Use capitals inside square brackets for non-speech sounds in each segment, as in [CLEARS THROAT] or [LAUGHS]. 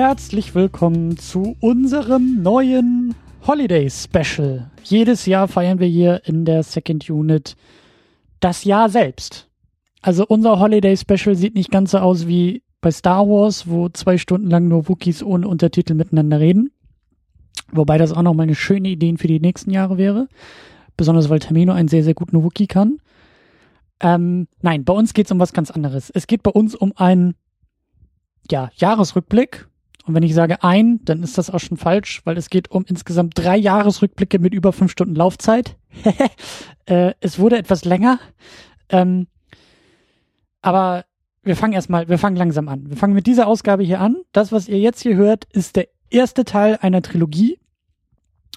Herzlich willkommen zu unserem neuen Holiday Special. Jedes Jahr feiern wir hier in der Second Unit das Jahr selbst. Also unser Holiday Special sieht nicht ganz so aus wie bei Star Wars, wo zwei Stunden lang nur Wookies ohne Untertitel miteinander reden. Wobei das auch nochmal eine schöne Idee für die nächsten Jahre wäre. Besonders weil Tamino einen sehr, sehr guten Wookie kann. Ähm, nein, bei uns geht es um was ganz anderes. Es geht bei uns um einen ja, Jahresrückblick. Und wenn ich sage ein, dann ist das auch schon falsch, weil es geht um insgesamt drei Jahresrückblicke mit über fünf Stunden Laufzeit. [LAUGHS] äh, es wurde etwas länger. Ähm, aber wir fangen erstmal, wir fangen langsam an. Wir fangen mit dieser Ausgabe hier an. Das, was ihr jetzt hier hört, ist der erste Teil einer Trilogie.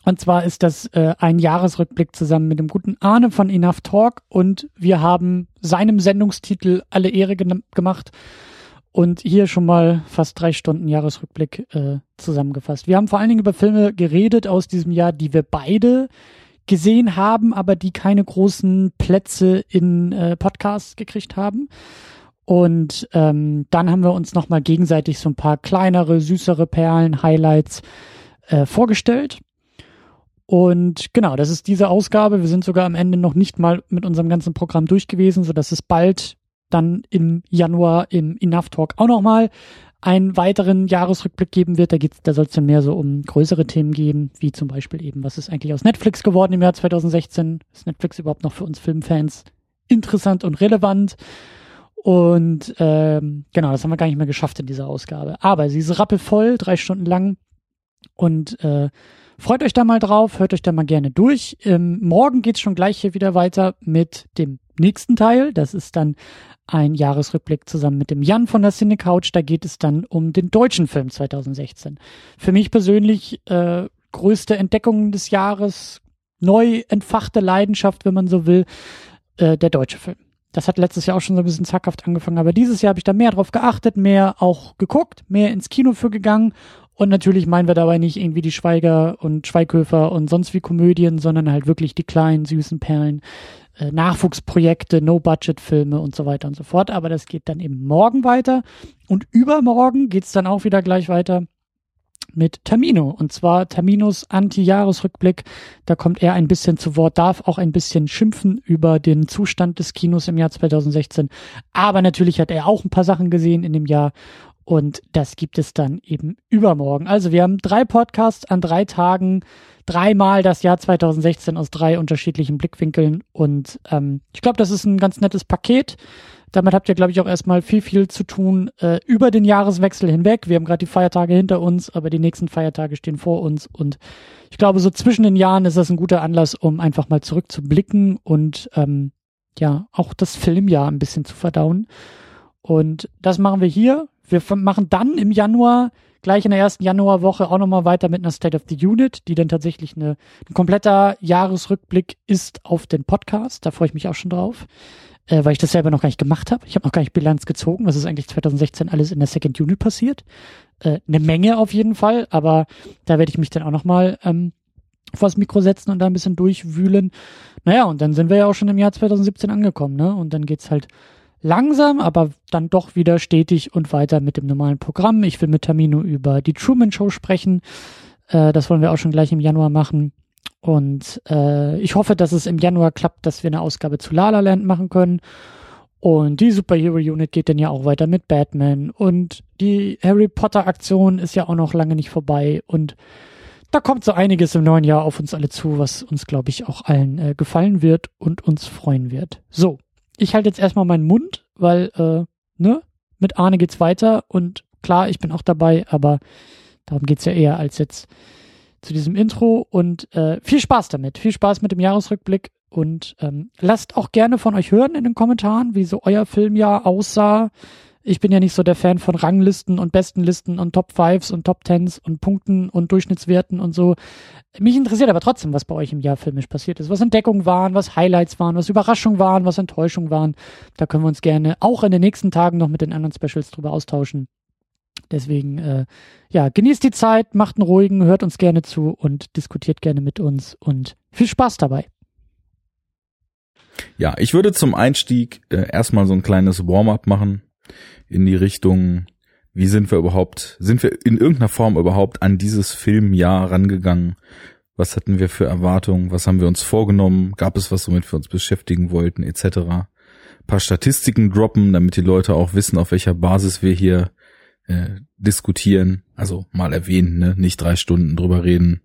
Und zwar ist das äh, ein Jahresrückblick zusammen mit dem guten Arne von Enough Talk und wir haben seinem Sendungstitel alle Ehre gemacht und hier schon mal fast drei Stunden Jahresrückblick äh, zusammengefasst. Wir haben vor allen Dingen über Filme geredet aus diesem Jahr, die wir beide gesehen haben, aber die keine großen Plätze in äh, Podcasts gekriegt haben. Und ähm, dann haben wir uns nochmal gegenseitig so ein paar kleinere, süßere Perlen, Highlights äh, vorgestellt. Und genau, das ist diese Ausgabe. Wir sind sogar am Ende noch nicht mal mit unserem ganzen Programm durch gewesen, sodass es bald dann im Januar im Enough Talk auch nochmal einen weiteren Jahresrückblick geben wird. Da geht's, da soll es dann mehr so um größere Themen gehen, wie zum Beispiel eben, was ist eigentlich aus Netflix geworden im Jahr 2016? Ist Netflix überhaupt noch für uns Filmfans interessant und relevant? Und ähm, genau, das haben wir gar nicht mehr geschafft in dieser Ausgabe. Aber sie ist rappelvoll, drei Stunden lang. Und äh, freut euch da mal drauf, hört euch da mal gerne durch. Ähm, morgen geht's schon gleich hier wieder weiter mit dem nächsten Teil. Das ist dann ein Jahresrückblick zusammen mit dem Jan von der Cine Couch. Da geht es dann um den deutschen Film 2016. Für mich persönlich äh, größte Entdeckung des Jahres, neu entfachte Leidenschaft, wenn man so will, äh, der deutsche Film. Das hat letztes Jahr auch schon so ein bisschen zackhaft angefangen, aber dieses Jahr habe ich da mehr drauf geachtet, mehr auch geguckt, mehr ins Kino für gegangen und natürlich meinen wir dabei nicht irgendwie die Schweiger und Schweighöfer und sonst wie Komödien, sondern halt wirklich die kleinen, süßen Perlen, äh, Nachwuchsprojekte, No-Budget-Filme und so weiter und so fort. Aber das geht dann eben morgen weiter. Und übermorgen geht's dann auch wieder gleich weiter mit Tamino. Und zwar Taminos Anti-Jahresrückblick. Da kommt er ein bisschen zu Wort, darf auch ein bisschen schimpfen über den Zustand des Kinos im Jahr 2016. Aber natürlich hat er auch ein paar Sachen gesehen in dem Jahr. Und das gibt es dann eben übermorgen. Also wir haben drei Podcasts an drei Tagen dreimal das Jahr 2016 aus drei unterschiedlichen Blickwinkeln. Und ähm, ich glaube, das ist ein ganz nettes Paket. Damit habt ihr, glaube ich, auch erstmal viel, viel zu tun äh, über den Jahreswechsel hinweg. Wir haben gerade die Feiertage hinter uns, aber die nächsten Feiertage stehen vor uns. Und ich glaube, so zwischen den Jahren ist das ein guter Anlass, um einfach mal zurückzublicken und ähm, ja, auch das Filmjahr ein bisschen zu verdauen. Und das machen wir hier. Wir machen dann im Januar gleich in der ersten Januarwoche auch nochmal weiter mit einer State of the Unit, die dann tatsächlich eine, ein kompletter Jahresrückblick ist auf den Podcast. Da freue ich mich auch schon drauf, äh, weil ich das selber noch gar nicht gemacht habe. Ich habe noch gar nicht Bilanz gezogen, was ist eigentlich 2016 alles in der Second Unit passiert. Äh, eine Menge auf jeden Fall, aber da werde ich mich dann auch nochmal ähm, vors Mikro setzen und da ein bisschen durchwühlen. Naja, und dann sind wir ja auch schon im Jahr 2017 angekommen, ne? Und dann geht's halt langsam, aber dann doch wieder stetig und weiter mit dem normalen Programm. Ich will mit Tamino über die Truman Show sprechen. Äh, das wollen wir auch schon gleich im Januar machen. Und äh, ich hoffe, dass es im Januar klappt, dass wir eine Ausgabe zu La La Land machen können. Und die Superhero Unit geht dann ja auch weiter mit Batman. Und die Harry Potter Aktion ist ja auch noch lange nicht vorbei. Und da kommt so einiges im neuen Jahr auf uns alle zu, was uns, glaube ich, auch allen äh, gefallen wird und uns freuen wird. So, ich halte jetzt erstmal meinen Mund, weil, äh, ne, mit Arne geht's weiter und klar, ich bin auch dabei, aber darum geht's ja eher als jetzt zu diesem Intro und äh, viel Spaß damit, viel Spaß mit dem Jahresrückblick und ähm, lasst auch gerne von euch hören in den Kommentaren, wie so euer Filmjahr aussah, ich bin ja nicht so der Fan von Ranglisten und Bestenlisten und Top Fives und Top Tens und Punkten und Durchschnittswerten und so. Mich interessiert aber trotzdem, was bei euch im Jahr filmisch passiert ist. Was Entdeckungen waren, was Highlights waren, was Überraschungen waren, was Enttäuschungen waren. Da können wir uns gerne auch in den nächsten Tagen noch mit den anderen Specials drüber austauschen. Deswegen, äh, ja, genießt die Zeit, macht einen ruhigen, hört uns gerne zu und diskutiert gerne mit uns und viel Spaß dabei. Ja, ich würde zum Einstieg äh, erstmal so ein kleines Warm-up machen in die Richtung wie sind wir überhaupt, sind wir in irgendeiner Form überhaupt an dieses Filmjahr rangegangen? Was hatten wir für Erwartungen? Was haben wir uns vorgenommen? Gab es was, womit wir uns beschäftigen wollten, etc.? Ein paar Statistiken droppen, damit die Leute auch wissen, auf welcher Basis wir hier äh, diskutieren. Also mal erwähnen, ne? nicht drei Stunden drüber reden,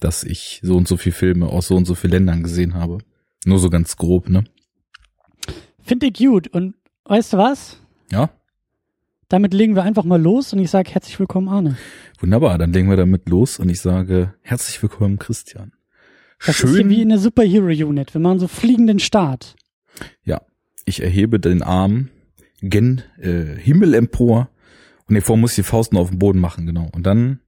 dass ich so und so viele Filme aus so und so vielen Ländern gesehen habe. Nur so ganz grob, ne? Finde ich gut. Und weißt du was? Ja. Damit legen wir einfach mal los und ich sage herzlich willkommen, Arne. Wunderbar, dann legen wir damit los und ich sage herzlich willkommen, Christian. Das Schön. ist hier wie in der Superhero-Unit. Wir machen so fliegenden Start. Ja, ich erhebe den Arm gen äh, Himmel empor und davor muss ich die Faust nur auf den Boden machen, genau. Und dann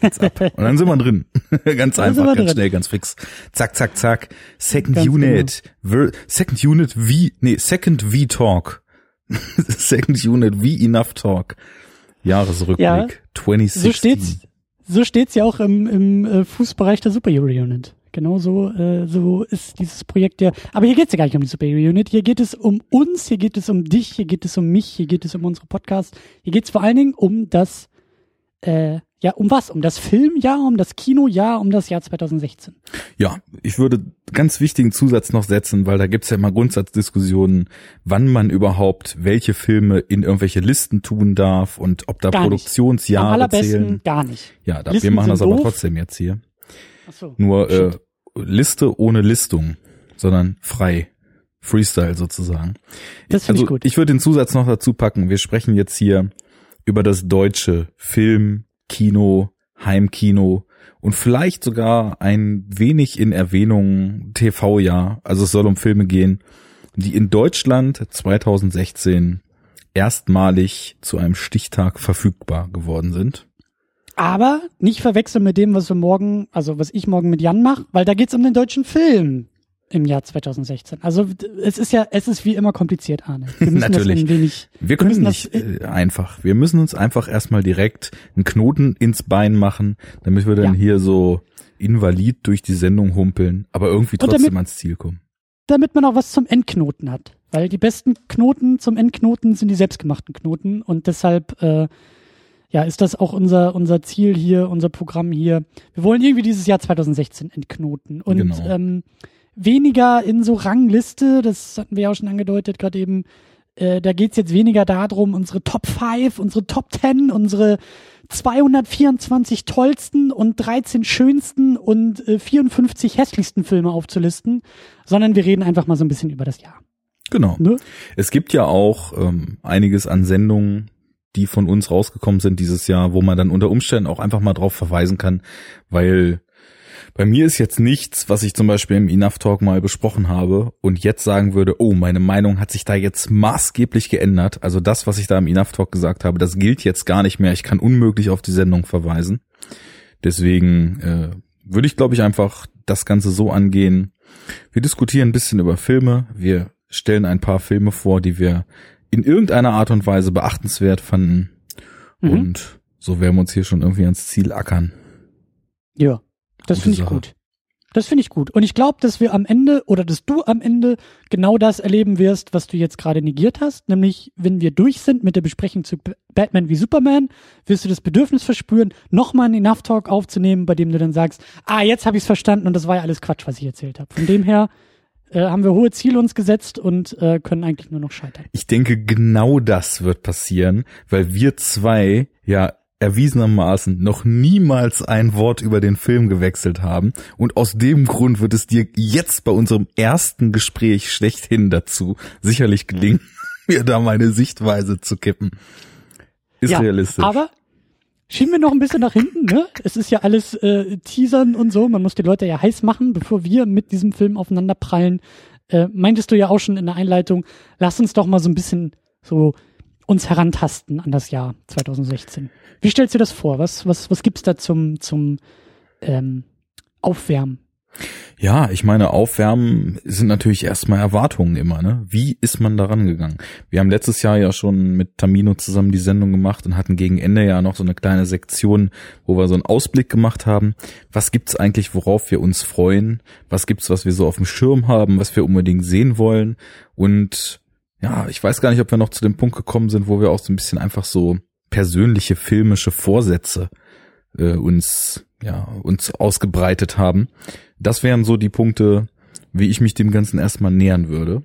geht's ab. [LAUGHS] Und dann sind wir drin. [LAUGHS] ganz dann einfach, ganz drin. schnell, ganz fix. Zack, zack, zack. Second ganz Unit. Genau. Second Unit wie, nee, Second V Talk. [LAUGHS] Second Unit wie Enough Talk. Jahresrückblick ja, 2016. So steht's, so steht's ja auch im, im äh, Fußbereich der Superhero Unit. Genau so, äh, so ist dieses Projekt ja. Aber hier geht's ja gar nicht um die Superhero Unit. Hier geht es um uns, hier geht es um dich, hier geht es um mich, hier geht es um unsere Podcasts. Hier geht's vor allen Dingen um das äh, ja, um was? Um das Filmjahr, um das Kinojahr, um das Jahr 2016? Ja, ich würde ganz wichtigen Zusatz noch setzen, weil da gibt's ja immer Grundsatzdiskussionen, wann man überhaupt welche Filme in irgendwelche Listen tun darf und ob da gar Produktionsjahre Am allerbesten zählen. gar nicht. Ja, da, wir machen das doof. aber trotzdem jetzt hier. Ach so, Nur äh, Liste ohne Listung, sondern frei. Freestyle sozusagen. Das finde also, ich gut. Ich würde den Zusatz noch dazu packen. Wir sprechen jetzt hier über das deutsche Film, Kino, Heimkino und vielleicht sogar ein wenig in Erwähnung TV-Jahr. Also es soll um Filme gehen, die in Deutschland 2016 erstmalig zu einem Stichtag verfügbar geworden sind. Aber nicht verwechseln mit dem, was wir morgen, also was ich morgen mit Jan mache, weil da geht's um den deutschen Film im Jahr 2016. Also es ist ja, es ist wie immer kompliziert, Arne. Wir müssen Natürlich. Das wenig, wir können wir nicht äh, einfach. Wir müssen uns einfach erstmal direkt einen Knoten ins Bein machen, damit wir dann ja. hier so invalid durch die Sendung humpeln, aber irgendwie trotzdem damit, ans Ziel kommen. Damit man auch was zum Endknoten hat. Weil die besten Knoten zum Endknoten sind die selbstgemachten Knoten und deshalb äh, ja, ist das auch unser, unser Ziel hier, unser Programm hier. Wir wollen irgendwie dieses Jahr 2016 entknoten. Und genau. ähm, weniger in so Rangliste, das hatten wir ja auch schon angedeutet, gerade eben, äh, da geht's jetzt weniger darum, unsere Top 5, unsere Top 10, unsere 224 tollsten und 13 schönsten und äh, 54 hässlichsten Filme aufzulisten, sondern wir reden einfach mal so ein bisschen über das Jahr. Genau. Ne? Es gibt ja auch ähm, einiges an Sendungen, die von uns rausgekommen sind dieses Jahr, wo man dann unter Umständen auch einfach mal drauf verweisen kann, weil bei mir ist jetzt nichts, was ich zum Beispiel im Enough Talk mal besprochen habe und jetzt sagen würde, oh, meine Meinung hat sich da jetzt maßgeblich geändert. Also das, was ich da im Enough Talk gesagt habe, das gilt jetzt gar nicht mehr. Ich kann unmöglich auf die Sendung verweisen. Deswegen äh, würde ich, glaube ich, einfach das Ganze so angehen. Wir diskutieren ein bisschen über Filme. Wir stellen ein paar Filme vor, die wir in irgendeiner Art und Weise beachtenswert fanden. Mhm. Und so werden wir uns hier schon irgendwie ans Ziel ackern. Ja. Das finde ich gut. Das finde ich gut. Und ich glaube, dass wir am Ende oder dass du am Ende genau das erleben wirst, was du jetzt gerade negiert hast. Nämlich, wenn wir durch sind mit der Besprechung zu Batman wie Superman, wirst du das Bedürfnis verspüren, nochmal einen Enough Talk aufzunehmen, bei dem du dann sagst, ah, jetzt habe ich es verstanden und das war ja alles Quatsch, was ich erzählt habe. Von dem her äh, haben wir hohe Ziele uns gesetzt und äh, können eigentlich nur noch scheitern. Ich denke, genau das wird passieren, weil wir zwei ja erwiesenermaßen noch niemals ein Wort über den Film gewechselt haben. Und aus dem Grund wird es dir jetzt bei unserem ersten Gespräch schlechthin dazu sicherlich gelingen, [LAUGHS] mir da meine Sichtweise zu kippen. Ist ja, realistisch. Aber schieben wir noch ein bisschen nach hinten, ne? Es ist ja alles äh, Teasern und so. Man muss die Leute ja heiß machen, bevor wir mit diesem Film aufeinander prallen. Äh, meintest du ja auch schon in der Einleitung, lass uns doch mal so ein bisschen so uns herantasten an das Jahr 2016. Wie stellst du das vor? Was, was, was gibt's da zum, zum ähm, Aufwärmen? Ja, ich meine, Aufwärmen sind natürlich erstmal Erwartungen immer, ne? Wie ist man daran gegangen? Wir haben letztes Jahr ja schon mit Tamino zusammen die Sendung gemacht und hatten gegen Ende ja noch so eine kleine Sektion, wo wir so einen Ausblick gemacht haben. Was gibt's eigentlich, worauf wir uns freuen? Was gibt's, was wir so auf dem Schirm haben, was wir unbedingt sehen wollen? Und ja, ich weiß gar nicht, ob wir noch zu dem Punkt gekommen sind, wo wir auch so ein bisschen einfach so persönliche filmische Vorsätze äh, uns ja uns ausgebreitet haben. Das wären so die Punkte, wie ich mich dem Ganzen erstmal nähern würde.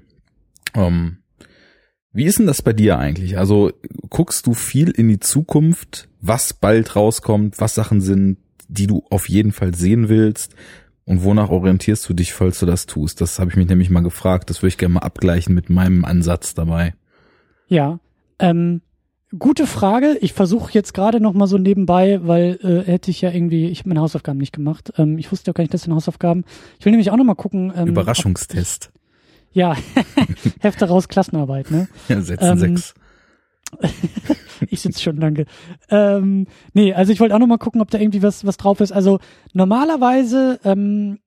Ähm, wie ist denn das bei dir eigentlich? Also guckst du viel in die Zukunft, was bald rauskommt, was Sachen sind, die du auf jeden Fall sehen willst? Und wonach orientierst du dich, falls du das tust? Das habe ich mich nämlich mal gefragt. Das würde ich gerne mal abgleichen mit meinem Ansatz dabei. Ja, ähm, gute Frage. Ich versuche jetzt gerade noch mal so nebenbei, weil äh, hätte ich ja irgendwie, ich habe meine Hausaufgaben nicht gemacht. Ähm, ich wusste ja gar nicht, dass sind Hausaufgaben. Ich will nämlich auch noch mal gucken. Ähm, Überraschungstest. Ich, ja, [LAUGHS] Hefte raus, Klassenarbeit, ne? Ja, setzen ähm, sechs. [LAUGHS] ich sitze schon, danke. Ähm, nee, also ich wollte auch noch mal gucken, ob da irgendwie was, was drauf ist. Also normalerweise ähm,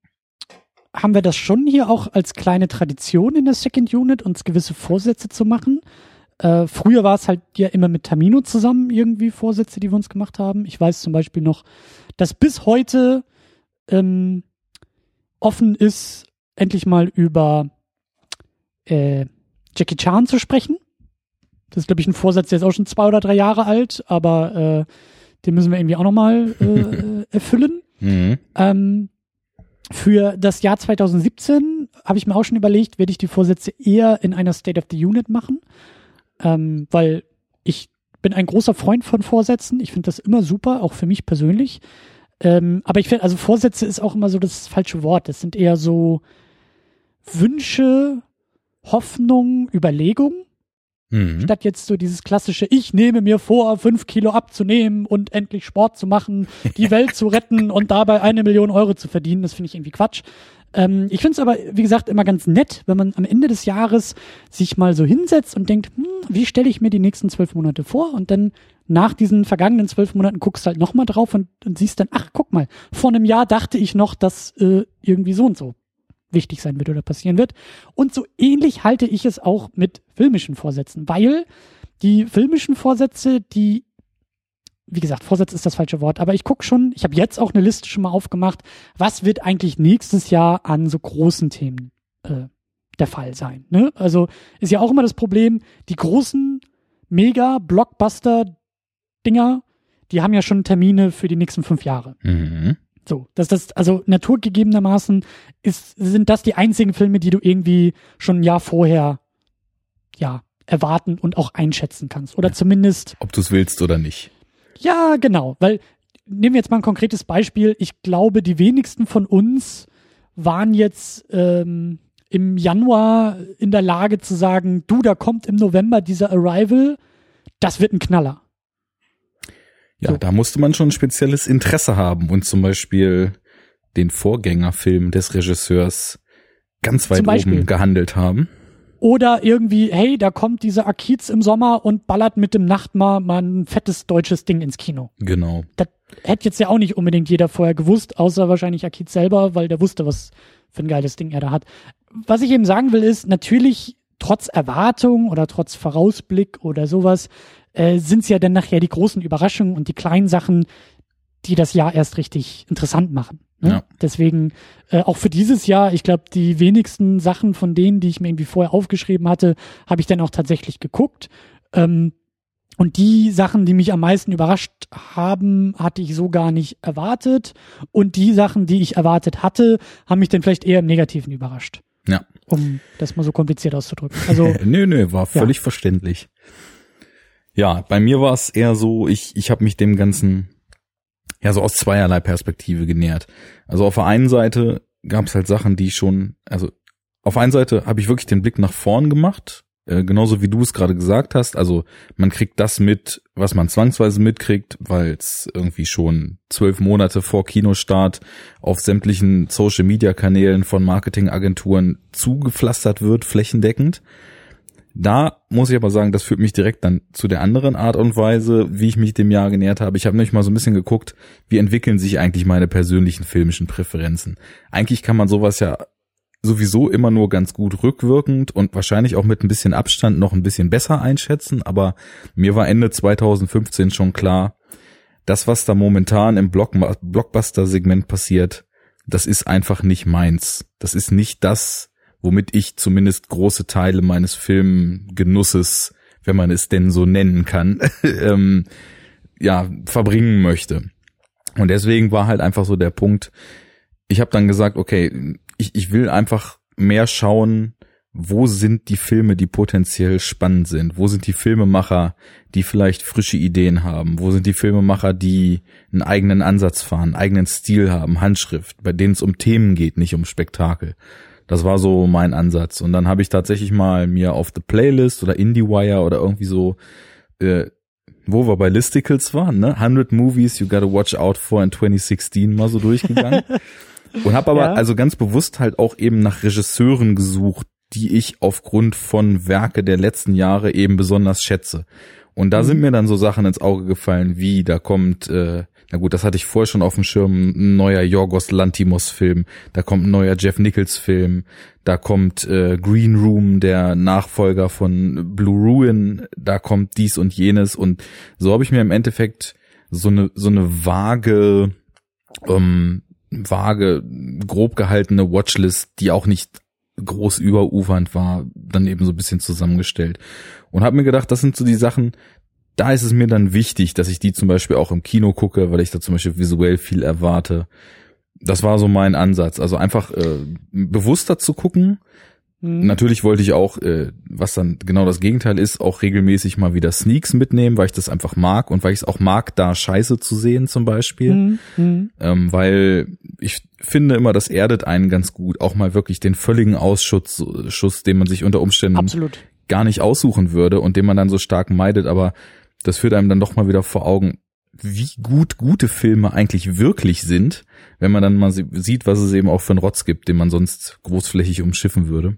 haben wir das schon hier auch als kleine Tradition in der Second Unit, uns gewisse Vorsätze zu machen. Äh, früher war es halt ja immer mit Tamino zusammen irgendwie Vorsätze, die wir uns gemacht haben. Ich weiß zum Beispiel noch, dass bis heute ähm, offen ist, endlich mal über äh, Jackie Chan zu sprechen. Das ist, glaube ich, ein Vorsatz, der ist auch schon zwei oder drei Jahre alt, aber äh, den müssen wir irgendwie auch nochmal äh, [LAUGHS] erfüllen. Mhm. Ähm, für das Jahr 2017 habe ich mir auch schon überlegt, werde ich die Vorsätze eher in einer State of the Unit machen, ähm, weil ich bin ein großer Freund von Vorsätzen. Ich finde das immer super, auch für mich persönlich. Ähm, aber ich finde, also Vorsätze ist auch immer so das falsche Wort. Das sind eher so Wünsche, Hoffnung, Überlegung. Mhm. Statt jetzt so dieses klassische, ich nehme mir vor, fünf Kilo abzunehmen und endlich Sport zu machen, die [LAUGHS] Welt zu retten und dabei eine Million Euro zu verdienen. Das finde ich irgendwie Quatsch. Ähm, ich finde es aber, wie gesagt, immer ganz nett, wenn man am Ende des Jahres sich mal so hinsetzt und denkt, hm, wie stelle ich mir die nächsten zwölf Monate vor? Und dann nach diesen vergangenen zwölf Monaten guckst du halt nochmal drauf und, und, siehst dann, ach, guck mal, vor einem Jahr dachte ich noch, dass äh, irgendwie so und so wichtig sein wird oder passieren wird. Und so ähnlich halte ich es auch mit filmischen Vorsätzen, weil die filmischen Vorsätze, die wie gesagt, Vorsatz ist das falsche Wort, aber ich gucke schon, ich habe jetzt auch eine Liste schon mal aufgemacht, was wird eigentlich nächstes Jahr an so großen Themen äh, der Fall sein. Ne? Also ist ja auch immer das Problem, die großen Mega-Blockbuster-Dinger, die haben ja schon Termine für die nächsten fünf Jahre. Mhm. So, dass das, also naturgegebenermaßen ist, sind das die einzigen Filme, die du irgendwie schon ein Jahr vorher, ja, erwarten und auch einschätzen kannst. Oder ja. zumindest. Ob du es willst oder nicht. Ja, genau. Weil, nehmen wir jetzt mal ein konkretes Beispiel. Ich glaube, die wenigsten von uns waren jetzt ähm, im Januar in der Lage zu sagen, du, da kommt im November dieser Arrival, das wird ein Knaller. Ja, so. da musste man schon ein spezielles Interesse haben und zum Beispiel den Vorgängerfilm des Regisseurs ganz weit oben gehandelt haben. Oder irgendwie, hey, da kommt diese Akiz im Sommer und ballert mit dem Nachtmar mal ein fettes deutsches Ding ins Kino. Genau. Das hätte jetzt ja auch nicht unbedingt jeder vorher gewusst, außer wahrscheinlich Akiz selber, weil der wusste, was für ein geiles Ding er da hat. Was ich eben sagen will, ist, natürlich trotz Erwartung oder trotz Vorausblick oder sowas, äh, sind es ja dann nachher die großen Überraschungen und die kleinen Sachen, die das Jahr erst richtig interessant machen. Ne? Ja. Deswegen äh, auch für dieses Jahr, ich glaube, die wenigsten Sachen von denen, die ich mir irgendwie vorher aufgeschrieben hatte, habe ich dann auch tatsächlich geguckt. Ähm, und die Sachen, die mich am meisten überrascht haben, hatte ich so gar nicht erwartet. Und die Sachen, die ich erwartet hatte, haben mich dann vielleicht eher im Negativen überrascht. Ja. Um das mal so kompliziert auszudrücken. Also, [LAUGHS] nö, nö, war völlig ja. verständlich. Ja, bei mir war es eher so, ich, ich habe mich dem Ganzen ja so aus zweierlei Perspektive genähert. Also auf der einen Seite gab es halt Sachen, die schon, also auf der einen Seite habe ich wirklich den Blick nach vorn gemacht, äh, genauso wie du es gerade gesagt hast. Also man kriegt das mit, was man zwangsweise mitkriegt, weil es irgendwie schon zwölf Monate vor Kinostart auf sämtlichen Social-Media-Kanälen von Marketingagenturen zugepflastert wird, flächendeckend. Da muss ich aber sagen, das führt mich direkt dann zu der anderen Art und Weise, wie ich mich dem Jahr genähert habe. Ich habe nämlich mal so ein bisschen geguckt, wie entwickeln sich eigentlich meine persönlichen filmischen Präferenzen. Eigentlich kann man sowas ja sowieso immer nur ganz gut rückwirkend und wahrscheinlich auch mit ein bisschen Abstand noch ein bisschen besser einschätzen, aber mir war Ende 2015 schon klar, das, was da momentan im Blockbuster-Segment passiert, das ist einfach nicht meins. Das ist nicht das, womit ich zumindest große Teile meines Filmgenusses, wenn man es denn so nennen kann, [LAUGHS] ähm, ja, verbringen möchte. Und deswegen war halt einfach so der Punkt, ich habe dann gesagt, okay, ich, ich will einfach mehr schauen, wo sind die Filme, die potenziell spannend sind? Wo sind die Filmemacher, die vielleicht frische Ideen haben? Wo sind die Filmemacher, die einen eigenen Ansatz fahren, einen eigenen Stil haben, Handschrift, bei denen es um Themen geht, nicht um Spektakel? Das war so mein Ansatz. Und dann habe ich tatsächlich mal mir auf The Playlist oder IndieWire oder irgendwie so, äh, wo wir bei Listicles waren, ne? 100 Movies you gotta watch out for in 2016 mal so durchgegangen. [LAUGHS] Und habe aber ja. also ganz bewusst halt auch eben nach Regisseuren gesucht, die ich aufgrund von Werke der letzten Jahre eben besonders schätze. Und da mhm. sind mir dann so Sachen ins Auge gefallen, wie da kommt, äh, na gut, das hatte ich vorher schon auf dem Schirm, ein neuer Yorgos Lantimos Film, da kommt ein neuer Jeff Nichols Film, da kommt äh, Green Room, der Nachfolger von Blue Ruin, da kommt dies und jenes und so habe ich mir im Endeffekt so eine so eine vage ähm, vage, grob gehaltene Watchlist, die auch nicht groß überufernd war, dann eben so ein bisschen zusammengestellt. Und habe mir gedacht, das sind so die Sachen, da ist es mir dann wichtig, dass ich die zum Beispiel auch im Kino gucke, weil ich da zum Beispiel visuell viel erwarte. Das war so mein Ansatz. Also einfach äh, bewusster zu gucken, Mhm. Natürlich wollte ich auch, äh, was dann genau das Gegenteil ist, auch regelmäßig mal wieder Sneaks mitnehmen, weil ich das einfach mag und weil ich es auch mag, da Scheiße zu sehen zum Beispiel. Mhm. mhm. Ähm, weil ich finde immer, das erdet einen ganz gut, auch mal wirklich den völligen Ausschuss, Schuss, den man sich unter Umständen Absolut. gar nicht aussuchen würde und den man dann so stark meidet, aber das führt einem dann doch mal wieder vor Augen, wie gut gute Filme eigentlich wirklich sind, wenn man dann mal sieht, was es eben auch für einen Rotz gibt, den man sonst großflächig umschiffen würde.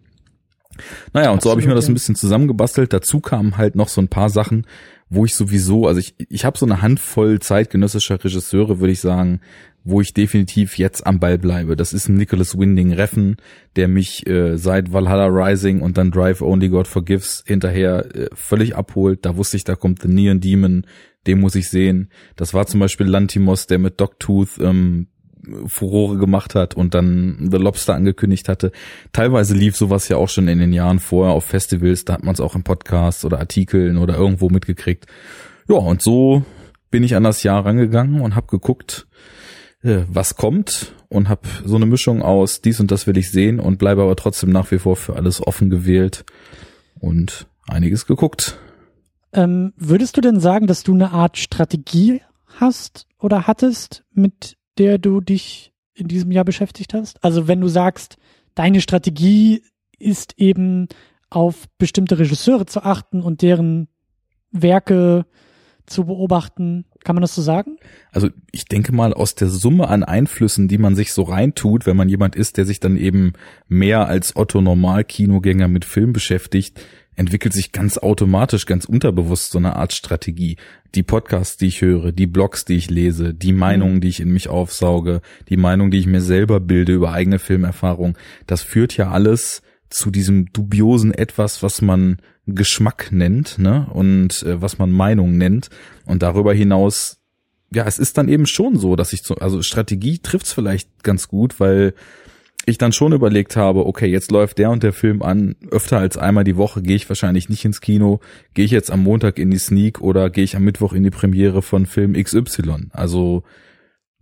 Naja, und Absolut, so habe ich mir das ein bisschen zusammengebastelt. Dazu kamen halt noch so ein paar Sachen, wo ich sowieso, also ich, ich habe so eine Handvoll zeitgenössischer Regisseure, würde ich sagen, wo ich definitiv jetzt am Ball bleibe. Das ist ein Nicholas Winding Reffen, der mich äh, seit Valhalla Rising und dann Drive Only God Forgives hinterher äh, völlig abholt. Da wusste ich, da kommt The Neon Demon, den muss ich sehen. Das war zum Beispiel Lantimos, der mit Dogtooth ähm, Furore gemacht hat und dann The Lobster angekündigt hatte. Teilweise lief sowas ja auch schon in den Jahren vorher auf Festivals, da hat man es auch im Podcast oder Artikeln oder irgendwo mitgekriegt. Ja, und so bin ich an das Jahr rangegangen und habe geguckt, äh, was kommt und habe so eine Mischung aus dies und das will ich sehen und bleibe aber trotzdem nach wie vor für alles offen gewählt und einiges geguckt. Ähm, würdest du denn sagen, dass du eine Art Strategie hast oder hattest, mit der du dich in diesem Jahr beschäftigt hast? Also wenn du sagst, deine Strategie ist eben auf bestimmte Regisseure zu achten und deren Werke zu beobachten. Kann man das so sagen? Also ich denke mal, aus der Summe an Einflüssen, die man sich so reintut, wenn man jemand ist, der sich dann eben mehr als Otto Normal-Kinogänger mit Film beschäftigt, entwickelt sich ganz automatisch, ganz unterbewusst so eine Art Strategie. Die Podcasts, die ich höre, die Blogs, die ich lese, die Meinungen, die ich in mich aufsauge, die Meinung, die ich mir selber bilde über eigene Filmerfahrung, das führt ja alles zu diesem dubiosen etwas, was man Geschmack nennt, ne, und äh, was man Meinung nennt. Und darüber hinaus, ja, es ist dann eben schon so, dass ich so, also Strategie trifft's vielleicht ganz gut, weil ich dann schon überlegt habe, okay, jetzt läuft der und der Film an, öfter als einmal die Woche gehe ich wahrscheinlich nicht ins Kino, gehe ich jetzt am Montag in die Sneak oder gehe ich am Mittwoch in die Premiere von Film XY. Also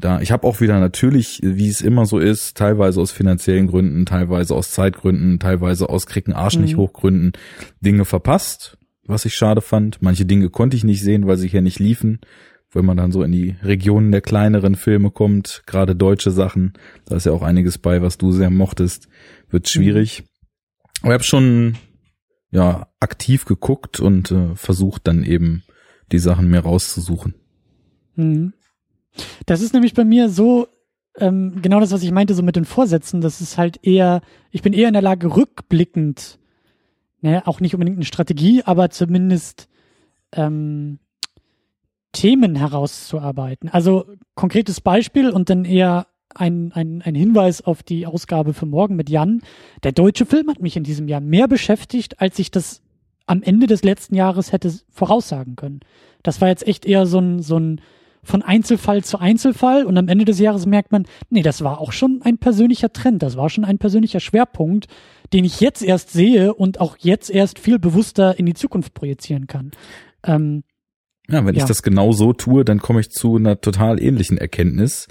da, ich habe auch wieder natürlich, wie es immer so ist, teilweise aus finanziellen Gründen, teilweise aus Zeitgründen, teilweise aus Kriegen Arsch nicht mhm. hochgründen, Dinge verpasst, was ich schade fand. Manche Dinge konnte ich nicht sehen, weil sie hier nicht liefen wenn man dann so in die Regionen der kleineren Filme kommt, gerade deutsche Sachen, da ist ja auch einiges bei, was du sehr mochtest, wird schwierig. Mhm. Aber ich habe schon ja aktiv geguckt und äh, versucht dann eben die Sachen mir rauszusuchen. Mhm. Das ist nämlich bei mir so ähm, genau das, was ich meinte, so mit den Vorsätzen. Das ist halt eher, ich bin eher in der Lage, rückblickend, ne, auch nicht unbedingt eine Strategie, aber zumindest ähm, Themen herauszuarbeiten. Also konkretes Beispiel und dann eher ein, ein, ein Hinweis auf die Ausgabe für morgen mit Jan. Der deutsche Film hat mich in diesem Jahr mehr beschäftigt, als ich das am Ende des letzten Jahres hätte voraussagen können. Das war jetzt echt eher so ein, so ein von Einzelfall zu Einzelfall und am Ende des Jahres merkt man, nee, das war auch schon ein persönlicher Trend, das war schon ein persönlicher Schwerpunkt, den ich jetzt erst sehe und auch jetzt erst viel bewusster in die Zukunft projizieren kann. Ähm, ja, wenn ja. ich das genau so tue, dann komme ich zu einer total ähnlichen Erkenntnis.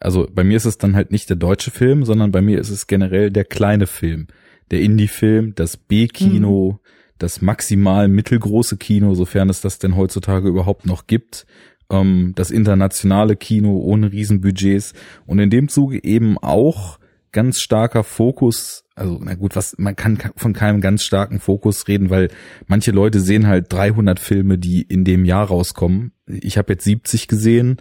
Also bei mir ist es dann halt nicht der deutsche Film, sondern bei mir ist es generell der kleine Film, der Indie-Film, das B-Kino, mhm. das maximal mittelgroße Kino, sofern es das denn heutzutage überhaupt noch gibt, ähm, das internationale Kino ohne Riesenbudgets und in dem Zuge eben auch ganz starker Fokus, also na gut, was man kann von keinem ganz starken Fokus reden, weil manche Leute sehen halt 300 Filme, die in dem Jahr rauskommen. Ich habe jetzt 70 gesehen.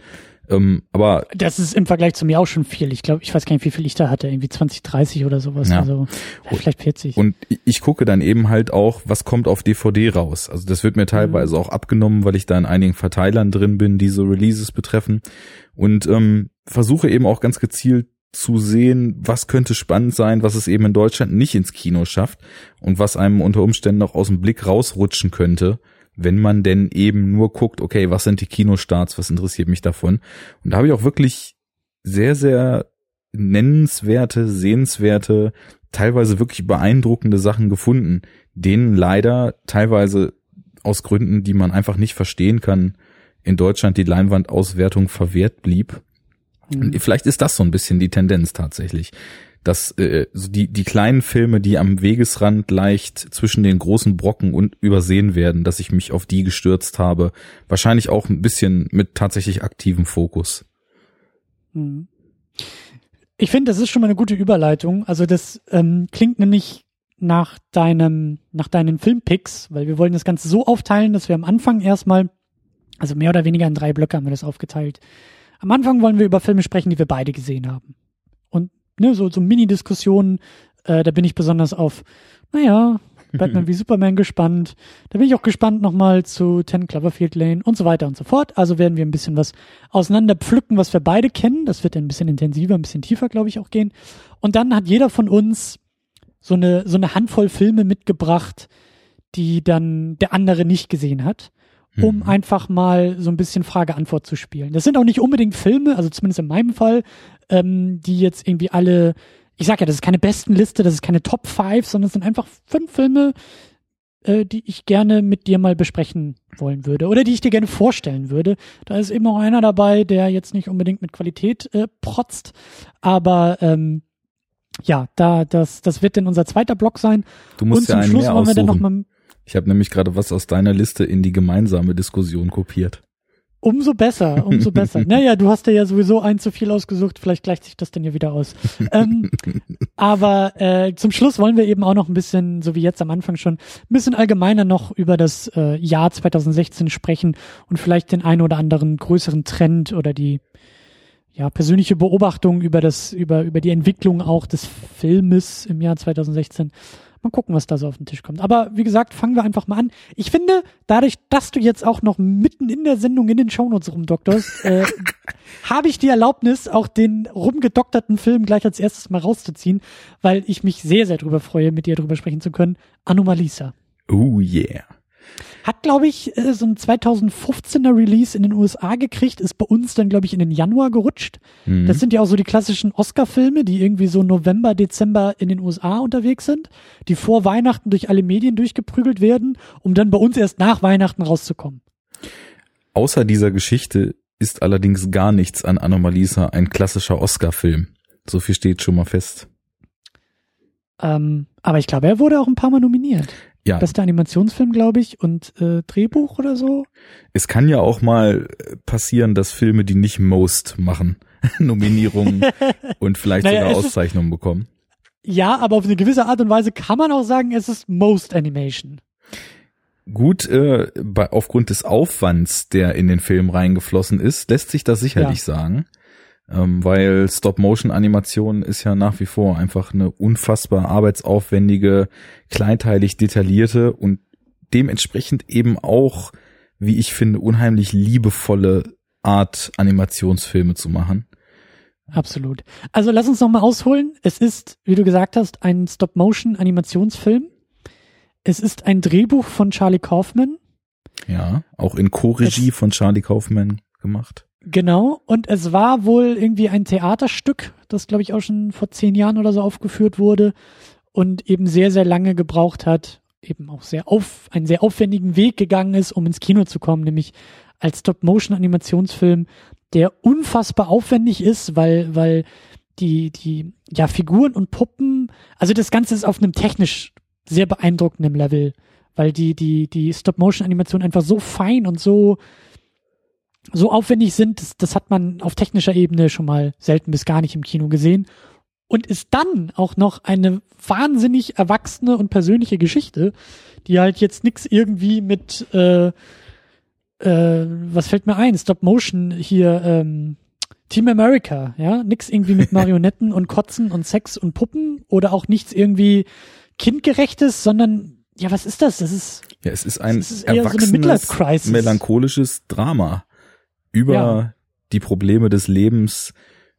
Ähm, aber das ist im Vergleich zu mir auch schon viel. Ich glaube, ich weiß gar nicht, wie viel ich da hatte, irgendwie 20, 30 oder sowas. Ja. Also vielleicht 40. Und ich gucke dann eben halt auch, was kommt auf DVD raus. Also das wird mir teilweise mhm. auch abgenommen, weil ich da in einigen Verteilern drin bin, die so Releases betreffen. Und ähm, versuche eben auch ganz gezielt zu sehen, was könnte spannend sein, was es eben in Deutschland nicht ins Kino schafft und was einem unter Umständen noch aus dem Blick rausrutschen könnte, wenn man denn eben nur guckt, okay, was sind die Kinostarts, was interessiert mich davon? Und da habe ich auch wirklich sehr, sehr nennenswerte, sehenswerte, teilweise wirklich beeindruckende Sachen gefunden, denen leider teilweise aus Gründen, die man einfach nicht verstehen kann, in Deutschland die Leinwandauswertung verwehrt blieb. Mhm. Vielleicht ist das so ein bisschen die Tendenz tatsächlich, dass äh, die die kleinen Filme, die am Wegesrand leicht zwischen den großen Brocken und übersehen werden, dass ich mich auf die gestürzt habe, wahrscheinlich auch ein bisschen mit tatsächlich aktivem Fokus. Mhm. Ich finde, das ist schon mal eine gute Überleitung. Also das ähm, klingt nämlich nach deinem nach deinen Filmpicks, weil wir wollen das Ganze so aufteilen, dass wir am Anfang erstmal also mehr oder weniger in drei Blöcke haben wir das aufgeteilt am Anfang wollen wir über Filme sprechen, die wir beide gesehen haben. Ne, so, so Mini-Diskussionen, äh, da bin ich besonders auf, naja, [LAUGHS] Batman wie Superman gespannt. Da bin ich auch gespannt nochmal zu Ten Cloverfield Lane und so weiter und so fort. Also werden wir ein bisschen was auseinander pflücken, was wir beide kennen. Das wird dann ein bisschen intensiver, ein bisschen tiefer, glaube ich, auch gehen. Und dann hat jeder von uns so eine, so eine Handvoll Filme mitgebracht, die dann der andere nicht gesehen hat um mhm. einfach mal so ein bisschen Frage-Antwort zu spielen. Das sind auch nicht unbedingt Filme, also zumindest in meinem Fall, ähm, die jetzt irgendwie alle, ich sag ja, das ist keine besten Liste, das ist keine Top 5, sondern es sind einfach fünf Filme, äh, die ich gerne mit dir mal besprechen wollen würde oder die ich dir gerne vorstellen würde. Da ist eben auch einer dabei, der jetzt nicht unbedingt mit Qualität äh, protzt, aber ähm, ja, da das das wird denn unser zweiter Block sein. Du musst Und zum ja einen Schluss wollen wir dann noch mal ich habe nämlich gerade was aus deiner Liste in die gemeinsame Diskussion kopiert. Umso besser, umso besser. [LAUGHS] naja, du hast ja sowieso ein zu viel ausgesucht, vielleicht gleicht sich das denn ja wieder aus. ähm, [LAUGHS] aber äh, zum Schluss wollen wir eben auch noch ein bisschen, so wie jetzt am Anfang schon, ein bisschen allgemeiner noch über das äh, Jahr 2016 sprechen und vielleicht den einen oder anderen größeren Trend oder die ja, persönliche Beobachtung über das, über, über die Entwicklung auch des Filmes im Jahr 2016 Mal gucken, was da so auf den Tisch kommt. Aber wie gesagt, fangen wir einfach mal an. Ich finde, dadurch, dass du jetzt auch noch mitten in der Sendung in den Shownotes rumdokterst, [LAUGHS] äh, habe ich die Erlaubnis, auch den rumgedokterten Film gleich als erstes mal rauszuziehen, weil ich mich sehr, sehr drüber freue, mit dir drüber sprechen zu können. Anomalisa. Oh yeah. Hat, glaube ich, äh, so ein 2015er Release in den USA gekriegt, ist bei uns dann, glaube ich, in den Januar gerutscht. Mhm. Das sind ja auch so die klassischen Oscar-Filme, die irgendwie so November, Dezember in den USA unterwegs sind, die vor Weihnachten durch alle Medien durchgeprügelt werden, um dann bei uns erst nach Weihnachten rauszukommen. Außer dieser Geschichte ist allerdings gar nichts an Anomalisa ein klassischer Oscar-Film. So viel steht schon mal fest. Ähm, aber ich glaube, er wurde auch ein paar Mal nominiert. Ja. Bester Animationsfilm, glaube ich, und äh, Drehbuch oder so. Es kann ja auch mal passieren, dass Filme, die nicht Most machen, [LAUGHS] Nominierungen [LAUGHS] und vielleicht naja, sogar Auszeichnungen bekommen. Ja, aber auf eine gewisse Art und Weise kann man auch sagen, es ist Most Animation. Gut, äh, bei, aufgrund des Aufwands, der in den Film reingeflossen ist, lässt sich das sicherlich ja. sagen ähm, weil Stop-Motion-Animation ist ja nach wie vor einfach eine unfassbar arbeitsaufwendige, kleinteilig detaillierte und dementsprechend eben auch, wie ich finde, unheimlich liebevolle Art, Animationsfilme zu machen. Absolut. Also lass uns nochmal ausholen. Es ist, wie du gesagt hast, ein Stop-Motion-Animationsfilm. Es ist ein Drehbuch von Charlie Kaufman. Ja, auch in Co-Regie von Charlie Kaufman gemacht. Genau, und es war wohl irgendwie ein Theaterstück, das glaube ich auch schon vor zehn Jahren oder so aufgeführt wurde und eben sehr, sehr lange gebraucht hat, eben auch sehr auf, einen sehr aufwendigen Weg gegangen ist, um ins Kino zu kommen, nämlich als Stop-Motion-Animationsfilm, der unfassbar aufwendig ist, weil, weil die, die, ja, Figuren und Puppen, also das Ganze ist auf einem technisch sehr beeindruckenden Level, weil die, die, die Stop-Motion-Animationen einfach so fein und so, so aufwendig sind, das, das hat man auf technischer Ebene schon mal selten bis gar nicht im Kino gesehen. Und ist dann auch noch eine wahnsinnig erwachsene und persönliche Geschichte, die halt jetzt nix irgendwie mit, äh, äh, was fällt mir ein? Stop Motion hier, ähm, Team America, ja, nix irgendwie mit [LAUGHS] Marionetten und Kotzen und Sex und Puppen oder auch nichts irgendwie kindgerechtes, sondern ja, was ist das? Das ist ja, es ist ein ist erwachsenes, so melancholisches Drama über ja. die Probleme des Lebens,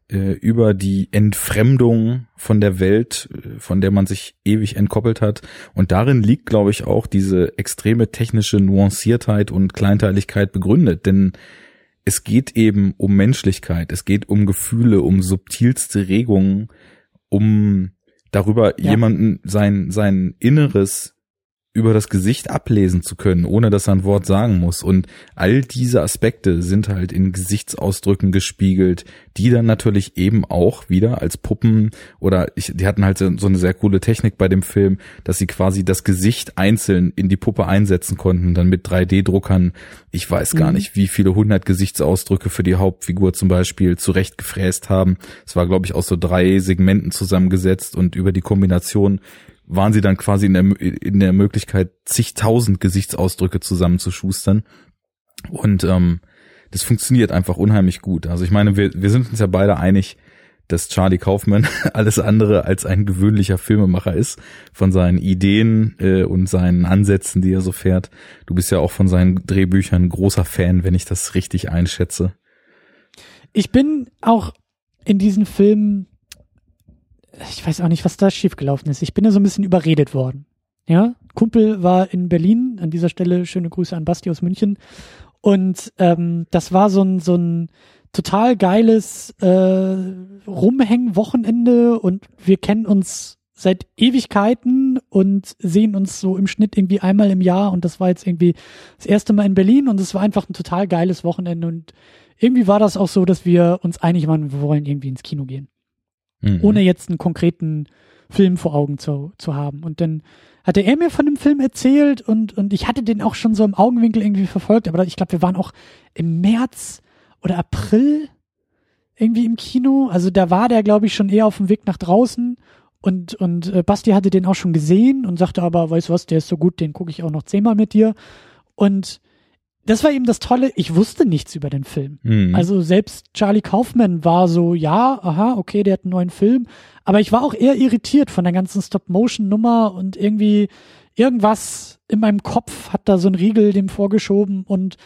äh, über die Entfremdung von der Welt, äh, von der man sich ewig entkoppelt hat. Und darin liegt, glaube ich, auch diese extreme technische Nuanciertheit und Kleinteiligkeit begründet. Denn es geht eben um Menschlichkeit, es geht um Gefühle, um subtilste Regungen, um darüber ja. jemanden sein, sein Inneres über das Gesicht ablesen zu können, ohne dass er ein Wort sagen muss. Und all diese Aspekte sind halt in Gesichtsausdrücken gespiegelt, die dann natürlich eben auch wieder als Puppen oder ich, die hatten halt so eine sehr coole Technik bei dem Film, dass sie quasi das Gesicht einzeln in die Puppe einsetzen konnten, dann mit 3D-Druckern. Ich weiß gar mhm. nicht, wie viele hundert Gesichtsausdrücke für die Hauptfigur zum Beispiel zurechtgefräst haben. Es war, glaube ich, aus so drei Segmenten zusammengesetzt und über die Kombination waren sie dann quasi in der, in der Möglichkeit, zigtausend Gesichtsausdrücke zusammenzuschustern. Und ähm, das funktioniert einfach unheimlich gut. Also ich meine, wir, wir sind uns ja beide einig, dass Charlie Kaufman [LAUGHS] alles andere als ein gewöhnlicher Filmemacher ist, von seinen Ideen äh, und seinen Ansätzen, die er so fährt. Du bist ja auch von seinen Drehbüchern großer Fan, wenn ich das richtig einschätze. Ich bin auch in diesen Filmen ich weiß auch nicht, was da schiefgelaufen ist. Ich bin da so ein bisschen überredet worden. Ja, Kumpel war in Berlin, an dieser Stelle schöne Grüße an Basti aus München. Und ähm, das war so ein, so ein total geiles äh, Rumhängen-Wochenende und wir kennen uns seit Ewigkeiten und sehen uns so im Schnitt irgendwie einmal im Jahr und das war jetzt irgendwie das erste Mal in Berlin und es war einfach ein total geiles Wochenende und irgendwie war das auch so, dass wir uns einig waren, wir wollen irgendwie ins Kino gehen mhm. ohne jetzt einen konkreten Film vor Augen zu, zu haben. Und dann hatte er mir von dem Film erzählt und, und ich hatte den auch schon so im Augenwinkel irgendwie verfolgt, aber ich glaube, wir waren auch im März oder April irgendwie im Kino. Also da war der, glaube ich, schon eher auf dem Weg nach draußen. Und, und äh, Basti hatte den auch schon gesehen und sagte aber, weißt du was, der ist so gut, den gucke ich auch noch zehnmal mit dir. Und das war eben das Tolle, ich wusste nichts über den Film. Mhm. Also selbst Charlie Kaufman war so, ja, aha, okay, der hat einen neuen Film. Aber ich war auch eher irritiert von der ganzen Stop-Motion-Nummer und irgendwie irgendwas in meinem Kopf hat da so ein Riegel dem vorgeschoben und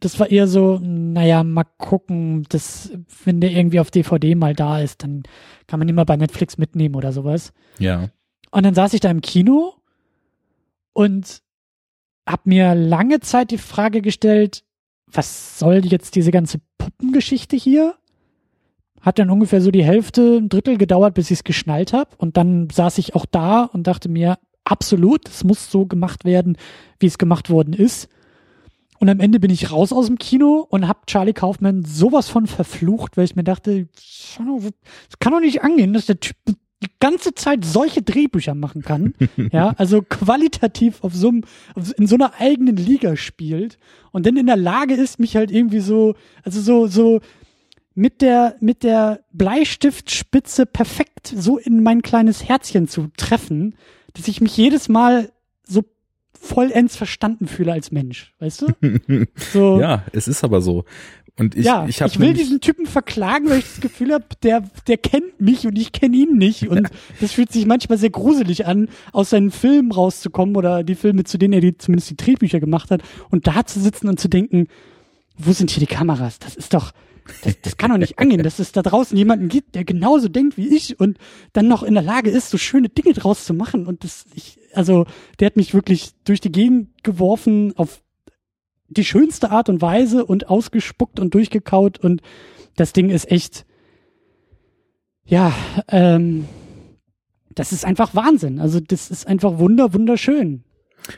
das war eher so, naja, mal gucken, das, wenn der irgendwie auf DVD mal da ist, dann kann man ihn mal bei Netflix mitnehmen oder sowas. Ja. Und dann saß ich da im Kino und habe mir lange Zeit die Frage gestellt, was soll jetzt diese ganze Puppengeschichte hier? Hat dann ungefähr so die Hälfte, ein Drittel gedauert, bis ich es geschnallt habe. Und dann saß ich auch da und dachte mir, absolut, es muss so gemacht werden, wie es gemacht worden ist. Und am Ende bin ich raus aus dem Kino und hab Charlie Kaufman sowas von verflucht, weil ich mir dachte, das kann doch nicht angehen, dass der Typ die ganze Zeit solche Drehbücher machen kann, [LAUGHS] ja, also qualitativ auf so einem, in so einer eigenen Liga spielt und dann in der Lage ist, mich halt irgendwie so, also so, so mit der, mit der Bleistiftspitze perfekt so in mein kleines Herzchen zu treffen, dass ich mich jedes Mal so vollends verstanden fühle als Mensch, weißt du? [LAUGHS] So. ja, es ist aber so. Und ich, ja, ich, ich will diesen Typen verklagen, weil ich das Gefühl habe, der, der kennt mich und ich kenne ihn nicht. Und das fühlt sich manchmal sehr gruselig an, aus seinen Filmen rauszukommen oder die Filme, zu denen er die, zumindest die Drehbücher gemacht hat und da zu sitzen und zu denken, wo sind hier die Kameras? Das ist doch, das, das kann doch nicht angehen, dass es da draußen jemanden gibt, der genauso denkt wie ich und dann noch in der Lage ist, so schöne Dinge draus zu machen. Und das, ich, also, der hat mich wirklich durch die Gegend geworfen auf die schönste Art und Weise und ausgespuckt und durchgekaut und das Ding ist echt, ja, ähm, das ist einfach Wahnsinn. Also das ist einfach wunder, wunderschön.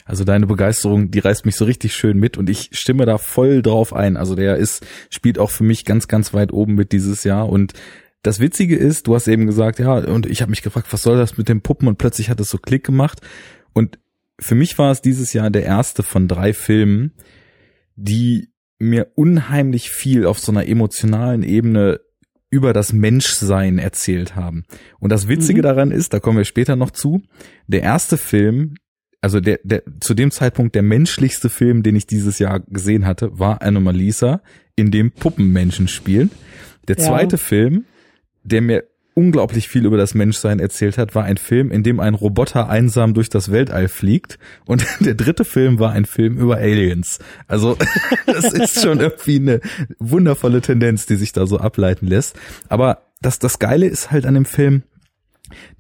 Also deine Begeisterung, die reißt mich so richtig schön mit und ich stimme da voll drauf ein. Also der ist, spielt auch für mich ganz, ganz weit oben mit dieses Jahr und das Witzige ist, du hast eben gesagt, ja, und ich habe mich gefragt, was soll das mit den Puppen und plötzlich hat es so Klick gemacht und für mich war es dieses Jahr der erste von drei Filmen, die mir unheimlich viel auf so einer emotionalen Ebene über das Menschsein erzählt haben. Und das Witzige mhm. daran ist, da kommen wir später noch zu, der erste Film, also der, der zu dem Zeitpunkt der menschlichste Film, den ich dieses Jahr gesehen hatte, war Anomalisa, in dem Puppenmenschen spielen. Der zweite ja. Film, der mir unglaublich viel über das Menschsein erzählt hat, war ein Film, in dem ein Roboter einsam durch das Weltall fliegt. Und [LAUGHS] der dritte Film war ein Film über Aliens. Also [LAUGHS] das ist schon irgendwie eine wundervolle Tendenz, die sich da so ableiten lässt. Aber das, das Geile ist halt an dem Film,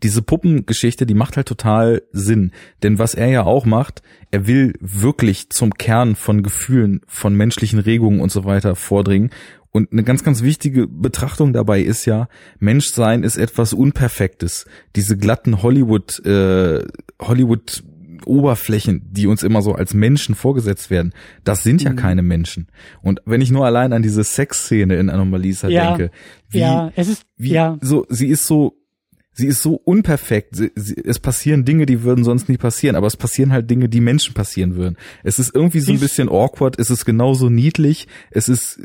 diese Puppengeschichte, die macht halt total Sinn. Denn was er ja auch macht, er will wirklich zum Kern von Gefühlen, von menschlichen Regungen und so weiter vordringen. Und eine ganz, ganz wichtige Betrachtung dabei ist ja, Menschsein ist etwas Unperfektes. Diese glatten Hollywood, äh, Hollywood Oberflächen, die uns immer so als Menschen vorgesetzt werden, das sind ja mhm. keine Menschen. Und wenn ich nur allein an diese Sexszene in Anomalisa ja, denke, wie, ja, es ist, wie ja. so, sie ist so sie ist so unperfekt. Sie, sie, es passieren Dinge, die würden sonst nicht passieren, aber es passieren halt Dinge, die Menschen passieren würden. Es ist irgendwie so ein bisschen awkward, es ist genauso niedlich, es ist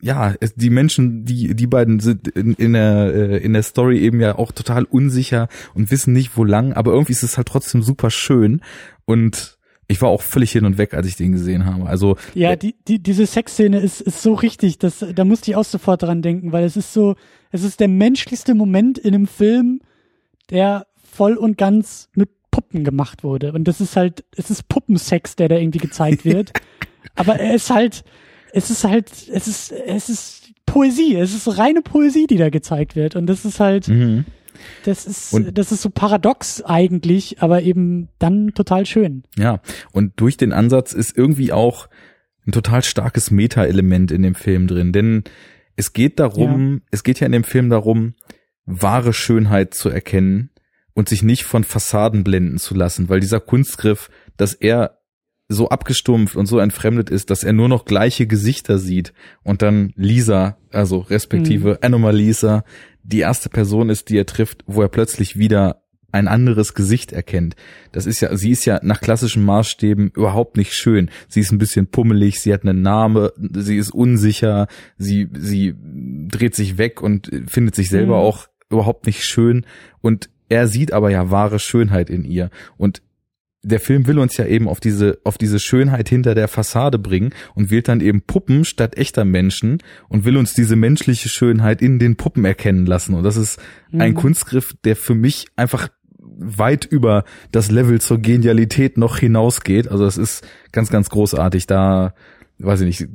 ja, es, die Menschen, die die beiden sind in, in der äh, in der Story eben ja auch total unsicher und wissen nicht wo lang, aber irgendwie ist es halt trotzdem super schön und ich war auch völlig hin und weg, als ich den gesehen habe. Also ja, die, die diese Sexszene ist ist so richtig, das da musste ich auch sofort dran denken, weil es ist so, es ist der menschlichste Moment in einem Film, der voll und ganz mit Puppen gemacht wurde. Und das ist halt, es ist Puppensex, der da irgendwie gezeigt [LAUGHS] wird. Aber er ist halt, es ist halt, es ist, es ist Poesie, es ist reine Poesie, die da gezeigt wird. Und das ist halt, mhm. das ist, und das ist so paradox eigentlich, aber eben dann total schön. Ja, und durch den Ansatz ist irgendwie auch ein total starkes Meta-Element in dem Film drin, denn es geht darum, ja. es geht ja in dem Film darum, wahre Schönheit zu erkennen und sich nicht von Fassaden blenden zu lassen, weil dieser Kunstgriff, dass er so abgestumpft und so entfremdet ist, dass er nur noch gleiche Gesichter sieht und dann Lisa, also respektive mhm. Anomalisa, die erste Person ist, die er trifft, wo er plötzlich wieder ein anderes Gesicht erkennt. Das ist ja, sie ist ja nach klassischen Maßstäben überhaupt nicht schön. Sie ist ein bisschen pummelig, sie hat einen Namen, sie ist unsicher, sie, sie dreht sich weg und findet sich selber mhm. auch überhaupt nicht schön und er sieht aber ja wahre Schönheit in ihr und der Film will uns ja eben auf diese, auf diese Schönheit hinter der Fassade bringen und wählt dann eben Puppen statt echter Menschen und will uns diese menschliche Schönheit in den Puppen erkennen lassen. Und das ist mhm. ein Kunstgriff, der für mich einfach weit über das Level zur Genialität noch hinausgeht. Also das ist ganz, ganz großartig. Da, weiß ich nicht,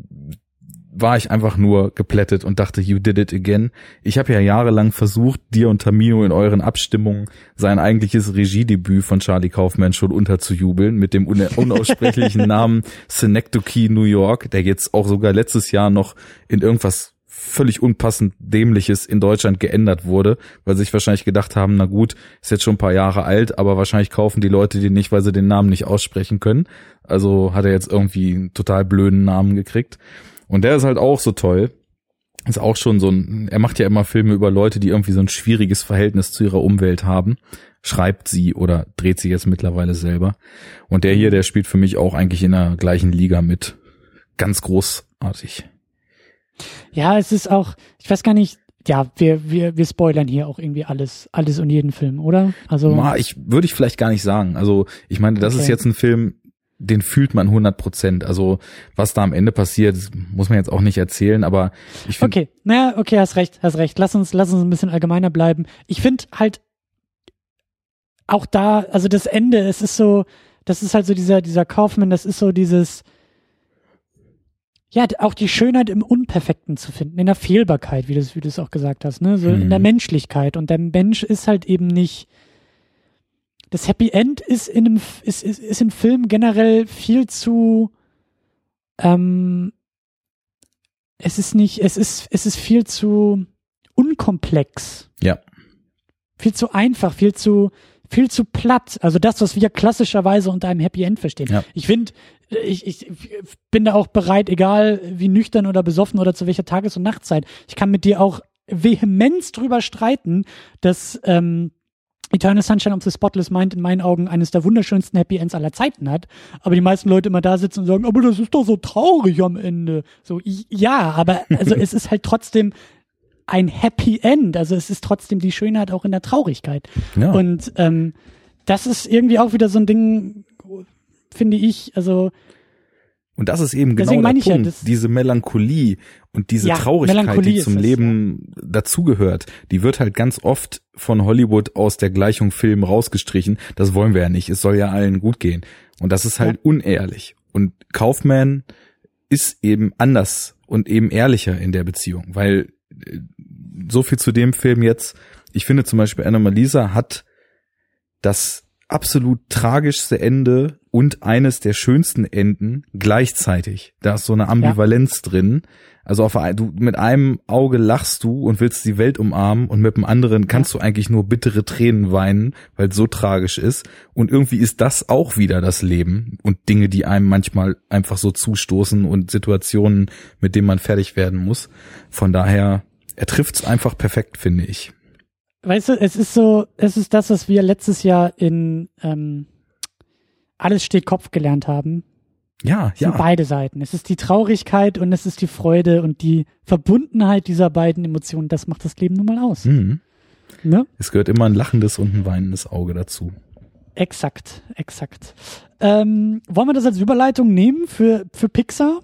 war ich einfach nur geplättet und dachte, you did it again. Ich habe ja jahrelang versucht, dir und Tamino in euren Abstimmungen sein eigentliches Regiedebüt von Charlie Kaufman schon unterzujubeln mit dem unaussprechlichen [LAUGHS] Namen Synecdoche New York, der jetzt auch sogar letztes Jahr noch in irgendwas völlig unpassend dämliches in Deutschland geändert wurde, weil sie sich wahrscheinlich gedacht haben, na gut, ist jetzt schon ein paar Jahre alt, aber wahrscheinlich kaufen die Leute den nicht, weil sie den Namen nicht aussprechen können. Also hat er jetzt irgendwie einen total blöden Namen gekriegt. Und der ist halt auch so toll. Ist auch schon so ein, er macht ja immer Filme über Leute, die irgendwie so ein schwieriges Verhältnis zu ihrer Umwelt haben. Schreibt sie oder dreht sie jetzt mittlerweile selber. Und der hier, der spielt für mich auch eigentlich in der gleichen Liga mit. Ganz großartig. Ja, es ist auch, ich weiß gar nicht, ja, wir, wir, wir spoilern hier auch irgendwie alles, alles und jeden Film, oder? Also. Ma, ich würde ich vielleicht gar nicht sagen. Also, ich meine, das okay. ist jetzt ein Film, den fühlt man 100 Prozent. Also was da am Ende passiert, muss man jetzt auch nicht erzählen, aber ich finde. Okay, naja, okay, hast recht, hast recht. Lass uns, lass uns ein bisschen allgemeiner bleiben. Ich finde halt auch da, also das Ende, es ist so, das ist halt so dieser, dieser Kaufmann, das ist so dieses, ja, auch die Schönheit im Unperfekten zu finden, in der Fehlbarkeit, wie du es wie du es auch gesagt hast, ne, so mhm. in der mhm. Menschlichkeit. Und der Mensch ist halt eben nicht, das Happy End ist in einem ist, ist, ist im Film generell viel zu ähm, es ist nicht, es ist, es ist viel zu unkomplex. Ja. Viel zu einfach, viel zu, viel zu platt. Also das, was wir klassischerweise unter einem Happy End verstehen. Ja. Ich finde, ich, ich bin da auch bereit, egal wie nüchtern oder besoffen oder zu welcher Tages- und Nachtzeit. Ich kann mit dir auch vehement drüber streiten, dass ähm, Eternal Sunshine of the Spotless Mind in meinen Augen eines der wunderschönsten Happy Ends aller Zeiten hat. Aber die meisten Leute immer da sitzen und sagen, aber das ist doch so traurig am Ende. So, ja, aber [LAUGHS] also es ist halt trotzdem ein Happy End. Also es ist trotzdem die Schönheit auch in der Traurigkeit. Ja. Und ähm, das ist irgendwie auch wieder so ein Ding, finde ich, also Und das ist eben genau Deswegen der ich ja, Punkt, das- diese Melancholie und diese Ja, Traurigkeit, Melancholie die zum Leben dazugehört, die wird halt ganz oft von Hollywood aus der Gleichung Film rausgestrichen. Das wollen wir ja nicht. Es soll ja allen gut gehen. Und das ist halt unehrlich. Und Kaufman ist eben anders und eben ehrlicher in der Beziehung, weil äh, so viel zu dem Film jetzt. Ich finde zum Beispiel Anomalisa hat das absolut tragischste Ende und eines der schönsten Enden gleichzeitig. Da ist so eine Ambivalenz drin. Also auf ein, du mit einem Auge lachst du und willst die Welt umarmen und mit dem anderen kannst du eigentlich nur bittere Tränen weinen, weil es so tragisch ist. Und irgendwie ist das auch wieder das Leben und Dinge, die einem manchmal einfach so zustoßen und Situationen, mit denen man fertig werden muss. Von daher, er trifft's einfach perfekt, finde ich. weißt du, es ist so, es ist das, was wir letztes Jahr in ähm, Alles steht Kopf gelernt haben. Ja, Es sind ja. beide Seiten. Es ist die Traurigkeit und es ist die Freude und die Verbundenheit dieser beiden Emotionen. Das macht das Leben nun mal aus. Mhm. Ne? Es gehört immer ein lachendes und ein weinendes Auge dazu. Exakt, exakt. Ähm, wollen wir das als Überleitung nehmen für, für Pixar?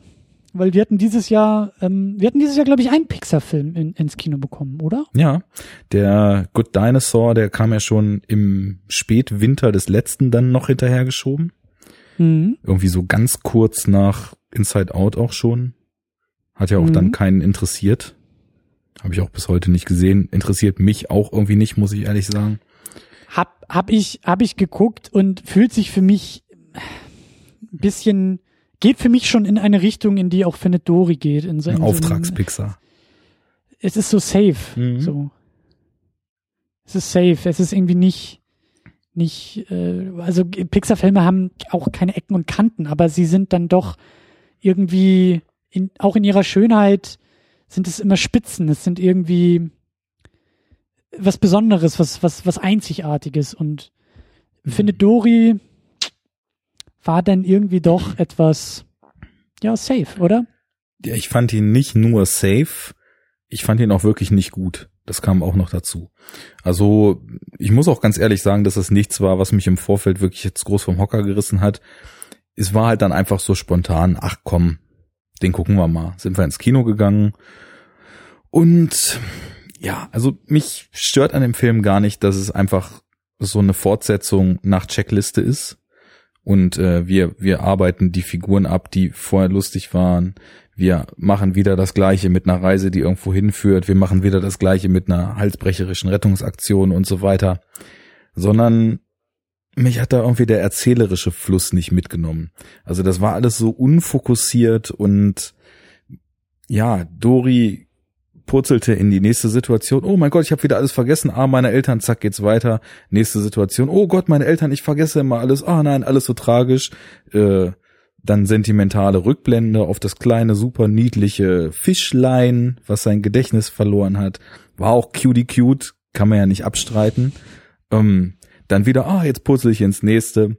Weil wir hatten dieses Jahr, ähm, wir hatten dieses Jahr, glaube ich, einen Pixar-Film in, ins Kino bekommen, oder? Ja, der Good Dinosaur, der kam ja schon im Spätwinter des letzten dann noch hinterhergeschoben. Mhm. Irgendwie so ganz kurz nach Inside Out auch schon. Hat ja auch Mhm. dann keinen interessiert. Habe ich auch bis heute nicht gesehen. Interessiert mich auch irgendwie nicht, muss ich ehrlich sagen. Hab, hab ich, hab ich geguckt und fühlt sich für mich ein bisschen, geht für mich schon in eine Richtung, in die auch Findet Dory geht. In so, in Ein so Auftragspixar. es ist so safe. Mhm. So. Es ist safe. Es ist irgendwie nicht, nicht, äh, also Pixar-Filme haben auch keine Ecken und Kanten, aber sie sind dann doch irgendwie, in, auch in ihrer Schönheit sind es immer Spitzen. Es sind irgendwie was Besonderes, was, was, was Einzigartiges und Findet Dory war dann irgendwie doch etwas, ja, safe, oder? Ja, ich fand ihn nicht nur safe, ich fand ihn auch wirklich nicht gut. Das kam auch noch dazu. Also, ich muss auch ganz ehrlich sagen, dass es nichts war, was mich im Vorfeld wirklich jetzt groß vom Hocker gerissen hat. Es war halt dann einfach so spontan, ach komm, den gucken wir mal. Sind wir ins Kino gegangen. Und ja, also mich stört an dem Film gar nicht, dass es einfach so eine Fortsetzung nach Checkliste ist. Und äh, wir, wir arbeiten die Figuren ab, die vorher lustig waren. Wir machen wieder das Gleiche mit einer Reise, die irgendwo hinführt. Wir machen wieder das Gleiche mit einer halsbrecherischen Rettungsaktion und so weiter. Sondern mich hat da irgendwie der erzählerische Fluss nicht mitgenommen. Also das war alles so unfokussiert und ja, Dori purzelte in die nächste Situation. Oh mein Gott, ich habe wieder alles vergessen. Ah, meine Eltern, zack, geht's weiter. Nächste Situation. Oh Gott, meine Eltern, ich vergesse immer alles. Ah nein, alles so tragisch. Äh, dann sentimentale Rückblende auf das kleine, super niedliche Fischlein, was sein Gedächtnis verloren hat. War auch cutie cute, kann man ja nicht abstreiten. Ähm, dann wieder, ah, jetzt purzel ich ins nächste.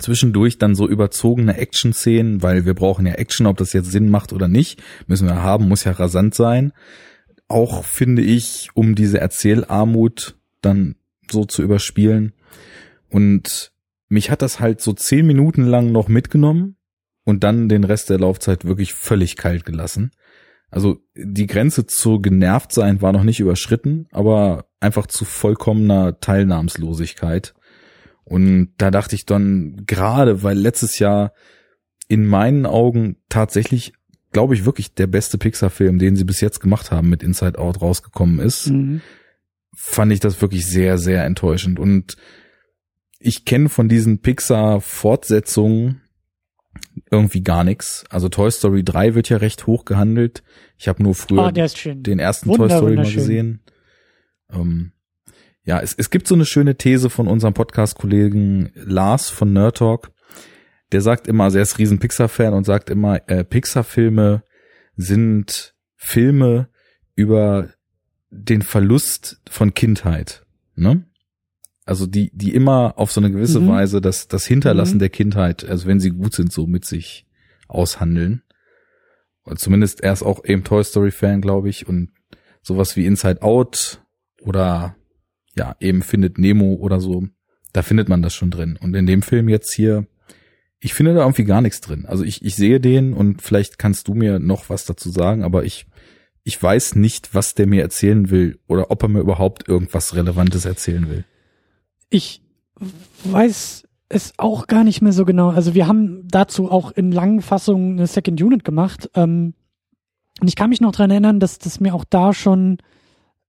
Zwischendurch dann so überzogene Action-Szenen, weil wir brauchen ja Action, ob das jetzt Sinn macht oder nicht. Müssen wir haben, muss ja rasant sein. Auch finde ich, um diese Erzählarmut dann so zu überspielen. Und mich hat das halt so zehn Minuten lang noch mitgenommen und dann den Rest der Laufzeit wirklich völlig kalt gelassen. Also die Grenze zu genervt sein war noch nicht überschritten, aber einfach zu vollkommener Teilnahmslosigkeit. Und da dachte ich dann gerade, weil letztes Jahr in meinen Augen tatsächlich, glaube ich, wirklich der beste Pixar-Film, den sie bis jetzt gemacht haben, mit Inside Out rausgekommen ist, Mhm. fand ich das wirklich sehr, sehr enttäuschend. Und ich kenne von diesen Pixar-Fortsetzungen irgendwie gar nichts. Also Toy Story 3 wird ja recht hoch gehandelt. Ich habe nur früher Oh, den ersten Wunder- Toy Story mal gesehen. Ähm, ja, es, es gibt so eine schöne These von unserem Podcast-Kollegen Lars von Nerd Talk. Der sagt immer, also er ist riesen Pixar-Fan und sagt immer, äh, Pixar-Filme sind Filme über den Verlust von Kindheit. Ne? Also die, die immer auf so eine gewisse Mhm. Weise das, das Hinterlassen Mhm. der Kindheit, also wenn sie gut sind, so mit sich aushandeln. Und zumindest er ist auch eben Toy Story Fan, glaube ich, und sowas wie Inside Out oder ja, eben findet Nemo oder so, da findet man das schon drin. Und in dem Film jetzt hier, ich finde da irgendwie gar nichts drin. Also ich, ich sehe den und vielleicht kannst du mir noch was dazu sagen, aber ich, ich weiß nicht, was der mir erzählen will oder ob er mir überhaupt irgendwas Relevantes erzählen will. Ich weiß es auch gar nicht mehr so genau. Also wir haben dazu auch in langen Fassungen eine Second Unit gemacht. Ähm, und ich kann mich noch dran erinnern, dass das mir auch da schon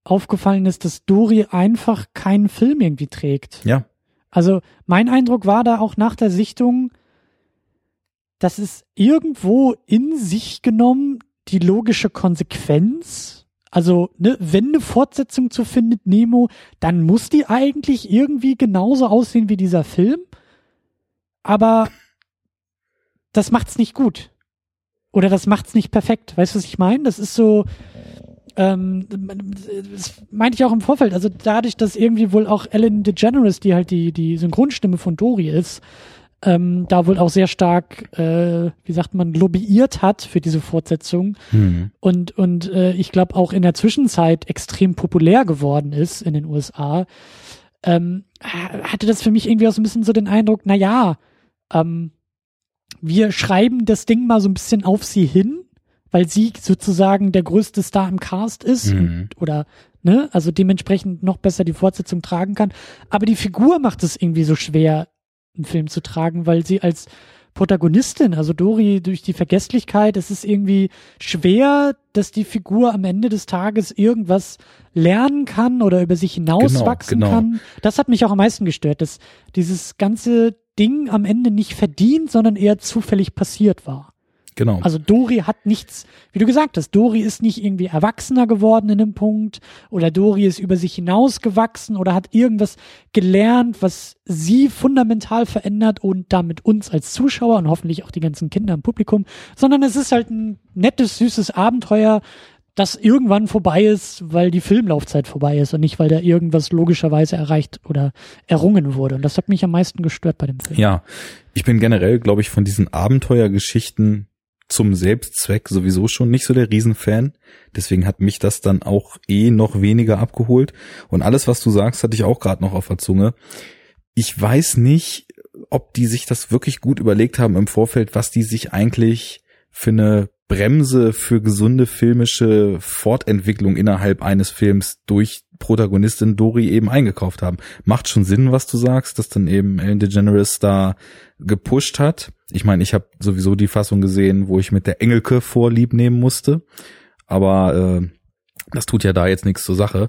aufgefallen ist, dass Dory einfach keinen Film irgendwie trägt. Ja, Also mein Eindruck war da auch nach der Sichtung, dass es irgendwo in sich genommen die logische Konsequenz, also ne, wenn eine Fortsetzung zu Findet Nemo, dann muss die eigentlich irgendwie genauso aussehen wie dieser Film, aber das macht's nicht gut. Oder das macht's nicht perfekt. Weißt du, was ich meine? Das ist so, ähm, das meinte ich auch im Vorfeld. Also dadurch, dass irgendwie wohl auch Ellen DeGeneres, die halt die, die Synchronstimme von Dory ist, ähm, da wohl auch sehr stark, äh, wie sagt man, lobbyiert hat für diese Fortsetzung hm. und, und äh, ich glaube auch in der Zwischenzeit extrem populär geworden ist in den USA, ähm, hatte das für mich irgendwie auch so ein bisschen so den Eindruck, na ja, ähm, wir schreiben das Ding mal so ein bisschen auf sie hin, weil sie sozusagen der größte Star im Cast ist Mhm. und, oder ne, also dementsprechend noch besser die Fortsetzung tragen kann. Aber die Figur macht es irgendwie so schwer, einen Film zu tragen, weil sie als Protagonistin, also Dori durch die Vergesslichkeit, es ist irgendwie schwer, dass die Figur am Ende des Tages irgendwas lernen kann oder über sich hinauswachsen Genau, genau. kann. Das hat mich auch am meisten gestört, dass dieses ganze Ding am Ende nicht verdient, sondern eher zufällig passiert war. Genau. Also Dori hat nichts, wie du gesagt hast, Dori ist nicht irgendwie erwachsener geworden in dem Punkt oder Dori ist über sich hinausgewachsen oder hat irgendwas gelernt, was sie fundamental verändert und damit uns als Zuschauer und hoffentlich auch die ganzen Kinder im Publikum, sondern es ist halt ein nettes, süßes Abenteuer, das irgendwann vorbei ist, weil die Filmlaufzeit vorbei ist und nicht, weil da irgendwas logischerweise erreicht oder errungen wurde. Und das hat mich am meisten gestört bei dem Film. Ja, ich bin generell, glaube ich, von diesen Abenteuergeschichten zum Selbstzweck sowieso schon nicht so der Riesenfan. Deswegen hat mich das dann auch eh noch weniger abgeholt. Und alles, was du sagst, hatte ich auch gerade noch auf der Zunge. Ich weiß nicht, ob die sich das wirklich gut überlegt haben im Vorfeld, was die sich eigentlich für eine Bremse für gesunde filmische Fortentwicklung innerhalb eines Films durch Protagonistin Dory eben eingekauft haben. Macht schon Sinn, was du sagst, dass dann eben Ellen DeGeneres da gepusht hat. Ich meine, ich habe sowieso die Fassung gesehen, wo ich mit der Engelke vorlieb nehmen musste, aber äh, das tut ja da jetzt nichts zur Sache.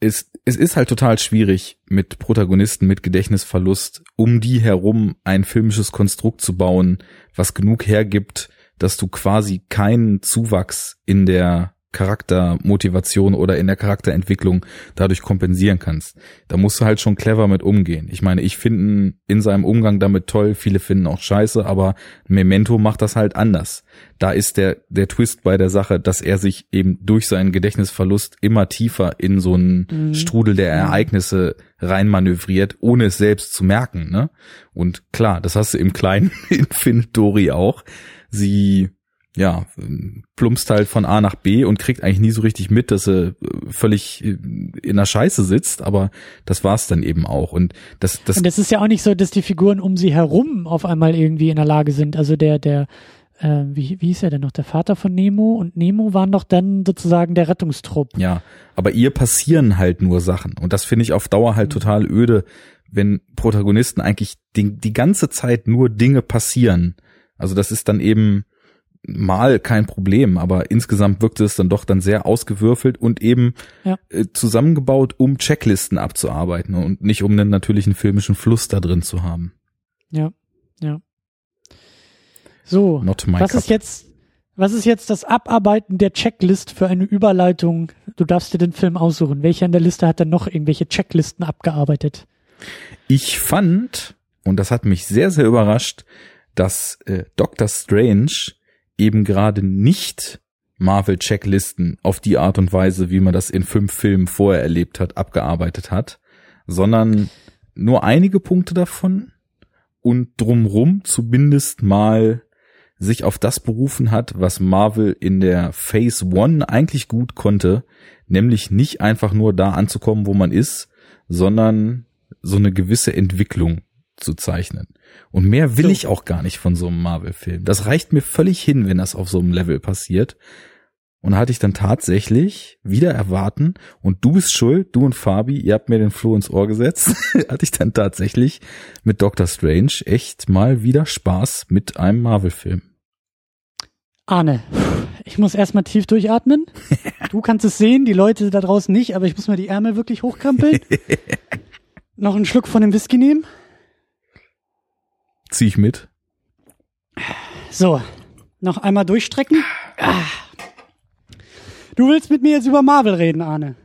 Es, es ist halt total schwierig mit Protagonisten mit Gedächtnisverlust, um die herum ein filmisches Konstrukt zu bauen, was genug hergibt, dass du quasi keinen Zuwachs in der Charaktermotivation oder in der Charakterentwicklung dadurch kompensieren kannst. Da musst du halt schon clever mit umgehen. Ich meine, ich finde in seinem Umgang damit toll, viele finden auch scheiße, aber Memento macht das halt anders. Da ist der, der Twist bei der Sache, dass er sich eben durch seinen Gedächtnisverlust immer tiefer in so einen Mhm. Strudel der Ereignisse reinmanövriert, ohne es selbst zu merken. Ne? Und klar, das hast du im kleinen [LAUGHS] Infinite Dory auch. Sie ja, plumpst halt von A nach B und kriegt eigentlich nie so richtig mit, dass sie äh, völlig äh, in der Scheiße sitzt, aber das war's dann eben auch. Und das, das, Und es ist ja auch nicht so, dass die Figuren um sie herum auf einmal irgendwie in der Lage sind. Also der, der, äh, wie, wie hieß er denn noch? Der Vater von Nemo und Nemo waren doch dann sozusagen der Rettungstrupp. ja, aber ihr passieren halt nur Sachen. Und das finde ich auf Dauer halt total öde, wenn Protagonisten eigentlich die, die ganze Zeit nur Dinge passieren. Also das ist dann eben mal kein Problem, aber insgesamt wirkte es dann doch dann sehr ausgewürfelt und eben Ja. äh, zusammengebaut, um Checklisten abzuarbeiten und nicht um einen natürlichen filmischen Fluss da drin zu haben. Ja, ja. So, Not my was cup. ist jetzt, was ist jetzt das Abarbeiten der Checklist für eine Überleitung? Du darfst dir den Film aussuchen. Welcher in der Liste hat denn noch irgendwelche Checklisten abgearbeitet? Ich fand, und das hat mich sehr, sehr überrascht, dass äh, Doctor Strange eben gerade nicht Marvel-Checklisten auf die Art und Weise, wie man das in fünf Filmen vorher erlebt hat, abgearbeitet hat, sondern nur einige Punkte davon und drumrum zumindest mal sich auf das berufen hat, was Marvel in der Phase One eigentlich gut konnte, nämlich nicht einfach nur da anzukommen, wo man ist, sondern so eine gewisse Entwicklung zu zeichnen. Und mehr will So. ich auch gar nicht von so einem Marvel-Film. Das reicht mir völlig hin, wenn das auf so einem Level passiert. Und da hatte ich dann tatsächlich wieder erwarten, und du bist schuld, du und Fabi, ihr habt mir den Floh ins Ohr gesetzt, [LAUGHS] hatte ich dann tatsächlich mit Doctor Strange echt mal wieder Spaß mit einem Marvel-Film. Arne, ich muss erstmal tief durchatmen. Du kannst es sehen, die Leute da draußen nicht, aber ich muss mal die Ärmel wirklich hochkrempeln. [LAUGHS] Noch einen Schluck von dem Whisky nehmen. Zieh ich mit. So, noch einmal durchstrecken. Du willst mit mir jetzt über Marvel reden, Arne.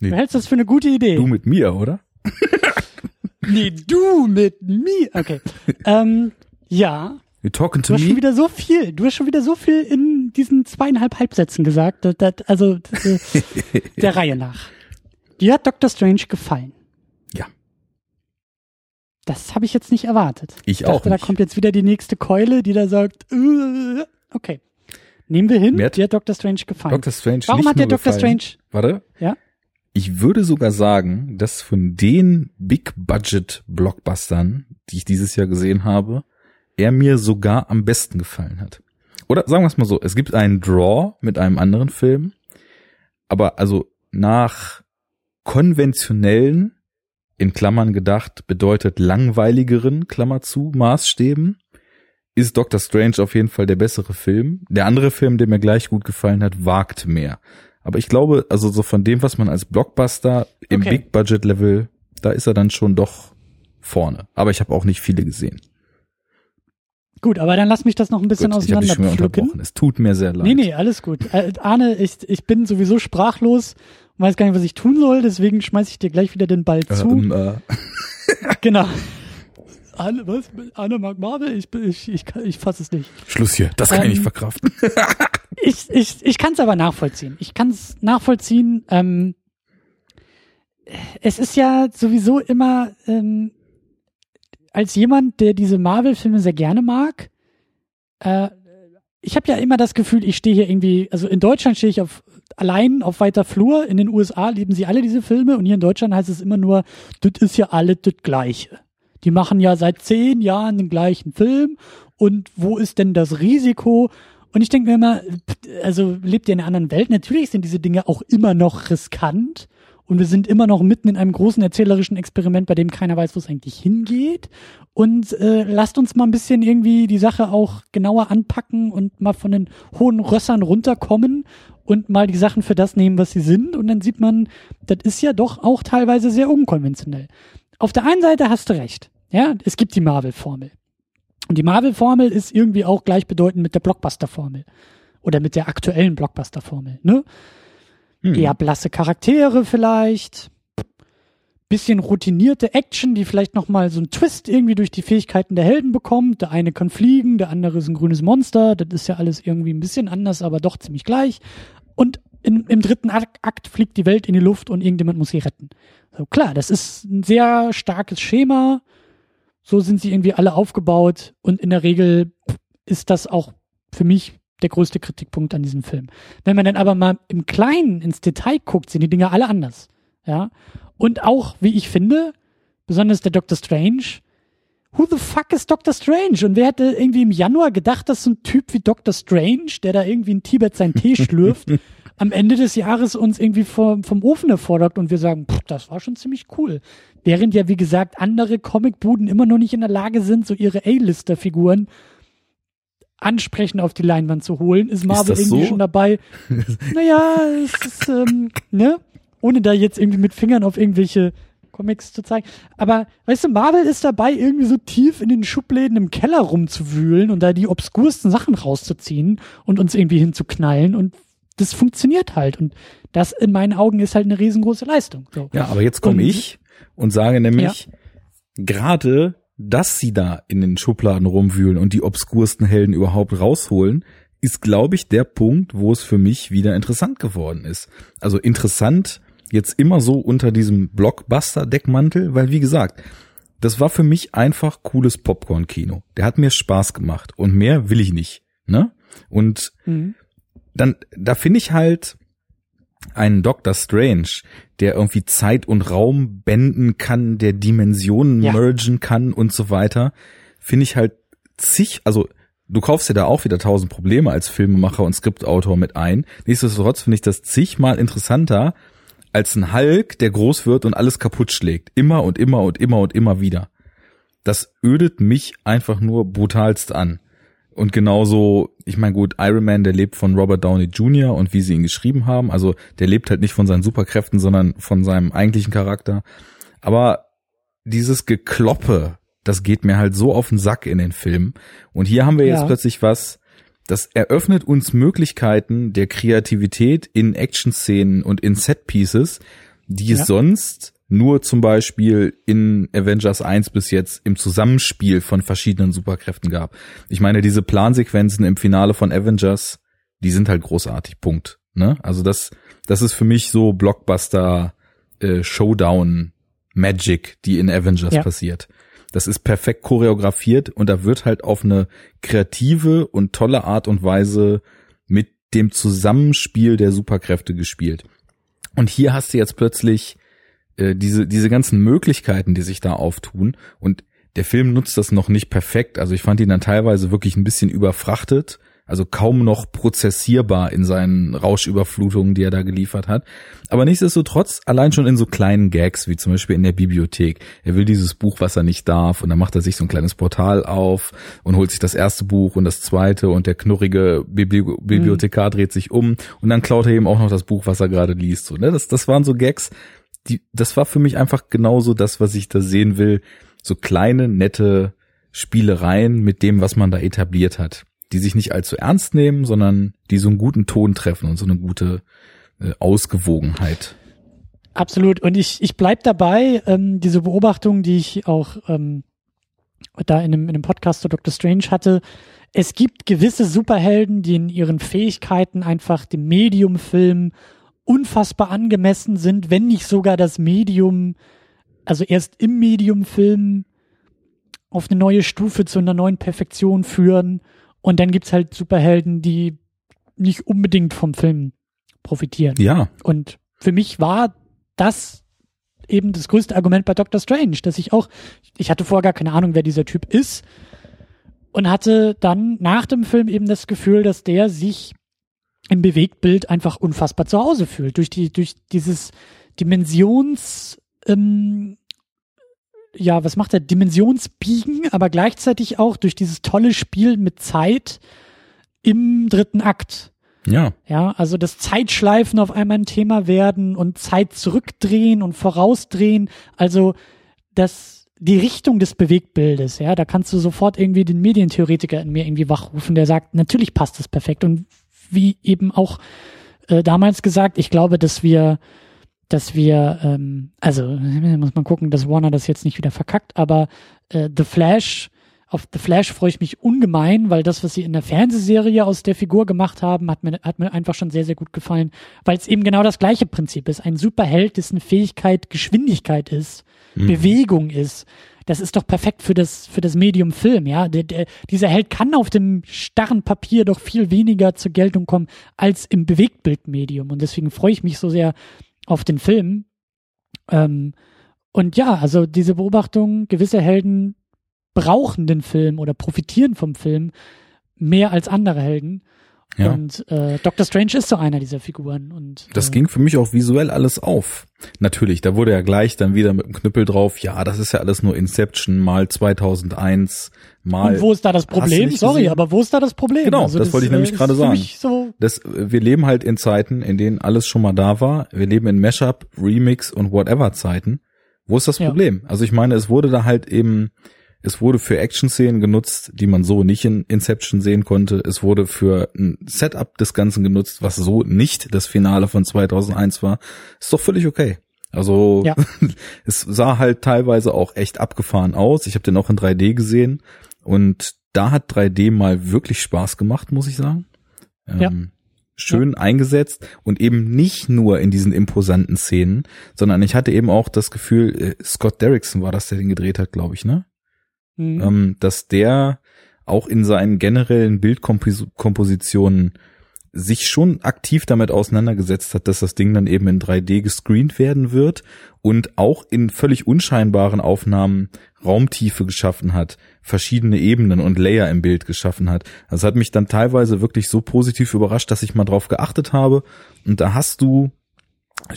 Nee. Du hältst das für eine gute Idee. Du mit mir, oder? [LAUGHS] nee, du mit mir. Okay. [LAUGHS] ähm, ja, You talking du to hast schon me? wieder so viel, du hast schon wieder so viel in diesen zweieinhalb Halbsätzen gesagt. Das, das, also das, äh, [LAUGHS] der Reihe nach. Dir hat Doctor Strange gefallen. Das habe ich jetzt nicht erwartet. Ich dachte, auch da nicht. kommt jetzt wieder die nächste Keule, die da sagt, äh, okay. Nehmen wir hin, Mir hat dir hat Doctor Strange gefallen. Dr. Strange Warum hat dir Doctor gefallen. Strange, Warte. ja? Ich würde sogar sagen, dass von den Big-Budget-Blockbustern, die ich dieses Jahr gesehen habe, er mir sogar am besten gefallen hat. Oder sagen wir es mal so, es gibt einen Draw mit einem anderen Film, aber also nach konventionellen, in Klammern gedacht, bedeutet langweiligeren, Klammer zu, Maßstäben, ist Doctor Strange auf jeden Fall der bessere Film. Der andere Film, der mir gleich gut gefallen hat, wagt mehr. Aber ich glaube, also so von dem, was man als Blockbuster im Okay. Big Budget Level, da ist er dann schon doch vorne. Aber ich habe auch nicht viele gesehen. Gut, aber dann lass mich das noch ein bisschen Gut, ich habe dich schon wieder auseinanderpflücken. unterbrochen. Es tut mir sehr leid. Nee, nee, alles gut. Äh, Arne, ich, ich bin sowieso sprachlos und weiß gar nicht, was ich tun soll, deswegen schmeiß ich dir gleich wieder den Ball zu. Ähm, äh, [LAUGHS] Genau. Arne, was? Arne mag Marvel? Ich, ich, ich, ich fasse es nicht. Schluss hier. Das kann ich Ähm, nicht verkraften. [LAUGHS] Ich, ich, ich kann es aber nachvollziehen. Ich kann es nachvollziehen. Ähm, es ist ja sowieso immer ähm, als jemand, der diese Marvel-Filme sehr gerne mag. Äh, ich habe ja immer das Gefühl, ich stehe hier irgendwie, also in Deutschland stehe ich auf allein auf weiter Flur. In den USA lieben sie alle diese Filme und hier in Deutschland heißt es immer nur, das ist ja alle das Gleiche. Die machen ja seit zehn Jahren den gleichen Film und wo ist denn das Risiko? Und ich denke mir immer, also lebt ihr in einer anderen Welt? Natürlich sind diese Dinge auch immer noch riskant und wir sind immer noch mitten in einem großen erzählerischen Experiment, bei dem keiner weiß, wo es eigentlich hingeht. Und äh, lasst uns mal ein bisschen irgendwie die Sache auch genauer anpacken und mal von den hohen Rössern runterkommen und mal die Sachen für das nehmen, was sie sind. Und dann sieht man, das ist ja doch auch teilweise sehr unkonventionell. Auf der einen Seite hast du recht. Ja, es gibt die Marvel-Formel. Und die Marvel-Formel ist irgendwie auch gleichbedeutend mit der Blockbuster-Formel. Oder mit der aktuellen Blockbuster-Formel, ne? Hm. Eher blasse Charaktere vielleicht. Bisschen routinierte Action, die vielleicht nochmal so einen Twist irgendwie durch die Fähigkeiten der Helden bekommt. Der eine kann fliegen, der andere ist ein grünes Monster. Das ist ja alles irgendwie ein bisschen anders, aber doch ziemlich gleich. Und in, im dritten Akt, fliegt die Welt in die Luft und irgendjemand muss sie retten. So klar, das ist ein sehr starkes Schema. So sind sie irgendwie alle aufgebaut und in der Regel ist das auch für mich der größte Kritikpunkt an diesem Film. Wenn man dann aber mal im Kleinen ins Detail guckt, sind die Dinge alle anders. Ja. Und auch, wie ich finde, besonders der Doctor Strange, who the fuck is Doctor Strange? Und wer hätte irgendwie im Januar gedacht, dass so ein Typ wie Doctor Strange, der da irgendwie in Tibet seinen Tee [LAUGHS] schlürft, am Ende des Jahres uns irgendwie vom, vom Ofen erfordert und wir sagen, pff, das war schon ziemlich cool. Während ja, wie gesagt, andere Comicbuden immer noch nicht in der Lage sind, so ihre A-Lister-Figuren ansprechend auf die Leinwand zu holen, ist Marvel das irgendwie so? schon dabei. [LAUGHS] naja, es ist, ähm, ne? Ohne da jetzt irgendwie mit Fingern auf irgendwelche Comics zu zeigen. Aber weißt du, Marvel ist dabei, irgendwie so tief in den Schubläden im Keller rumzuwühlen und da die obskursten Sachen rauszuziehen und uns irgendwie hinzuknallen und das funktioniert halt. Und das in meinen Augen ist halt eine riesengroße Leistung. So. Ja, aber jetzt komme ich und sage nämlich, ja. gerade, dass sie da in den Schubladen rumwühlen und die obskursten Helden überhaupt rausholen, ist, glaube ich, der Punkt, wo es für mich wieder interessant geworden ist. Also interessant jetzt immer so unter diesem Blockbuster-Deckmantel, weil wie gesagt, das war für mich einfach cooles Popcorn-Kino. Der hat mir Spaß gemacht und mehr will ich nicht. Ne? Und mhm. dann, da finde ich halt einen Doctor Strange, der irgendwie Zeit und Raum benden kann, der Dimensionen ja. mergen kann und so weiter, finde ich halt zig, also du kaufst dir da auch wieder tausend Probleme als Filmemacher und Skriptautor mit ein. Nichtsdestotrotz finde ich das zigmal interessanter als ein Hulk, der groß wird und alles kaputt schlägt. Immer und immer und immer und immer wieder. Das ödet mich einfach nur brutalst an. Und genauso, ich meine gut, Iron Man, der lebt von Robert Downey Jr. und wie sie ihn geschrieben haben. Also der lebt halt nicht von seinen Superkräften, sondern von seinem eigentlichen Charakter. Aber dieses Gekloppe das geht mir halt so auf den Sack in den Filmen. Und hier haben wir jetzt ja. plötzlich was, das eröffnet uns Möglichkeiten der Kreativität in Action-Szenen und in Set-Pieces, die es ja. sonst nur zum Beispiel in Avengers 1 bis jetzt im Zusammenspiel von verschiedenen Superkräften gab. Ich meine, diese Plansequenzen im Finale von Avengers, die sind halt großartig, Punkt. Ne? Also das, das ist für mich so Blockbuster äh, Showdown Magic, die in Avengers ja. passiert. Das ist perfekt choreografiert und da wird halt auf eine kreative und tolle Art und Weise mit dem Zusammenspiel der Superkräfte gespielt. Und hier hast du jetzt plötzlich äh, diese, diese ganzen Möglichkeiten, die sich da auftun. Und der Film nutzt das noch nicht perfekt. Also ich fand ihn dann teilweise wirklich ein bisschen überfrachtet also kaum noch prozessierbar in seinen Rauschüberflutungen, die er da geliefert hat. Aber nichtsdestotrotz, allein schon in so kleinen Gags, wie zum Beispiel in der Bibliothek. Er will dieses Buch, was er nicht darf, und dann macht er sich so ein kleines Portal auf und holt sich das erste Buch und das zweite und der knurrige Bibli Bibliothekar mhm. dreht sich um und dann klaut er eben auch noch das Buch, was er gerade liest. So, ne? das, das waren so Gags, die, das war für mich einfach genauso das, was ich da sehen will. So kleine, nette Spielereien mit dem, was man da etabliert hat die sich nicht allzu ernst nehmen, sondern die so einen guten Ton treffen und so eine gute äh, Ausgewogenheit. Absolut. Und ich, ich bleib dabei, ähm, diese Beobachtung, die ich auch ähm, da in einem, in einem Podcast zu Dr. Strange hatte. Es gibt gewisse Superhelden, die in ihren Fähigkeiten einfach dem Mediumfilm unfassbar angemessen sind, wenn nicht sogar das Medium, also erst im Mediumfilm auf eine neue Stufe zu einer neuen Perfektion führen und dann gibt's halt Superhelden, die nicht unbedingt vom Film profitieren. Ja. Und für mich war das eben das größte Argument bei Doctor Strange, dass ich auch, ich hatte vorher gar keine Ahnung, wer dieser Typ ist und hatte dann nach dem Film eben das Gefühl, dass der sich im Bewegtbild einfach unfassbar zu Hause fühlt. Durch die, durch dieses Dimensions, ähm, ja, was macht er? Dimensionsbiegen, aber gleichzeitig auch durch dieses tolle Spiel mit Zeit im dritten Akt. Ja. Ja, also das Zeitschleifen auf einmal ein Thema werden und Zeit zurückdrehen und vorausdrehen. Also das, die Richtung des Bewegtbildes, ja, da kannst du sofort irgendwie den Medientheoretiker in mir irgendwie wachrufen, der sagt, natürlich passt das perfekt. Und wie eben auch äh, damals gesagt, ich glaube, dass wir dass wir, ähm, also [LAUGHS] muss man gucken, dass Warner das jetzt nicht wieder verkackt, aber äh, The Flash, auf The Flash freue ich mich ungemein, weil das, was sie in der Fernsehserie aus der Figur gemacht haben, hat mir, hat mir einfach schon sehr, sehr gut gefallen, weil es eben genau das gleiche Prinzip ist. Ein Superheld, dessen Fähigkeit Geschwindigkeit ist, mhm. Bewegung ist. Das ist doch perfekt für das, für das Medium Film, ja. Der, der, dieser Held kann auf dem starren Papier doch viel weniger zur Geltung kommen als im Bewegtbildmedium. Und deswegen freue ich mich so sehr, auf den Film. Ähm, und ja, also diese Beobachtung, gewisse Helden brauchen den Film oder profitieren vom Film mehr als andere Helden. Ja. Und äh, Doctor Strange ist so einer dieser Figuren. Und das äh, ging für mich auch visuell alles auf. Natürlich, da wurde ja gleich dann wieder mit dem Knüppel drauf. Ja, das ist ja alles nur Inception mal 2001 mal. Und wo ist da das Problem? Sorry, gesehen? aber wo ist da das Problem? Genau, also das, das, wollte ich nämlich äh, gerade sagen. So das, wir leben halt in Zeiten, in denen alles schon mal da war. Wir leben in Mashup, Remix und Whatever Zeiten. Wo ist das Ja. Problem? Also ich meine, es wurde da halt eben, es wurde für Action-Szenen genutzt, die man so nicht in Inception sehen konnte. Es wurde für ein Setup des Ganzen genutzt, was so nicht das Finale von 2001 war. Ist doch völlig okay. Also Ja. [LAUGHS] es sah halt teilweise auch echt abgefahren aus. Ich habe den auch in 3D gesehen und da hat 3D mal wirklich Spaß gemacht, muss ich sagen. Ja. Ähm, schön eingesetzt und eben nicht nur in diesen imposanten Szenen, sondern ich hatte eben auch das Gefühl, äh, Scott Derrickson war das, der den gedreht hat, glaube ich, ne? Mhm. ähm, dass der auch in seinen generellen Bildkompositionen sich schon aktiv damit auseinandergesetzt hat, dass das Ding dann eben in 3D gescreent werden wird und auch in völlig unscheinbaren Aufnahmen Raumtiefe geschaffen hat, verschiedene Ebenen und Layer im Bild geschaffen hat. Das hat mich dann teilweise wirklich so positiv überrascht, dass ich mal drauf geachtet habe. Und da hast du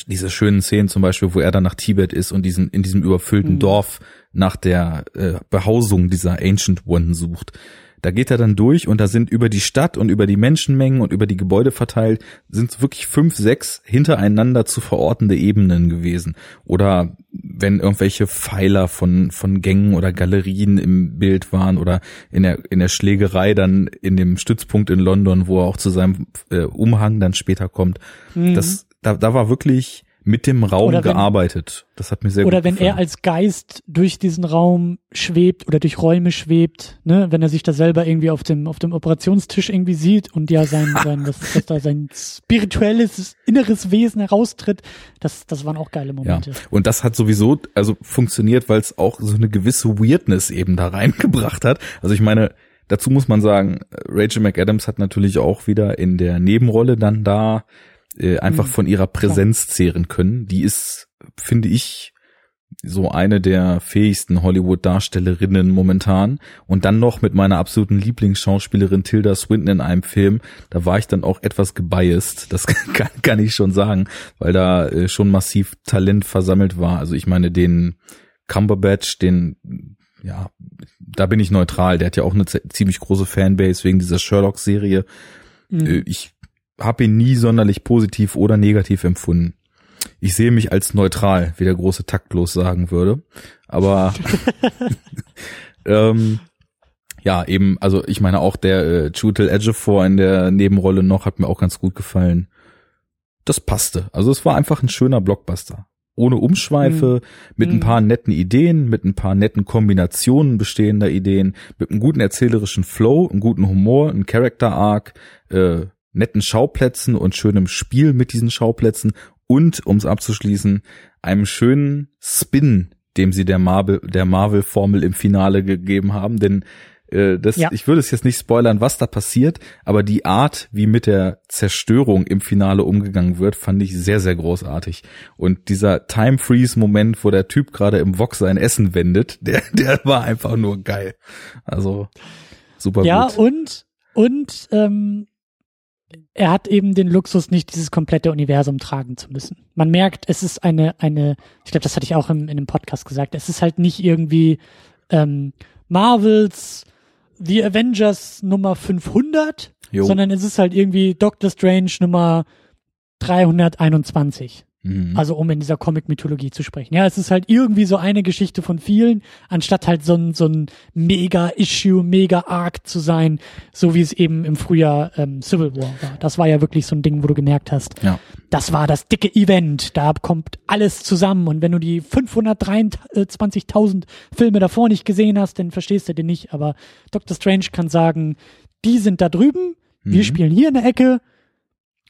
diese schönen Szenen zum Beispiel, wo er dann nach Tibet ist und diesen in diesem überfüllten Mhm. Dorf nach der äh, Behausung dieser Ancient One sucht. Da geht er dann durch und da sind über die Stadt und über die Menschenmengen und über die Gebäude verteilt, sind wirklich fünf, sechs hintereinander zu verortende Ebenen gewesen. Oder wenn irgendwelche Pfeiler von, von Gängen oder Galerien im Bild waren oder in der, in der Schlägerei dann in dem Stützpunkt in London, wo er auch zu seinem äh, Umhang dann später kommt. Mhm. Das, da, da war wirklich mit dem Raum Oder wenn- gearbeitet. Das hat mir sehr Oder gut wenn gefallen. er als Geist durch diesen Raum schwebt oder durch Räume schwebt, ne, wenn er sich da selber irgendwie auf dem, auf dem Operationstisch irgendwie sieht und ja sein, [LAUGHS] sein, dass, dass da sein spirituelles, inneres Wesen heraustritt, das, das waren auch geile Ja, Momente. und das hat sowieso also funktioniert, weil es auch so eine gewisse Weirdness eben da [LAUGHS] reingebracht hat. Also ich meine, dazu muss man sagen, Rachel McAdams hat natürlich auch wieder in der Nebenrolle dann da äh, einfach Mhm, von ihrer Präsenz zehren können. Die ist, finde ich, so eine der fähigsten Hollywood-Darstellerinnen momentan. Und dann noch mit meiner absoluten Lieblingsschauspielerin Tilda Swinton in einem Film. Da war ich dann auch etwas gebiased. Das [LAUGHS] kann, kann ich schon sagen, weil da äh, schon massiv Talent versammelt war. Also ich meine, den Cumberbatch, den, ja, da bin ich neutral. Der hat ja auch eine ziemlich große Fanbase wegen dieser Sherlock-Serie. Mhm. Äh, Ich habe ihn nie sonderlich positiv oder negativ empfunden. Ich sehe mich als neutral, wie der große Taktlos sagen würde. Aber [LAUGHS] ähm, ja, eben, also ich meine auch der äh, Chutel Ejiofor in der Nebenrolle noch hat mir auch ganz gut gefallen. Das passte. Also es war einfach ein schöner Blockbuster. Ohne Umschweife, mit ein Mhm. paar netten Ideen, mit ein paar netten Kombinationen bestehender Ideen, mit einem guten erzählerischen Flow, einem guten Humor, einem Character Arc, äh, netten Schauplätzen und schönem Spiel mit diesen Schauplätzen und, um es abzuschließen, einem schönen Spin, dem sie der Marvel, der Marvel-Formel im Finale gegeben haben, denn äh, das, Ja. ich würde es jetzt nicht spoilern, was da passiert, aber die Art, wie mit der Zerstörung im Finale umgegangen wird, fand ich sehr, sehr großartig. Und dieser Time Freeze Moment, wo der Typ gerade im Wok sein Essen wendet, [LAUGHS] der, der war einfach nur geil. Also super Ja, gut. und, und ähm, er hat eben den Luxus, nicht dieses komplette Universum tragen zu müssen. Man merkt, es ist eine, eine, ich glaube, das hatte ich auch im, in einem Podcast gesagt, es ist halt nicht irgendwie ähm, Marvels The Avengers Nummer 500, Jo. sondern es ist halt irgendwie Doctor Strange Nummer 321. Mhm. Also um in dieser Comic-Mythologie zu sprechen. Ja, es ist halt irgendwie so eine Geschichte von vielen, anstatt halt so ein, so ein Mega-Issue, Mega-Arc zu sein, so wie es eben im Frühjahr ähm, Civil War war. Das war ja wirklich so ein Ding, wo du gemerkt hast, ja. das war das dicke Event, da kommt alles zusammen und wenn du die 523.000 Filme davor nicht gesehen hast, dann verstehst du den nicht, aber Doctor Strange kann sagen, die sind da drüben, wir Mhm. spielen hier in der Ecke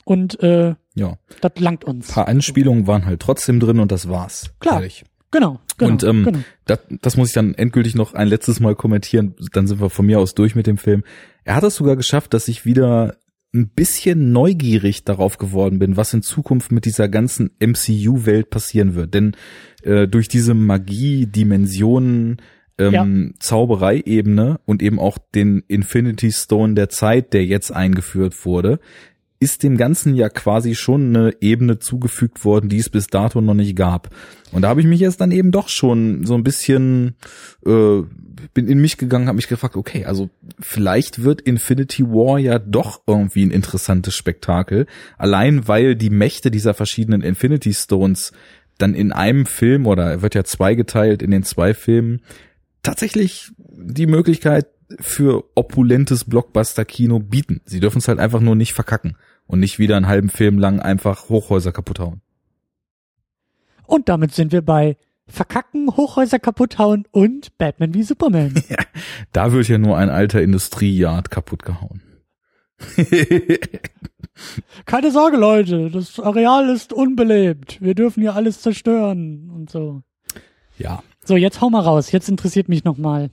und äh, Ja. das langt uns. Ein paar Anspielungen waren halt trotzdem drin und das war's. Klar. Ehrlich. Genau, genau, und ähm, genau. das, das muss ich dann endgültig noch ein letztes Mal kommentieren. Dann sind wir von mir aus durch mit dem Film. Er hat es sogar geschafft, dass ich wieder ein bisschen neugierig darauf geworden bin, was in Zukunft mit dieser ganzen MCU-Welt passieren wird. Denn äh, durch diese Magie, Dimensionen, ähm, Zaubereiebene und eben auch den Infinity Stone der Zeit, der jetzt eingeführt wurde, ist dem Ganzen ja quasi schon eine Ebene zugefügt worden, die es bis dato noch nicht gab. Und da habe ich mich jetzt dann eben doch schon so ein bisschen äh, bin in mich gegangen, habe mich gefragt, okay, also vielleicht wird Infinity War ja doch irgendwie ein interessantes Spektakel, allein weil die Mächte dieser verschiedenen Infinity Stones dann in einem Film oder er wird ja zweigeteilt in den zwei Filmen tatsächlich die Möglichkeit für opulentes Blockbuster-Kino bieten. Sie dürfen es halt einfach nur nicht verkacken und nicht wieder einen halben Film lang einfach Hochhäuser kaputt hauen. Und damit sind wir bei Verkacken, Hochhäuser kaputt hauen und Batman wie Superman. [LAUGHS] Ja, da wird ja nur ein alter Industrieyard kaputt gehauen. [LAUGHS] Keine Sorge, Leute, das Areal ist unbelebt. Wir dürfen hier alles zerstören und so. Ja. So, jetzt hau mal raus. Jetzt interessiert mich nochmal.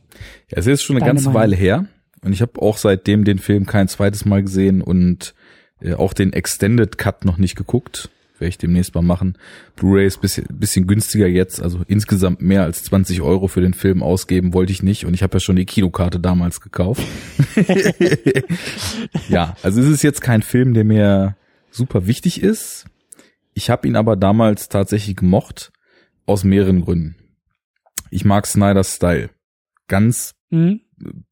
Ja, es ist schon eine ganze Meinung. Weile her. Und ich habe auch seitdem den Film kein zweites Mal gesehen und äh, auch den Extended Cut noch nicht geguckt werde ich demnächst mal machen. Blu-ray ist bisschen, bisschen günstiger jetzt, also insgesamt mehr als 20 Euro für den Film ausgeben wollte ich nicht und ich habe ja schon die Kinokarte damals gekauft. [LAUGHS] ja, also es ist jetzt kein Film, der mir super wichtig ist. Ich habe ihn aber damals tatsächlich gemocht aus mehreren Gründen. Ich mag Snyder's Style. Ganz mhm.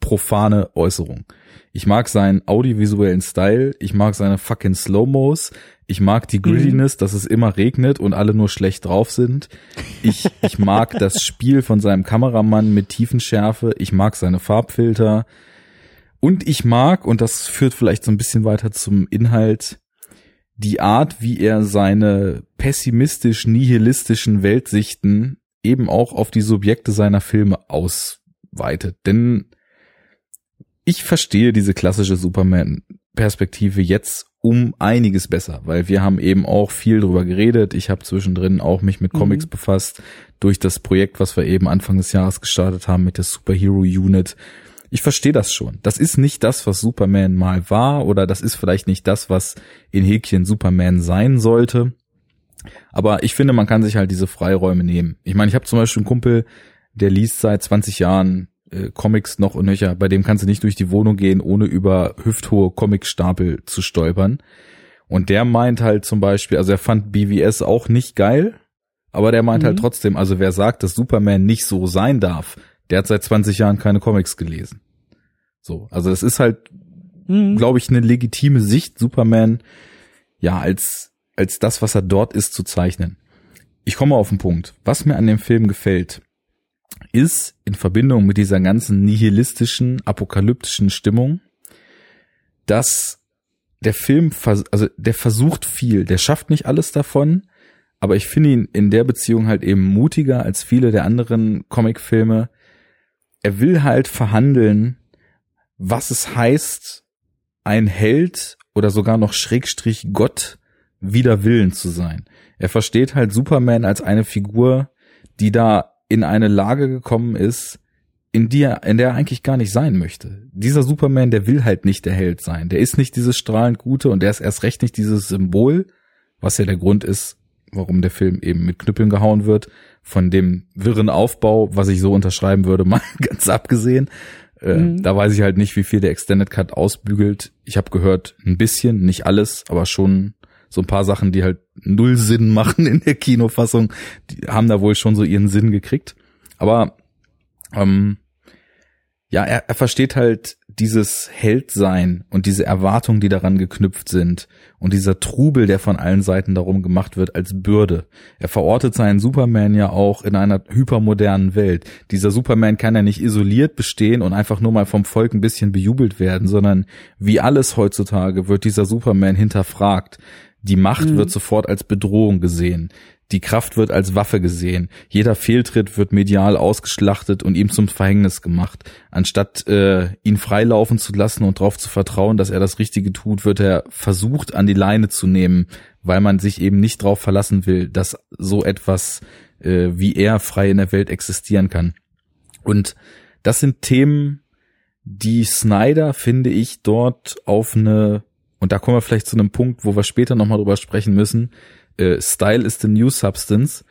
profane Äußerung. Ich mag seinen audiovisuellen Style, ich mag seine fucking Slow-Mos, ich mag die Grittiness, mhm. dass es immer regnet und alle nur schlecht drauf sind. Ich, ich mag [LAUGHS] das Spiel von seinem Kameramann mit Tiefenschärfe. Ich mag seine Farbfilter. Und ich mag, und das führt vielleicht so ein bisschen weiter zum Inhalt, die Art, wie er seine pessimistisch-nihilistischen Weltsichten eben auch auf die Subjekte seiner Filme ausweitet. Denn ich verstehe diese klassische Superman-Perspektive jetzt um einiges besser, weil wir haben eben auch viel drüber geredet. Ich habe zwischendrin auch mich mit Comics mhm. befasst durch das Projekt, was wir eben Anfang des Jahres gestartet haben mit der Superhero Unit. Ich verstehe das schon. Das ist nicht das, was Superman mal war oder das ist vielleicht nicht das, was in Häkchen Superman sein sollte. Aber ich finde, man kann sich halt diese Freiräume nehmen. Ich meine, ich habe zum Beispiel einen Kumpel, der liest seit 20 Jahren äh, Comics noch und nöcher. Bei dem kannst du nicht durch die Wohnung gehen, ohne über hüfthohe Comicstapel zu stolpern. Und der meint halt zum Beispiel, also er fand BVS auch nicht geil, aber der meint halt mhm. halt trotzdem, also wer sagt, dass Superman nicht so sein darf, der hat seit 20 Jahren keine Comics gelesen. So, also es ist halt, mhm. glaube ich, eine legitime Sicht, Superman ja als als das, was er dort ist, zu zeichnen. Ich komme auf den Punkt. Was mir an dem Film gefällt, ist in Verbindung mit dieser ganzen nihilistischen, apokalyptischen Stimmung, dass der Film, also der versucht viel, der schafft nicht alles davon, aber ich finde ihn in der Beziehung halt eben mutiger als viele der anderen Comicfilme. Er will halt verhandeln, was es heißt, ein Held oder sogar noch Schrägstrich Gott wider Willen zu sein. Er versteht halt Superman als eine Figur, die da in eine Lage gekommen ist, in der, in der er eigentlich gar nicht sein möchte. Dieser Superman, der will halt nicht der Held sein. Der ist nicht dieses strahlend Gute und der ist erst recht nicht dieses Symbol, was ja der Grund ist, warum der Film eben mit Knüppeln gehauen wird. Von dem wirren Aufbau, was ich so unterschreiben würde, [LAUGHS] mal ganz abgesehen. Äh, mhm. Da weiß ich halt nicht, wie viel der Extended Cut ausbügelt. Ich habe gehört, ein bisschen, nicht alles, aber schon so ein paar Sachen, die halt null Sinn machen in der Kinofassung, die haben da wohl schon so ihren Sinn gekriegt. Aber ähm, ja, er, er versteht halt dieses Heldsein und diese Erwartungen, die daran geknüpft sind und dieser Trubel, der von allen Seiten darum gemacht wird, als Bürde. Er verortet seinen Superman ja auch in einer hypermodernen Welt. Dieser Superman kann ja nicht isoliert bestehen und einfach nur mal vom Volk ein bisschen bejubelt werden, sondern wie alles heutzutage wird dieser Superman hinterfragt. Die Macht mhm. wird sofort als Bedrohung gesehen. Die Kraft wird als Waffe gesehen. Jeder Fehltritt wird medial ausgeschlachtet und ihm zum Verhängnis gemacht. Anstatt äh, ihn freilaufen zu lassen und darauf zu vertrauen, dass er das Richtige tut, wird er versucht, an die Leine zu nehmen, weil man sich eben nicht darauf verlassen will, dass so etwas äh, wie er frei in der Welt existieren kann. Und das sind Themen, die Snyder, finde ich, dort auf eine und da kommen wir vielleicht zu einem Punkt, wo wir später nochmal drüber sprechen müssen. Äh, Style is the new substance.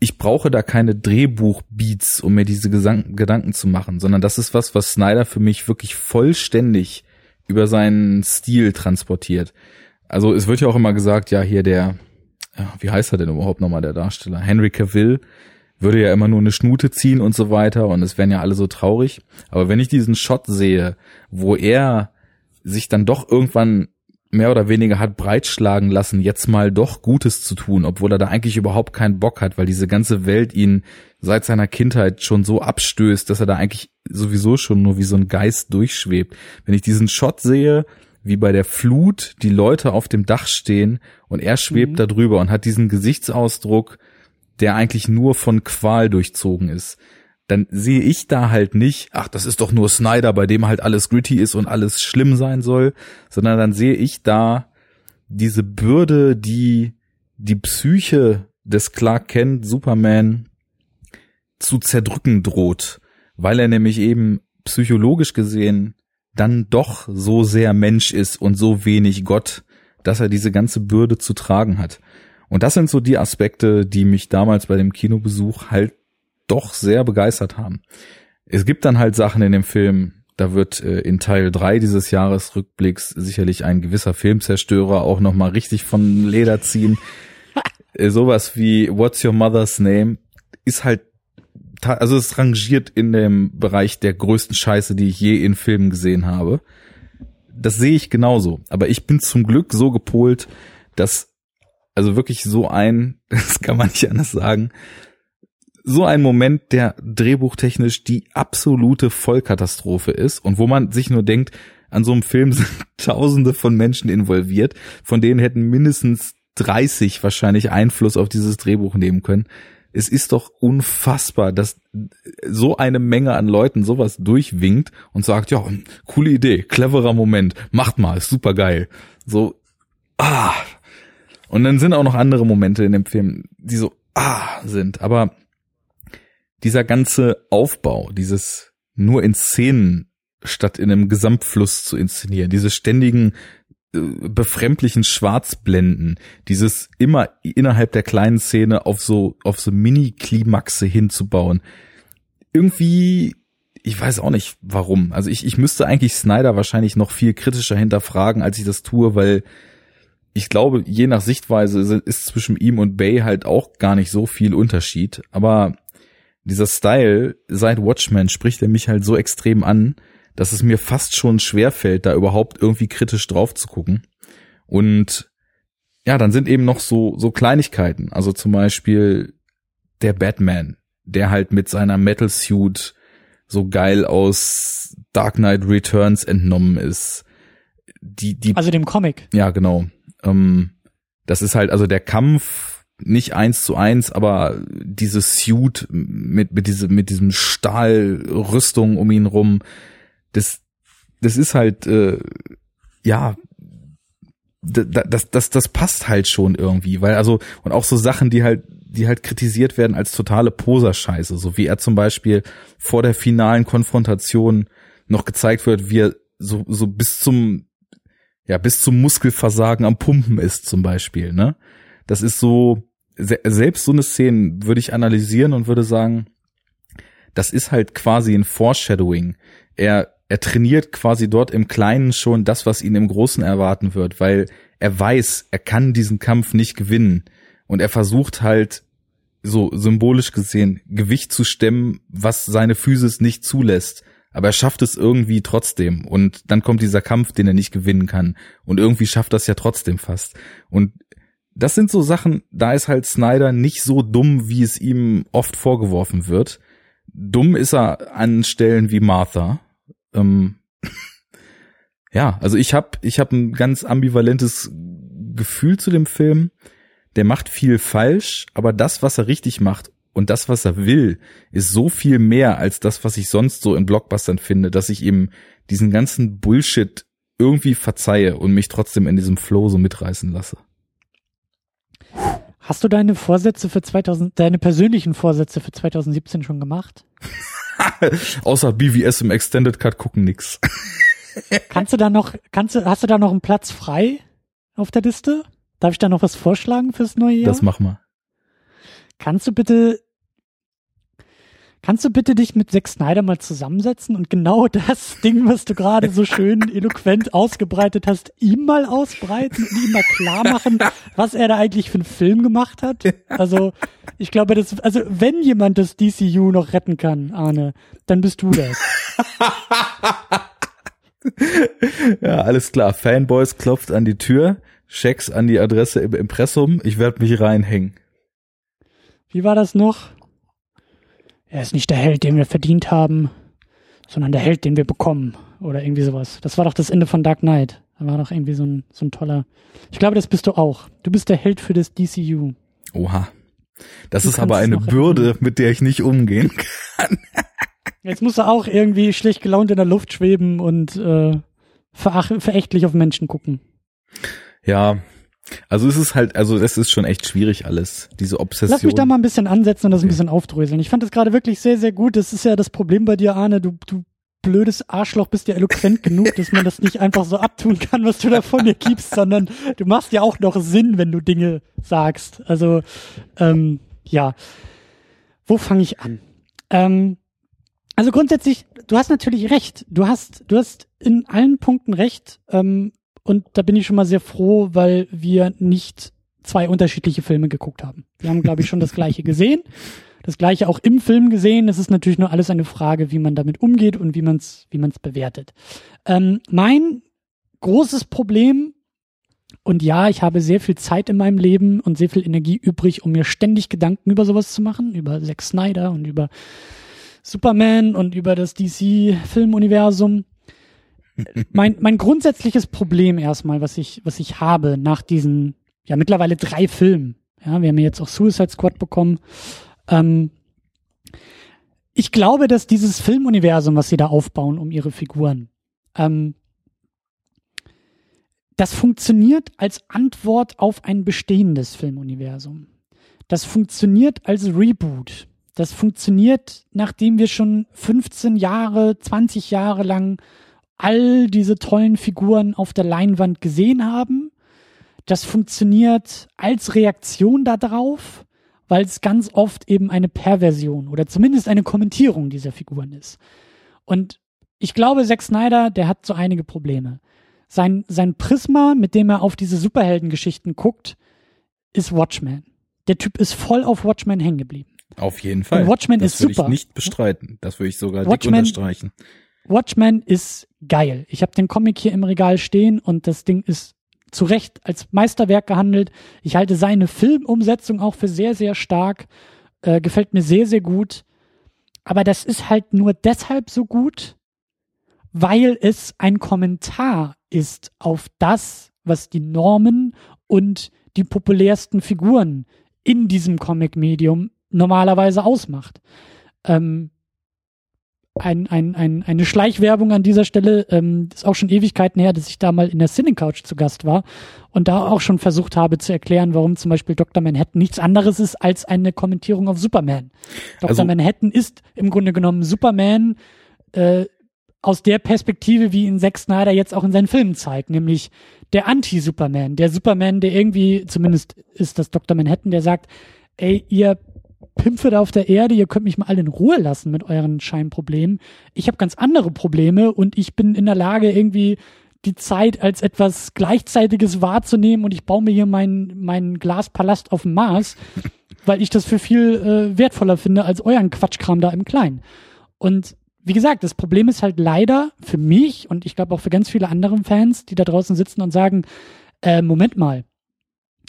Ich brauche da keine Drehbuchbeats, um mir diese Gesang Gedanken zu machen, sondern das ist was, was Snyder für mich wirklich vollständig über seinen Stil transportiert. Also es wird ja auch immer gesagt, ja, hier der, wie heißt er denn überhaupt nochmal, der Darsteller? Henry Cavill würde ja immer nur eine Schnute ziehen und so weiter und es wären ja alle so traurig. Aber wenn ich diesen Shot sehe, wo er sich dann doch irgendwann mehr oder weniger hat breitschlagen lassen, jetzt mal doch Gutes zu tun, obwohl er da eigentlich überhaupt keinen Bock hat, weil diese ganze Welt ihn seit seiner Kindheit schon so abstößt, dass er da eigentlich sowieso schon nur wie so ein Geist durchschwebt. Wenn ich diesen Shot sehe, wie bei der Flut die Leute auf dem Dach stehen und er schwebt mhm. da drüber und hat diesen Gesichtsausdruck, der eigentlich nur von Qual durchzogen ist dann sehe ich da halt nicht, ach, das ist doch nur Snyder, bei dem halt alles gritty ist und alles schlimm sein soll, sondern dann sehe ich da diese Bürde, die die Psyche des Clark Kent Superman zu zerdrücken droht, weil er nämlich eben psychologisch gesehen dann doch so sehr Mensch ist und so wenig Gott, dass er diese ganze Bürde zu tragen hat. Und das sind so die Aspekte, die mich damals bei dem Kinobesuch halt doch sehr begeistert haben. Es gibt dann halt Sachen in dem Film, da wird äh, in Teil drei dieses Jahresrückblicks sicherlich ein gewisser Filmzerstörer auch nochmal richtig von Leder ziehen. [LAUGHS] äh, sowas wie What's Your Mother's Name ist halt, also es rangiert in dem Bereich der größten Scheiße, die ich je in Filmen gesehen habe. Das sehe ich genauso. Aber ich bin zum Glück so gepolt, dass also wirklich so ein, [LAUGHS] das kann man nicht anders sagen, so ein Moment, der drehbuchtechnisch die absolute Vollkatastrophe ist und wo man sich nur denkt, an so einem Film [LAUGHS] sind tausende von Menschen involviert, von denen hätten mindestens 30 wahrscheinlich Einfluss auf dieses Drehbuch nehmen können. Es ist doch unfassbar, dass so eine Menge an Leuten sowas durchwinkt und sagt, ja, coole Idee, cleverer Moment, macht mal, ist super geil. So, ah. Und dann sind auch noch andere Momente in dem Film, die so, ah, sind. Aber dieser ganze Aufbau, dieses nur in Szenen statt in einem Gesamtfluss zu inszenieren, diese ständigen äh, befremdlichen Schwarzblenden, dieses immer innerhalb der kleinen Szene auf so auf so Mini-Klimaxe hinzubauen. Irgendwie, ich weiß auch nicht warum. Also ich, ich müsste eigentlich Snyder wahrscheinlich noch viel kritischer hinterfragen, als ich das tue, weil ich glaube, je nach Sichtweise ist zwischen ihm und Bay halt auch gar nicht so viel Unterschied. Aber dieser Style seit Watchmen spricht er mich halt so extrem an, dass es mir fast schon schwer fällt, da überhaupt irgendwie kritisch drauf zu gucken. Und ja, dann sind eben noch so, so Kleinigkeiten. Also zum Beispiel der Batman, der halt mit seiner Metal Suit so geil aus Dark Knight Returns entnommen ist. Die, die, also dem Comic. Ja, genau. Ähm, das ist halt, also der Kampf nicht eins zu eins, aber diese Suit mit, mit diesem, mit diesem Stahlrüstung um ihn rum, das, das ist halt, äh, ja, das, das, das passt halt schon irgendwie, weil also, und auch so Sachen, die halt, die halt kritisiert werden als totale Poserscheiße, so wie er zum Beispiel vor der finalen Konfrontation noch gezeigt wird, wie er so, so bis zum, ja, bis zum Muskelversagen am Pumpen ist zum Beispiel, ne? Das ist so, selbst so eine Szene würde ich analysieren und würde sagen, das ist halt quasi ein Foreshadowing. Er, er trainiert quasi dort im Kleinen schon das, was ihn im Großen erwarten wird, weil er weiß, er kann diesen Kampf nicht gewinnen. Und er versucht halt, so symbolisch gesehen, Gewicht zu stemmen, was seine Physis nicht zulässt. Aber er schafft es irgendwie trotzdem. Und dann kommt dieser Kampf, den er nicht gewinnen kann. Und irgendwie schafft das ja trotzdem fast. Und das sind so Sachen, da ist halt Snyder nicht so dumm, wie es ihm oft vorgeworfen wird. Dumm ist er an Stellen wie Martha. Ähm, [LAUGHS] ja, also ich habe ich hab ein ganz ambivalentes Gefühl zu dem Film. Der macht viel falsch, aber das, was er richtig macht und das, was er will, ist so viel mehr als das, was ich sonst so in Blockbustern finde, dass ich ihm diesen ganzen Bullshit irgendwie verzeihe und mich trotzdem in diesem Flow so mitreißen lasse. Hast du deine Vorsätze für 2000, deine persönlichen Vorsätze für 2017 schon gemacht? [LAUGHS] Außer BVS im Extended Cut gucken nix. [LAUGHS] kannst du da noch, kannst du, hast du da noch einen Platz frei auf der Liste? Darf ich da noch was vorschlagen fürs neue Jahr? Das mach mal. Kannst du bitte Kannst du bitte dich mit Zack Snyder mal zusammensetzen und genau [LAUGHS] das Ding, was du gerade so schön eloquent ausgebreitet hast, ihm mal ausbreiten und ihm mal klar machen, was er da eigentlich für einen Film gemacht hat? Also, ich glaube, das, also, wenn jemand das DCU noch retten kann, Arne, dann bist du das. [LAUGHS] ja, alles klar. Fanboys klopft an die Tür, Schecks an die Adresse im Impressum. Ich werde mich reinhängen. Wie war das noch? Er ist nicht der Held, den wir verdient haben, sondern der Held, den wir bekommen. Oder irgendwie sowas. Das war doch das Ende von Dark Knight. Da war doch irgendwie so ein, so ein toller. Ich glaube, das bist du auch. Du bist der Held für das DCU. Oha. Das du ist aber eine Bürde, mit der ich nicht umgehen kann. Jetzt musst du auch irgendwie schlecht gelaunt in der Luft schweben und äh, verach verächtlich auf Menschen gucken. Ja, also es ist halt, also das ist schon echt schwierig alles, diese Obsession. Lass mich da mal ein bisschen ansetzen und das okay. ein bisschen aufdröseln. Ich fand das gerade wirklich sehr, sehr gut. Das ist ja das Problem bei dir, Arne. Du, du blödes Arschloch bist ja eloquent genug, dass man das nicht einfach so abtun kann, was du da von dir gibst, sondern du machst ja auch noch Sinn, wenn du Dinge sagst. Also, ähm, ja. Wo fange ich an? Ähm, also grundsätzlich, du hast natürlich recht. Du hast, du hast in allen Punkten recht. Ähm, und da bin ich schon mal sehr froh, weil wir nicht zwei unterschiedliche Filme geguckt haben. Wir haben, glaube ich, schon das [LAUGHS] gleiche gesehen. Das gleiche auch im Film gesehen. Es ist natürlich nur alles eine Frage, wie man damit umgeht und wie man es wie man's bewertet. Ähm, mein großes Problem, und ja, ich habe sehr viel Zeit in meinem Leben und sehr viel Energie übrig, um mir ständig Gedanken über sowas zu machen, über Zack Snyder und über Superman und über das DC-Filmuniversum. Mein, mein grundsätzliches Problem erstmal, was ich, was ich habe nach diesen, ja, mittlerweile drei Filmen. Ja, wir haben jetzt auch Suicide Squad bekommen. Ähm, ich glaube, dass dieses Filmuniversum, was sie da aufbauen um ihre Figuren, ähm, das funktioniert als Antwort auf ein bestehendes Filmuniversum. Das funktioniert als Reboot. Das funktioniert, nachdem wir schon 15 Jahre, 20 Jahre lang all diese tollen Figuren auf der Leinwand gesehen haben. Das funktioniert als Reaktion darauf, weil es ganz oft eben eine Perversion oder zumindest eine Kommentierung dieser Figuren ist. Und ich glaube, Zack Snyder, der hat so einige Probleme. Sein, sein Prisma, mit dem er auf diese Superheldengeschichten guckt, ist Watchmen. Der Typ ist voll auf Watchmen hängen geblieben. Auf jeden Fall. Und Watchmen das ist super. Das würde ich nicht bestreiten. Das würde ich sogar Watchmen, dick unterstreichen. Watchmen ist geil. Ich habe den Comic hier im Regal stehen und das Ding ist zu Recht als Meisterwerk gehandelt. Ich halte seine Filmumsetzung auch für sehr, sehr stark. Äh, gefällt mir sehr, sehr gut. Aber das ist halt nur deshalb so gut, weil es ein Kommentar ist auf das, was die Normen und die populärsten Figuren in diesem Comic-Medium normalerweise ausmacht. Ähm, ein, ein, ein, eine Schleichwerbung an dieser Stelle. Ähm, ist auch schon Ewigkeiten her, dass ich da mal in der Cine Couch zu Gast war und da auch schon versucht habe zu erklären, warum zum Beispiel Dr. Manhattan nichts anderes ist als eine Kommentierung auf Superman. Dr. Also, Manhattan ist im Grunde genommen Superman äh, aus der Perspektive, wie ihn Zack Snyder jetzt auch in seinen Filmen zeigt, nämlich der Anti-Superman, der Superman, der irgendwie, zumindest ist das Dr. Manhattan, der sagt, ey, ihr Pimpfe da auf der Erde, ihr könnt mich mal alle in Ruhe lassen mit euren Scheinproblemen. Ich habe ganz andere Probleme und ich bin in der Lage, irgendwie die Zeit als etwas Gleichzeitiges wahrzunehmen und ich baue mir hier meinen mein Glaspalast auf dem Mars, [LAUGHS] weil ich das für viel äh, wertvoller finde als euren Quatschkram da im Kleinen. Und wie gesagt, das Problem ist halt leider für mich und ich glaube auch für ganz viele andere Fans, die da draußen sitzen und sagen, äh, Moment mal,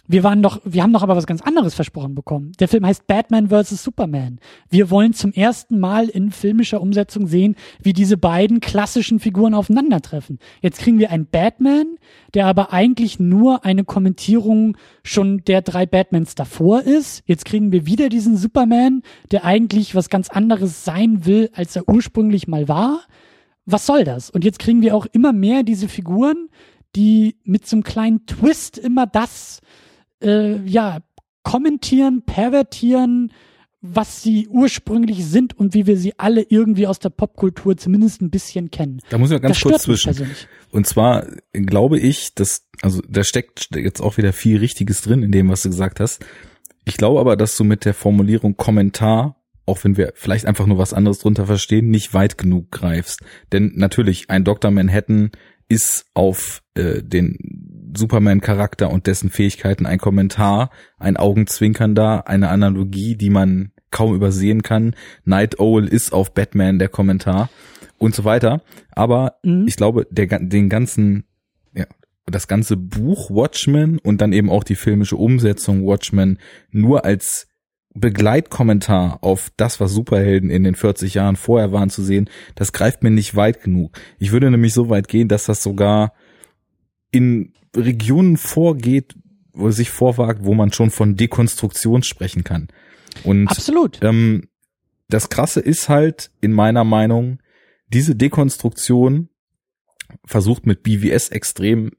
wir waren doch, wir haben doch aber was ganz anderes versprochen bekommen. Der Film heißt Batman vs. Superman. Wir wollen zum ersten Mal in filmischer Umsetzung sehen, wie diese beiden klassischen Figuren aufeinandertreffen. Jetzt kriegen wir einen Batman, der aber eigentlich nur eine Kommentierung schon der drei Batmans davor ist. Jetzt kriegen wir wieder diesen Superman, der eigentlich was ganz anderes sein will, als er ursprünglich mal war. Was soll das? Und jetzt kriegen wir auch immer mehr diese Figuren, die mit so einem kleinen Twist immer das äh, ja, kommentieren, pervertieren, was sie ursprünglich sind und wie wir sie alle irgendwie aus der Popkultur zumindest ein bisschen kennen. Da muss ich ganz kurz zwischen. Und zwar glaube ich, dass, also da steckt jetzt auch wieder viel Richtiges drin in dem, was du gesagt hast. Ich glaube aber, dass du mit der Formulierung Kommentar, auch wenn wir vielleicht einfach nur was anderes drunter verstehen, nicht weit genug greifst. Denn natürlich, ein Dr. Manhattan ist auf äh, den Superman-Charakter und dessen Fähigkeiten ein Kommentar, ein Augenzwinkern da, eine Analogie, die man kaum übersehen kann. Night Owl ist auf Batman der Kommentar. und so weiter. Aber mhm. ich glaube, der, den ganzen, ja, das ganze Buch Watchmen und dann eben auch die filmische Umsetzung Watchmen nur als Begleitkommentar auf das, was Superhelden in den 40 Jahren vorher waren zu sehen, das greift mir nicht weit genug. Ich würde nämlich so weit gehen, dass das sogar in Regionen vorgeht, wo sich vorwagt, wo man schon von Dekonstruktion sprechen kann. Und Absolut. Ähm, das Krasse ist halt in meiner Meinung, diese Dekonstruktion versucht mit BVS extrem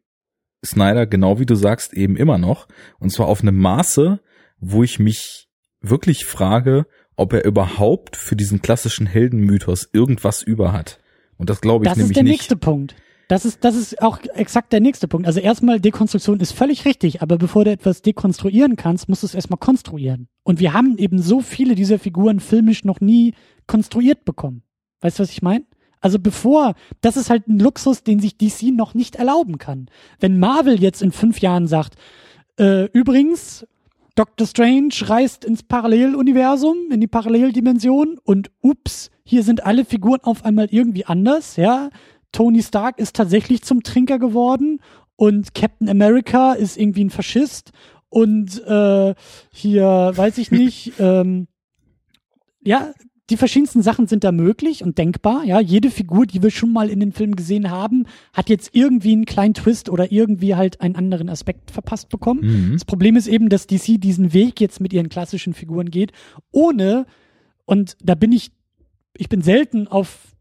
Snyder, genau wie du sagst, eben immer noch. Und zwar auf einem Maße, wo ich mich wirklich frage, ob er überhaupt für diesen klassischen Heldenmythos irgendwas über hat. Und das glaube ich das nämlich nicht. Das ist der nächste Punkt. Das ist, das ist auch exakt der nächste Punkt. Also erstmal, Dekonstruktion ist völlig richtig, aber bevor du etwas dekonstruieren kannst, musst du es erstmal konstruieren. Und wir haben eben so viele dieser Figuren filmisch noch nie konstruiert bekommen. Weißt du, was ich meine? Also bevor, das ist halt ein Luxus, den sich DC noch nicht erlauben kann. Wenn Marvel jetzt in fünf Jahren sagt, äh, übrigens, Doctor Strange reist ins Paralleluniversum, in die Paralleldimension und ups, hier sind alle Figuren auf einmal irgendwie anders, ja. Tony Stark ist tatsächlich zum Trinker geworden und Captain America ist irgendwie ein Faschist und äh, hier weiß ich nicht, [LAUGHS] ähm, ja, die verschiedensten Sachen sind da möglich und denkbar. Ja, jede Figur, die wir schon mal in den Film gesehen haben, hat jetzt irgendwie einen kleinen Twist oder irgendwie halt einen anderen Aspekt verpasst bekommen. Mhm. Das Problem ist eben, dass DC diesen Weg jetzt mit ihren klassischen Figuren geht, ohne und da bin ich, ich bin selten auf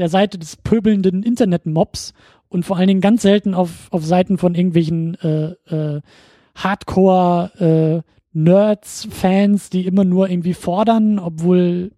der Seite des pöbelnden Internet-Mobs und vor allen Dingen ganz selten auf, auf Seiten von irgendwelchen äh, äh, Hardcore äh, Nerds, Fans, die immer nur irgendwie fordern, obwohl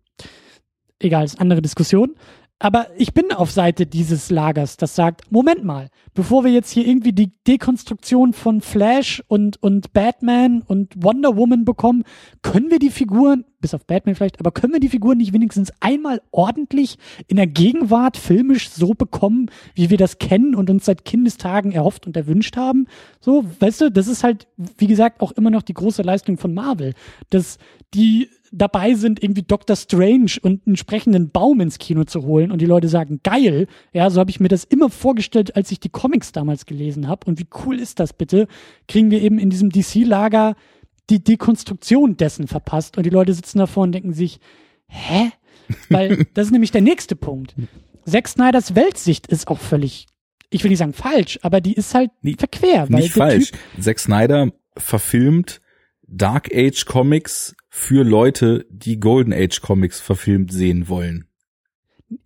egal, ist andere Diskussion. Aber ich bin auf Seite dieses Lagers, das sagt, Moment mal, bevor wir jetzt hier irgendwie die Dekonstruktion von Flash und, und Batman und Wonder Woman bekommen, können wir die Figuren, bis auf Batman vielleicht, aber können wir die Figuren nicht wenigstens einmal ordentlich in der Gegenwart filmisch so bekommen, wie wir das kennen und uns seit Kindestagen erhofft und erwünscht haben? So, weißt du, das ist halt, wie gesagt, auch immer noch die große Leistung von Marvel, dass die dabei sind, irgendwie Doctor Strange und einen sprechenden Baum ins Kino zu holen und die Leute sagen, geil. Ja, so habe ich mir das immer vorgestellt, als ich die Comics damals gelesen habe. Und wie cool ist das bitte? Kriegen wir eben in diesem DC-Lager die Dekonstruktion dessen verpasst und die Leute sitzen davor und denken sich, hä? Weil [LAUGHS] das ist nämlich der nächste Punkt. Zack Snyders Weltsicht ist auch völlig, ich will nicht sagen falsch, aber die ist halt nie, verquer. Nicht falsch. Typ Zack Snyder verfilmt Dark Age Comics für Leute, die Golden Age Comics verfilmt sehen wollen.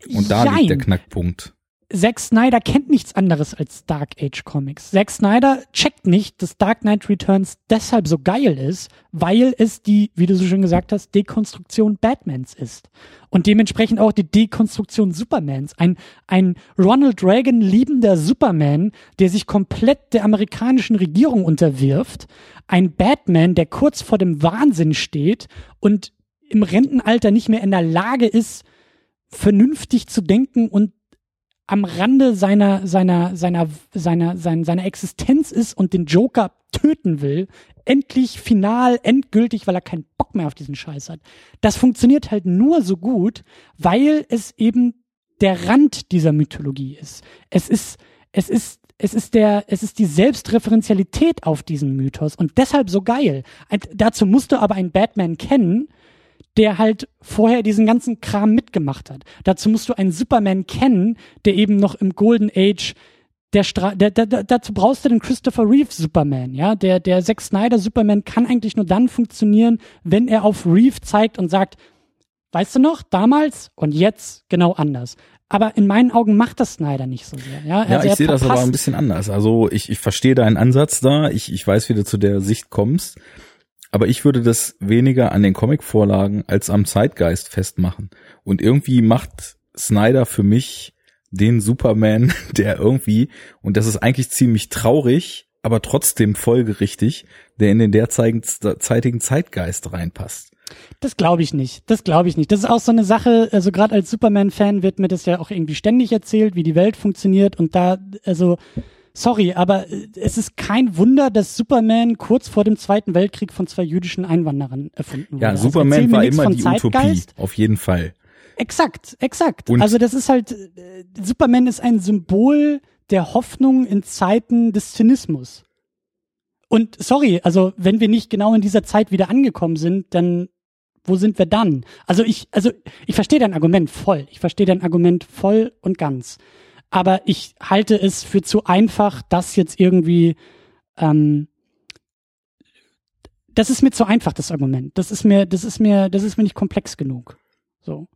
Und da Jein. liegt der Knackpunkt. Zack Snyder kennt nichts anderes als Dark Age Comics. Zack Snyder checkt nicht, dass Dark Knight Returns deshalb so geil ist, weil es die, wie du so schön gesagt hast, Dekonstruktion Batmans ist. Und dementsprechend auch die Dekonstruktion Supermans. Ein, ein Ronald Reagan liebender Superman, der sich komplett der amerikanischen Regierung unterwirft. Ein Batman, der kurz vor dem Wahnsinn steht und im Rentenalter nicht mehr in der Lage ist, vernünftig zu denken und am Rande seiner, seiner, seiner, seiner, seiner, seiner Existenz ist und den Joker töten will, endlich final, endgültig, weil er keinen Bock mehr auf diesen Scheiß hat. Das funktioniert halt nur so gut, weil es eben der Rand dieser Mythologie ist. Es ist, es ist, es ist der, es ist die Selbstreferenzialität auf diesen Mythos und deshalb so geil. Und dazu musst du aber einen Batman kennen, der halt vorher diesen ganzen Kram mitgemacht hat. Dazu musst du einen Superman kennen, der eben noch im Golden Age der, Stra der, der, der dazu brauchst du den Christopher Reeve Superman, ja, der der Zack Snyder Superman kann eigentlich nur dann funktionieren, wenn er auf Reeve zeigt und sagt, weißt du noch, damals und jetzt genau anders. Aber in meinen Augen macht das Snyder nicht so sehr. Ja, also ja ich sehe das aber ein bisschen anders. Also ich, ich verstehe deinen Ansatz da. Ich, ich weiß, wie du zu der Sicht kommst. Aber ich würde das weniger an den Comicvorlagen als am Zeitgeist festmachen. Und irgendwie macht Snyder für mich den Superman, [LAUGHS] der irgendwie, und das ist eigentlich ziemlich traurig, aber trotzdem folgerichtig, der in den derzeitigen Zeitgeist reinpasst. Das glaube ich nicht. Das glaube ich nicht. Das ist auch so eine Sache, also gerade als Superman-Fan wird mir das ja auch irgendwie ständig erzählt, wie die Welt funktioniert und da, also sorry, aber äh, es ist kein Wunder, dass Superman kurz vor dem Zweiten Weltkrieg von zwei jüdischen Einwanderern erfunden wurde. Ja, also Superman war immer die Zeitgeist. Utopie, auf jeden Fall. Exakt, exakt. Und- also das ist halt, äh, Superman ist ein Symbol der Hoffnung in Zeiten des Zynismus. Und sorry, also wenn wir nicht genau in dieser Zeit wieder angekommen sind, dann wo sind wir dann? Also ich, also ich verstehe dein Argument voll. Ich verstehe dein Argument voll und ganz. Aber ich halte es für zu einfach, das jetzt irgendwie, ähm, das ist mir zu einfach, das Argument. Das ist mir, das ist mir, das ist mir nicht komplex genug. So.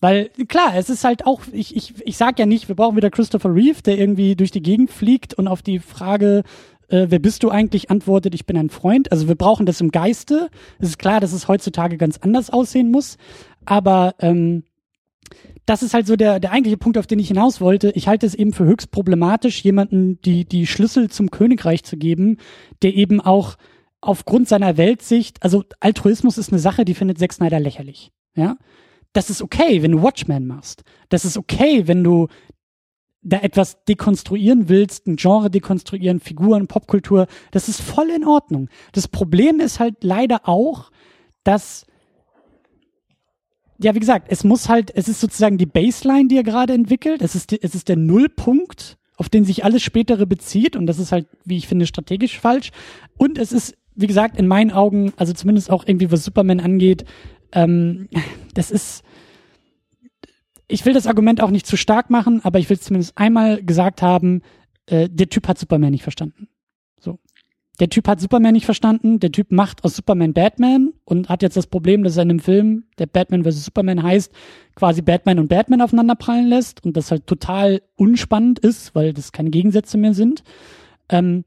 Weil, klar, es ist halt auch, ich, ich, ich sag ja nicht, wir brauchen wieder Christopher Reeve, der irgendwie durch die Gegend fliegt und auf die Frage, äh, wer bist du eigentlich, antwortet, ich bin ein Freund. Also wir brauchen das im Geiste. Es ist klar, dass es heutzutage ganz anders aussehen muss. Aber ähm, das ist halt so der, der eigentliche Punkt, auf den ich hinaus wollte. Ich halte es eben für höchst problematisch, jemanden die, die Schlüssel zum Königreich zu geben, der eben auch aufgrund seiner Weltsicht, also Altruismus ist eine Sache, die findet Zack Snyder lächerlich. Ja, das ist okay, wenn du Watchmen machst. Das ist okay, wenn du da etwas dekonstruieren willst, ein Genre dekonstruieren, Figuren, Popkultur. Das ist voll in Ordnung. Das Problem ist halt leider auch, dass ja, wie gesagt, es muss halt, es ist sozusagen die Baseline, die er gerade entwickelt. Es ist, es ist der Nullpunkt, auf den sich alles spätere bezieht. Und das ist halt, wie ich finde, strategisch falsch. Und es ist, wie gesagt, in meinen Augen, also zumindest auch irgendwie, was Superman angeht, ähm, das ist, ich will das Argument auch nicht zu stark machen, aber ich will zumindest einmal gesagt haben, äh, der Typ hat Superman nicht verstanden. Der Typ hat Superman nicht verstanden, der Typ macht aus Superman Batman und hat jetzt das Problem, dass er in einem Film, der Batman vs. Superman heißt, quasi Batman und Batman aufeinander prallen lässt und das halt total unspannend ist, weil das keine Gegensätze mehr sind. Ähm,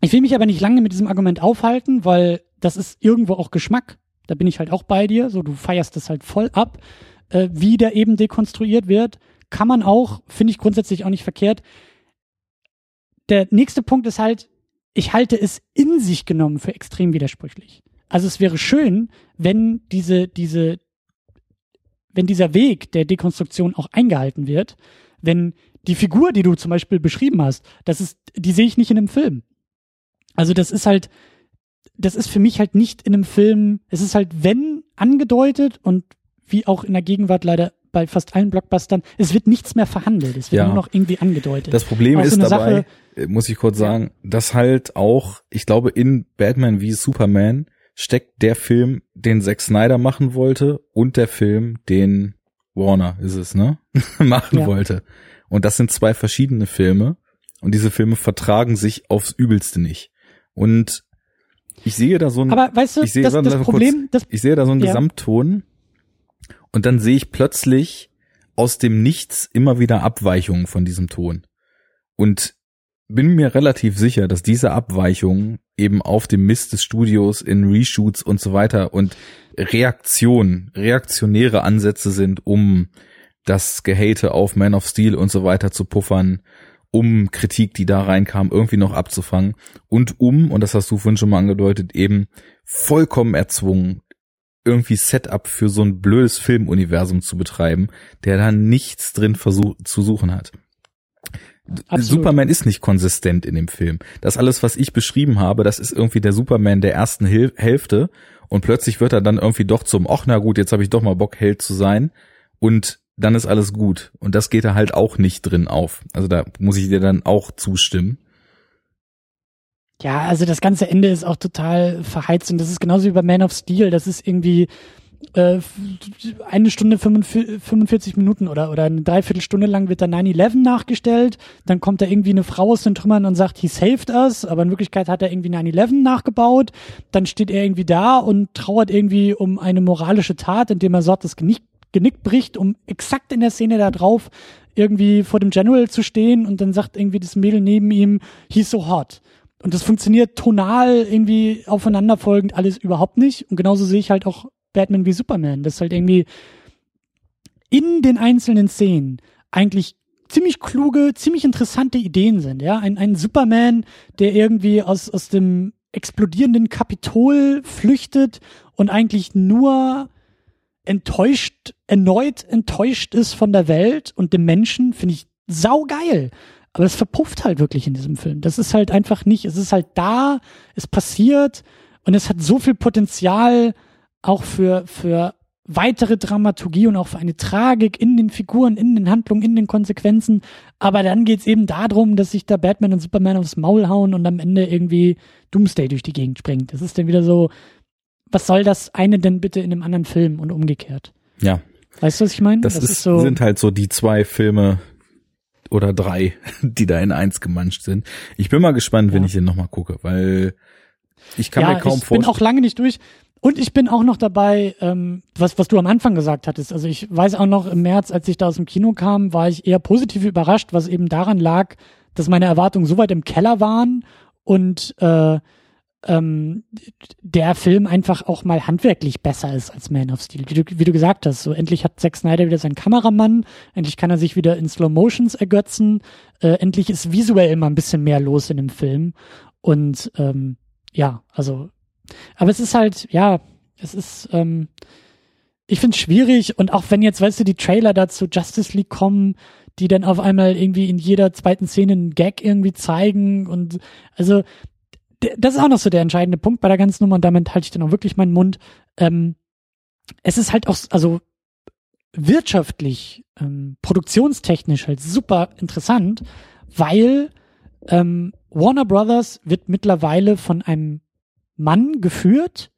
ich will mich aber nicht lange mit diesem Argument aufhalten, weil das ist irgendwo auch Geschmack. Da bin ich halt auch bei dir. So, du feierst das halt voll ab, äh, wie der eben dekonstruiert wird. Kann man auch, finde ich grundsätzlich auch nicht verkehrt. Der nächste Punkt ist halt, ich halte es in sich genommen für extrem widersprüchlich. Also es wäre schön, wenn diese, diese, wenn dieser Weg der Dekonstruktion auch eingehalten wird, wenn die Figur, die du zum Beispiel beschrieben hast, das ist, die sehe ich nicht in einem Film. Also das ist halt, das ist für mich halt nicht in einem Film, es ist halt, wenn angedeutet und wie auch in der Gegenwart leider bei fast allen Blockbustern, es wird nichts mehr verhandelt, es wird Ja. nur noch irgendwie angedeutet. Das Problem Auch ist dabei, Sache- äh, muss ich kurz sagen, dass halt auch, ich glaube, in Batman wie Superman steckt der Film, den Zack Snyder machen wollte und der Film, den Warner ist es, ne? [LAUGHS] machen Ja. wollte. Und das sind zwei verschiedene Filme und diese Filme vertragen sich aufs Übelste nicht. Und ich sehe da so ein, Aber weißt du, ich sehe, das, warte, das Problem, das, ich sehe da so einen Ja. Gesamtton und dann sehe ich plötzlich aus dem Nichts immer wieder Abweichungen von diesem Ton. Und bin mir relativ sicher, dass diese Abweichungen eben auf dem Mist des Studios in Reshoots und so weiter und Reaktion, reaktionäre Ansätze sind, um das Gehate auf Man of Steel und so weiter zu puffern, um Kritik, die da reinkam, irgendwie noch abzufangen und um, und das hast du vorhin schon mal angedeutet, eben vollkommen erzwungen, irgendwie Setup für so ein blödes Filmuniversum zu betreiben, der da nichts drin versuch, zu suchen hat. Absolut. Superman ist nicht konsistent in dem Film. Das alles, was ich beschrieben habe, das ist irgendwie der Superman der ersten Hil Hälfte und plötzlich wird er dann irgendwie doch zum, ach na gut, jetzt habe ich doch mal Bock, Held zu sein und dann ist alles gut. Und das geht da halt auch nicht drin auf. Also da muss ich dir dann auch zustimmen. Ja, also das ganze Ende ist auch total verheizt und das ist genauso wie bei Man of Steel. Das ist irgendwie äh, eine Stunde 45 45 Minuten oder, oder eine Dreiviertelstunde lang wird da 9-11 nachgestellt. Dann kommt da irgendwie eine Frau aus den Trümmern und sagt, he saved us, aber in Wirklichkeit hat er irgendwie 9-11 nachgebaut. Dann steht er irgendwie da und trauert irgendwie um eine moralische Tat, indem er sagt, das Genick, Genick bricht, um exakt in der Szene da drauf irgendwie vor dem General zu stehen und dann sagt irgendwie das Mädel neben ihm, he's so hot. Und das funktioniert tonal irgendwie aufeinanderfolgend alles überhaupt nicht. Und genauso sehe ich halt auch Batman wie Superman. Das halt irgendwie in den einzelnen Szenen eigentlich ziemlich kluge, ziemlich interessante Ideen sind. Ja, ein, ein Superman, der irgendwie aus, aus dem explodierenden Kapitol flüchtet und eigentlich nur enttäuscht, erneut enttäuscht ist von der Welt und dem Menschen, finde ich saugeil. Aber das verpufft halt wirklich in diesem Film. Das ist halt einfach nicht, es ist halt da, es passiert und es hat so viel Potenzial auch für, für weitere Dramaturgie und auch für eine Tragik in den Figuren, in den Handlungen, in den Konsequenzen. Aber dann geht's eben darum, dass sich da Batman und Superman aufs Maul hauen und am Ende irgendwie Doomsday durch die Gegend springt. Das ist dann wieder so, was soll das eine denn bitte in einem anderen Film und umgekehrt? Ja. Weißt du, was ich meine? Das, das ist, ist so sind halt so die zwei Filme oder drei, [LAUGHS] die da in eins gemanscht sind. Ich bin mal gespannt, ja. wenn ich den nochmal gucke, weil ich kann ja, mir kaum ich vorstellen. Ich bin auch lange nicht durch. Und ich bin auch noch dabei, ähm, was, was du am Anfang gesagt hattest. Also ich weiß auch noch im März, als ich da aus dem Kino kam, war ich eher positiv überrascht, was eben daran lag, dass meine Erwartungen so weit im Keller waren und äh, ähm, der Film einfach auch mal handwerklich besser ist als Man of Steel. Wie du, wie du gesagt hast, so endlich hat Zack Snyder wieder seinen Kameramann, endlich kann er sich wieder in Slow Motions ergötzen, äh, endlich ist visuell immer ein bisschen mehr los in dem Film und ähm, ja, also aber es ist halt, ja, es ist, ähm, ich finde es schwierig und auch wenn jetzt, weißt du, die Trailer dazu Justice League kommen, die dann auf einmal irgendwie in jeder zweiten Szene einen Gag irgendwie zeigen und also das ist auch noch so der entscheidende Punkt bei der ganzen Nummer und damit halte ich dann auch wirklich meinen Mund. Ähm, es ist halt auch, also wirtschaftlich, ähm, produktionstechnisch halt super interessant, weil ähm, Warner Brothers wird mittlerweile von einem Mann geführt,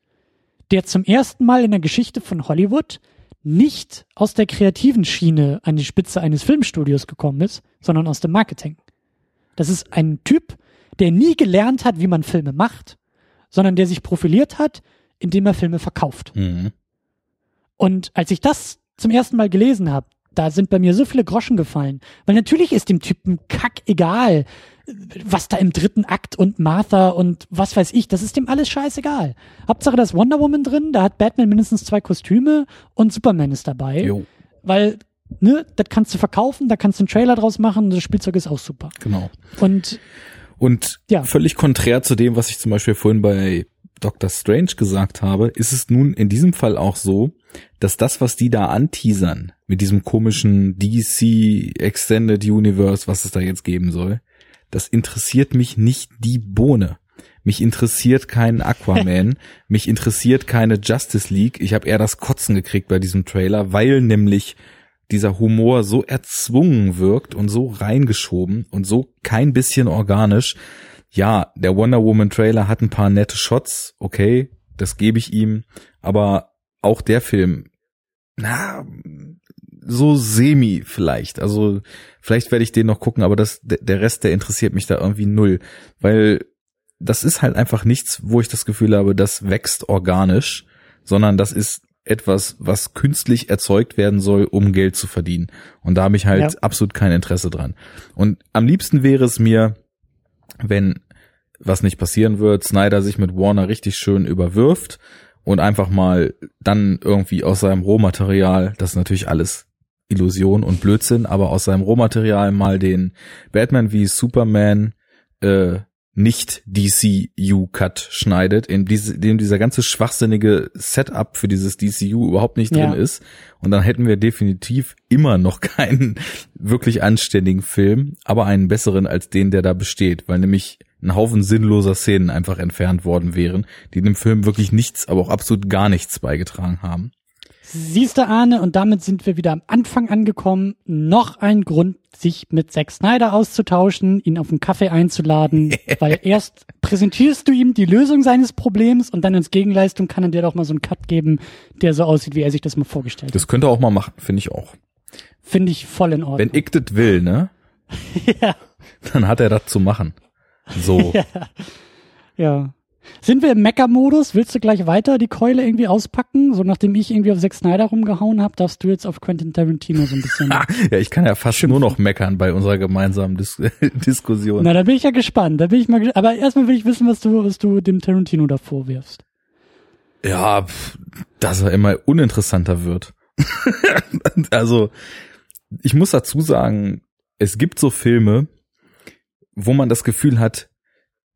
der zum ersten Mal in der Geschichte von Hollywood nicht aus der kreativen Schiene an die Spitze eines Filmstudios gekommen ist, sondern aus dem Marketing. Das ist ein Typ, der nie gelernt hat, wie man Filme macht, sondern der sich profiliert hat, indem er Filme verkauft. Mhm. Und als ich das zum ersten Mal gelesen habe, da sind bei mir so viele Groschen gefallen. Weil natürlich ist dem Typen kack egal, was da im dritten Akt und Martha und was weiß ich, das ist dem alles scheißegal. Hauptsache da ist Wonder Woman drin, da hat Batman mindestens zwei Kostüme und Superman ist dabei. Jo. Weil, ne, das kannst du verkaufen, da kannst du einen Trailer draus machen und das Spielzeug ist auch super. Genau. Und und ja. völlig konträr zu dem, was ich zum Beispiel vorhin bei Doctor Strange gesagt habe, ist es nun in diesem Fall auch so, dass das, was die da anteasern, mit diesem komischen DC Extended Universe, was es da jetzt geben soll, das interessiert mich nicht die Bohne. Mich interessiert kein Aquaman, [LAUGHS] mich interessiert keine Justice League. Ich habe eher das Kotzen gekriegt bei diesem Trailer, weil nämlich dieser Humor so erzwungen wirkt und so reingeschoben und so kein bisschen organisch. Ja, der Wonder Woman Trailer hat ein paar nette Shots, okay, das gebe ich ihm, aber auch der Film, na, so semi vielleicht. Also vielleicht werde ich den noch gucken, aber das der Rest, der interessiert mich da irgendwie null, weil das ist halt einfach nichts, wo ich das Gefühl habe, das wächst organisch, sondern das ist etwas, was künstlich erzeugt werden soll, um Geld zu verdienen. Und da habe ich halt ja. absolut kein Interesse dran. Und am liebsten wäre es mir, wenn was nicht passieren wird, Snyder sich mit Warner richtig schön überwirft und einfach mal dann irgendwie aus seinem Rohmaterial, das ist natürlich alles Illusion und Blödsinn, aber aus seinem Rohmaterial mal den Batman wie Superman äh, nicht DCU-Cut schneidet, in diese, dem dieser ganze schwachsinnige Setup für dieses DCU überhaupt nicht drin ja. ist. Und dann hätten wir definitiv immer noch [LAUGHS] keinen wirklich anständigen Film, aber einen besseren als den, der da besteht, weil nämlich ein Haufen sinnloser Szenen einfach entfernt worden wären, die dem Film wirklich nichts, aber auch absolut gar nichts beigetragen haben. Siehst du, Arne, und damit sind wir wieder am Anfang angekommen. Noch ein Grund, sich mit Zack Snyder auszutauschen, ihn auf einen Kaffee einzuladen, [LAUGHS] weil erst präsentierst du ihm die Lösung seines Problems und dann als Gegenleistung kann er dir doch mal so einen Cut geben, der so aussieht, wie er sich das mal vorgestellt hat. Das könnte er auch mal machen, finde ich auch. Finde ich voll in Ordnung. Wenn ich das will, ne? [LAUGHS] ja. Dann hat er das zu machen. So. [LAUGHS] ja. ja. Sind wir im Mecker-Modus? Willst du gleich weiter die Keule irgendwie auspacken? So nachdem ich irgendwie auf Zack Snyder rumgehauen habe, darfst du jetzt auf Quentin Tarantino so ein bisschen. [LAUGHS] ja, ich kann ja fast schimpfen. nur noch meckern bei unserer gemeinsamen Dis [LAUGHS] Diskussion. Na, da bin ich ja gespannt. Da bin ich mal. Aber erstmal will ich wissen, was du, was du dem Tarantino da vorwirfst. Ja, dass er immer uninteressanter wird. [LAUGHS] also, ich muss dazu sagen, es gibt so Filme, wo man das Gefühl hat,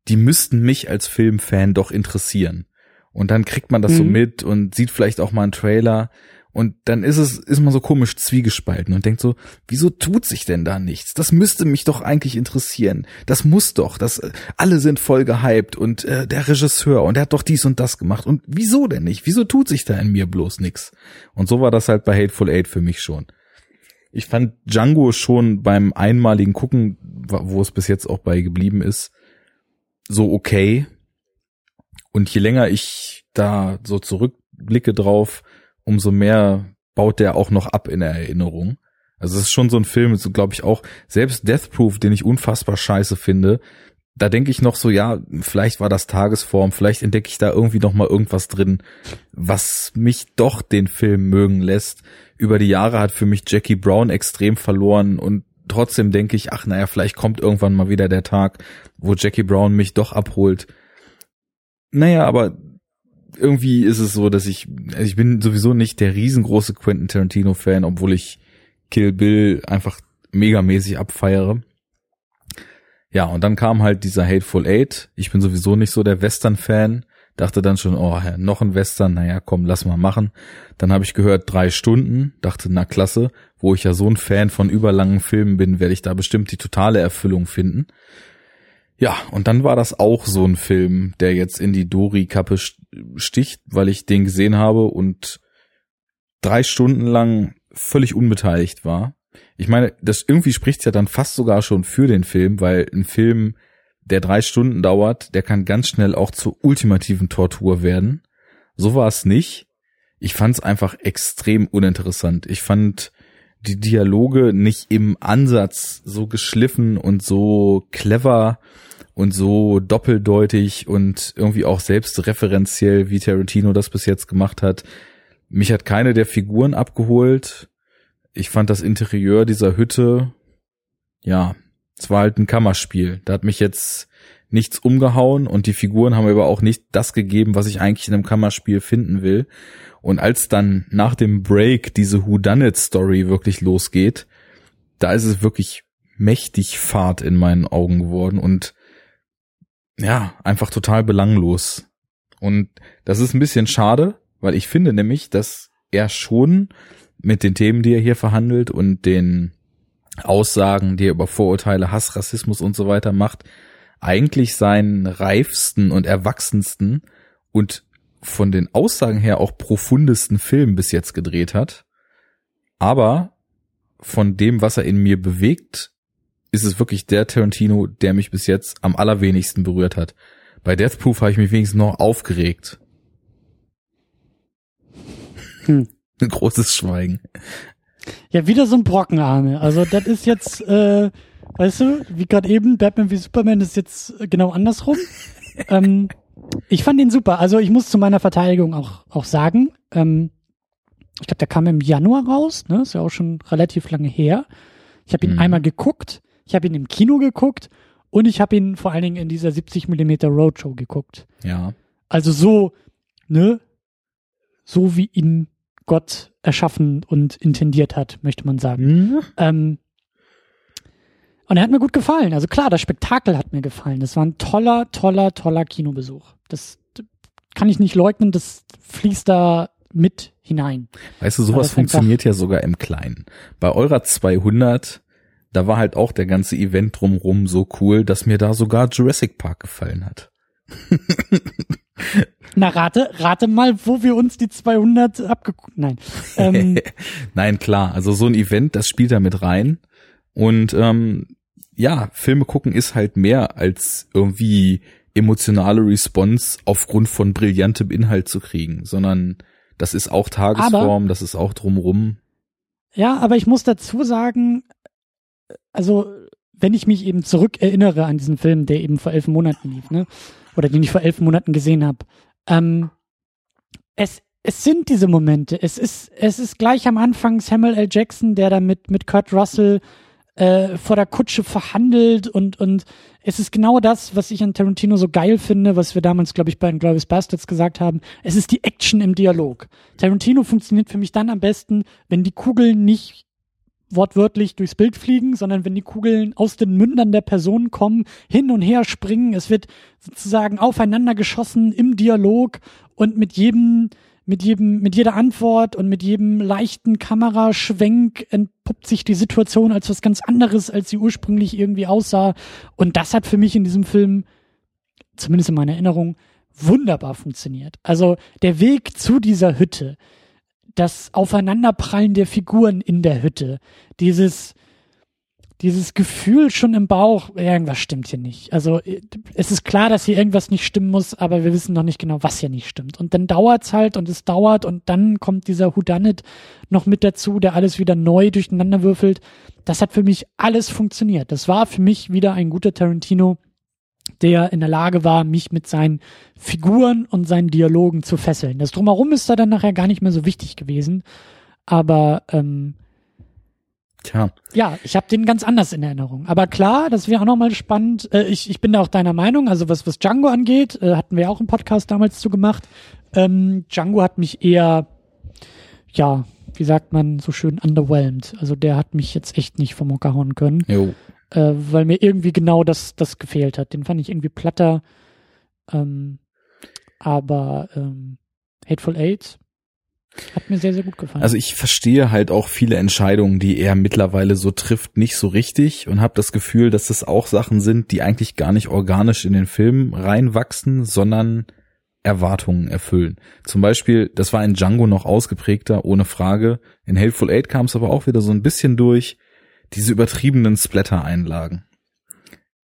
die müssten mich als Filmfan doch interessieren. Und dann kriegt man das mhm. so mit und sieht vielleicht auch mal einen Trailer Und dann ist es, ist man so komisch zwiegespalten und denkt so, wieso tut sich denn da nichts? Das müsste mich doch eigentlich interessieren. Das muss doch, das, alle sind voll gehypt und äh, der Regisseur und der hat doch dies und das gemacht. Und wieso denn nicht? Wieso tut sich da in mir bloß nichts? Und so war das halt bei Hateful Eight für mich schon. Ich fand Django schon beim einmaligen Gucken, wo es bis jetzt auch bei geblieben ist, so okay. Und je länger ich da so zurückblicke drauf, umso mehr baut der auch noch ab in der Erinnerung. Also es ist schon so ein Film, so glaube ich auch, selbst Death Proof, den ich unfassbar scheiße finde, da denke ich noch so, ja, vielleicht war das Tagesform, vielleicht entdecke ich da irgendwie noch mal irgendwas drin, was mich doch den Film mögen lässt. Über die Jahre hat für mich Jackie Brown extrem verloren und trotzdem denke ich, ach naja, vielleicht kommt irgendwann mal wieder der Tag, wo Jackie Brown mich doch abholt. Naja, aber irgendwie ist es so, dass ich, ich bin sowieso nicht der riesengroße Quentin Tarantino Fan, obwohl ich Kill Bill einfach megamäßig abfeiere. Ja, und dann kam halt dieser Hateful Eight. Ich bin sowieso nicht so der Western-Fan. Dachte dann schon, oh, noch ein Western, naja, komm, lass mal machen. Dann habe ich gehört, drei Stunden. Dachte, na klasse, wo ich ja so ein Fan von überlangen Filmen bin, werde ich da bestimmt die totale Erfüllung finden. Ja, und dann war das auch so ein Film, der jetzt in die Dori-Kappe sticht, weil ich den gesehen habe und drei Stunden lang völlig unbeteiligt war. Ich meine, das irgendwie spricht ja dann fast sogar schon für den Film, weil ein Film, der drei Stunden dauert, der kann ganz schnell auch zur ultimativen Tortur werden. So war es nicht. Ich fand es einfach extrem uninteressant. Ich fand die Dialoge nicht im Ansatz so geschliffen und so clever und so doppeldeutig und irgendwie auch selbstreferenziell, wie Tarantino das bis jetzt gemacht hat. Mich hat keine der Figuren abgeholt. Ich fand das Interieur dieser Hütte, ja, es war halt ein Kammerspiel. Da hat mich jetzt nichts umgehauen und die Figuren haben aber auch nicht das gegeben, was ich eigentlich in einem Kammerspiel finden will. Und als dann nach dem Break diese Whodunit Story wirklich losgeht, da ist es wirklich mächtig Fahrt in meinen Augen geworden und ja, einfach total belanglos. Und das ist ein bisschen schade, weil ich finde nämlich, dass er schon mit den Themen, die er hier verhandelt und den Aussagen, die er über Vorurteile, Hass, Rassismus und so weiter macht, eigentlich seinen reifsten und erwachsensten und von den Aussagen her auch profundesten Film bis jetzt gedreht hat. Aber von dem, was er in mir bewegt, ist es wirklich der Tarantino, der mich bis jetzt am allerwenigsten berührt hat. Bei Death Proof habe ich mich wenigstens noch aufgeregt. Hm. Ein [LAUGHS] großes Schweigen. Ja, wieder so ein Brocken, Arne. Also das ist jetzt, äh, weißt du, wie gerade eben, Batman wie Superman ist jetzt genau andersrum. [LAUGHS] ähm, ich fand ihn super. Also ich muss zu meiner Verteidigung auch, auch sagen, ähm, ich glaube, der kam im Januar raus, ne? Ist ja auch schon relativ lange her. Ich habe ihn mhm. einmal geguckt ich habe ihn im Kino geguckt und ich habe ihn vor allen Dingen in dieser 70 Millimeter Roadshow geguckt. Ja. Also so, ne, so wie ihn Gott erschaffen und intendiert hat, möchte man sagen. Mhm. Ähm, und er hat mir gut gefallen. Also klar, das Spektakel hat mir gefallen. Das war ein toller, toller, toller Kinobesuch. Das kann ich nicht leugnen, das fließt da mit hinein. Weißt du, sowas funktioniert ja sogar im Kleinen. Bei eurer 200 da war halt auch der ganze Event drumrum so cool, dass mir da sogar Jurassic Park gefallen hat. [LAUGHS] Na, rate, rate mal, wo wir uns die 200 abgeguckt, nein. [LAUGHS] Ähm. nein, klar, also so ein Event, das spielt da mit rein. Und ähm, ja, Filme gucken ist halt mehr als irgendwie emotionale Response aufgrund von brillantem Inhalt zu kriegen, sondern das ist auch Tagesform, aber, das ist auch drumrum. Ja, aber ich muss dazu sagen, also wenn ich mich eben zurück erinnere an diesen Film, der eben vor elf Monaten lief, ne? Oder den ich vor elf Monaten gesehen habe, ähm, es, es sind diese Momente. Es ist, es ist gleich am Anfang Samuel L. Jackson, der da mit, mit Kurt Russell äh, vor der Kutsche verhandelt und, und es ist genau das, was ich an Tarantino so geil finde, was wir damals, glaube ich, bei Glorious Bastards gesagt haben. Es ist die Action im Dialog. Tarantino funktioniert für mich dann am besten, wenn die Kugeln nicht wortwörtlich durchs Bild fliegen, sondern wenn die Kugeln aus den Mündern der Personen kommen, hin und her springen, es wird sozusagen aufeinander geschossen im Dialog und mit jedem mit jedem, mit jeder Antwort und mit jedem leichten Kameraschwenk entpuppt sich die Situation als was ganz anderes, als sie ursprünglich irgendwie aussah. Und das hat für mich in diesem Film, zumindest in meiner Erinnerung, wunderbar funktioniert. Also der Weg zu dieser Hütte, das Aufeinanderprallen der Figuren in der Hütte, dieses, dieses Gefühl schon im Bauch, irgendwas stimmt hier nicht. Also es ist klar, dass hier irgendwas nicht stimmen muss, aber wir wissen noch nicht genau, was hier nicht stimmt. Und dann dauert's halt und es dauert und dann kommt dieser Whodunit noch mit dazu, der alles wieder neu durcheinander würfelt. Das hat für mich alles funktioniert. Das war für mich wieder ein guter Tarantino, der in der Lage war, mich mit seinen Figuren und seinen Dialogen zu fesseln. Das drumherum ist da dann nachher gar nicht mehr so wichtig gewesen. Aber ähm, Tja. Ja, ich habe den ganz anders in Erinnerung. Aber klar, das wäre auch nochmal spannend. Äh, ich, ich bin da auch deiner Meinung. Also was, was Django angeht, äh, hatten wir auch einen Podcast damals zu gemacht. Ähm, Django hat mich eher, ja, wie sagt man so schön, underwhelmed. Also der hat mich jetzt echt nicht vom Hocker hauen können. Jo. Äh, weil mir irgendwie genau das, das gefehlt hat. Den fand ich irgendwie platter. Ähm, aber ähm, Hateful Eight hat mir sehr, sehr gut gefallen. Also ich verstehe halt auch viele Entscheidungen, die er mittlerweile so trifft, nicht so richtig und habe das Gefühl, dass das auch Sachen sind, die eigentlich gar nicht organisch in den Film reinwachsen, sondern Erwartungen erfüllen. Zum Beispiel, das war in Django noch ausgeprägter, ohne Frage. In Hateful Eight kam es aber auch wieder so ein bisschen durch, diese übertriebenen Splatter-Einlagen.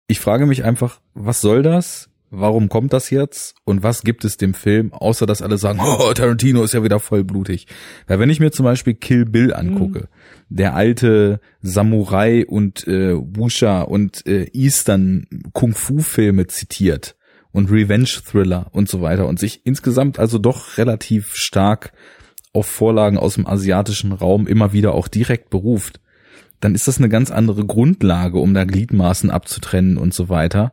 Ich frage mich einfach, was soll das? Warum kommt das jetzt und was gibt es dem Film, außer dass alle sagen, [LAUGHS] oh, Tarantino ist ja wieder voll blutig. Weil wenn ich mir zum Beispiel Kill Bill angucke, mhm. der alte Samurai und äh, Wusha und äh, Eastern Kung-Fu-Filme zitiert und Revenge-Thriller und so weiter und sich insgesamt also doch relativ stark auf Vorlagen aus dem asiatischen Raum immer wieder auch direkt beruft, dann ist das eine ganz andere Grundlage, um da Gliedmaßen abzutrennen und so weiter,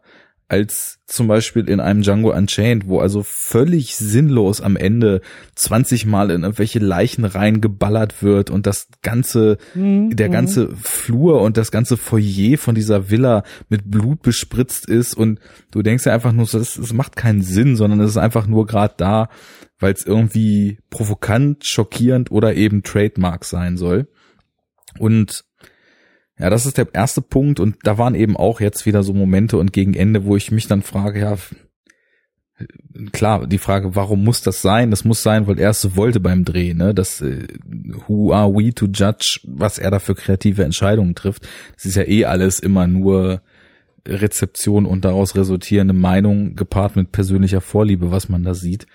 als zum Beispiel in einem Django Unchained, wo also völlig sinnlos am Ende 20 Mal in irgendwelche Leichen reingeballert wird und das ganze, mhm. der ganze Flur und das ganze Foyer von dieser Villa mit Blut bespritzt ist und du denkst ja einfach nur das, das macht keinen Sinn, sondern es ist einfach nur gerade da, weil es irgendwie provokant, schockierend oder eben Trademark sein soll. Und ja, das ist der erste Punkt und da waren eben auch jetzt wieder so Momente und gegen Ende, wo ich mich dann frage, ja, klar, die Frage, warum muss das sein? Das muss sein, weil er es so wollte beim Dreh, ne? Das äh, Who are we to judge, was er da für kreative Entscheidungen trifft? Das ist ja eh alles immer nur Rezeption und daraus resultierende Meinung gepaart mit persönlicher Vorliebe, was man da sieht.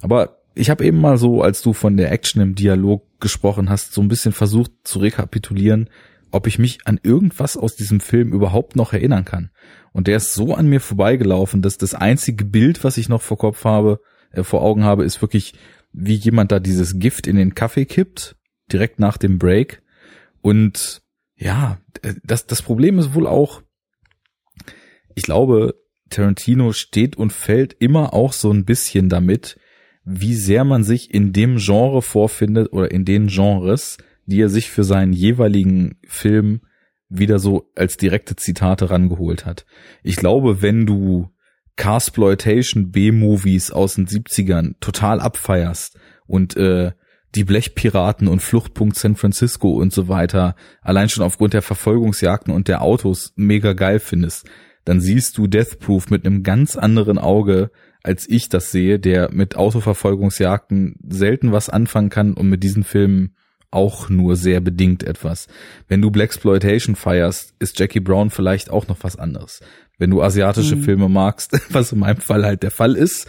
Aber ich habe eben mal so, als du von der Action im Dialog gesprochen hast, so ein bisschen versucht zu rekapitulieren, ob ich mich an irgendwas aus diesem Film überhaupt noch erinnern kann. Und der ist so an mir vorbeigelaufen, dass das einzige Bild, was ich noch vor Kopf habe, äh, vor Augen habe, ist wirklich, wie jemand da dieses Gift in den Kaffee kippt, direkt nach dem Break. Und ja, äh, das, das Problem ist wohl auch, ich glaube, Tarantino steht und fällt immer auch so ein bisschen damit, wie sehr man sich in dem Genre vorfindet oder in den Genres, die er sich für seinen jeweiligen Film wieder so als direkte Zitate rangeholt hat. Ich glaube, wenn du Carsploitation B-Movies aus den 70ern total abfeierst und äh, die Blechpiraten und Fluchtpunkt San Francisco und so weiter allein schon aufgrund der Verfolgungsjagden und der Autos mega geil findest, dann siehst du Death Proof mit einem ganz anderen Auge, als ich das sehe, der mit Autoverfolgungsjagden selten was anfangen kann und mit diesen Filmen auch nur sehr bedingt etwas. Wenn du Blaxploitation feierst, ist Jackie Brown vielleicht auch noch was anderes. Wenn du asiatische mhm. Filme magst, [LAUGHS] was in meinem Fall halt der Fall ist,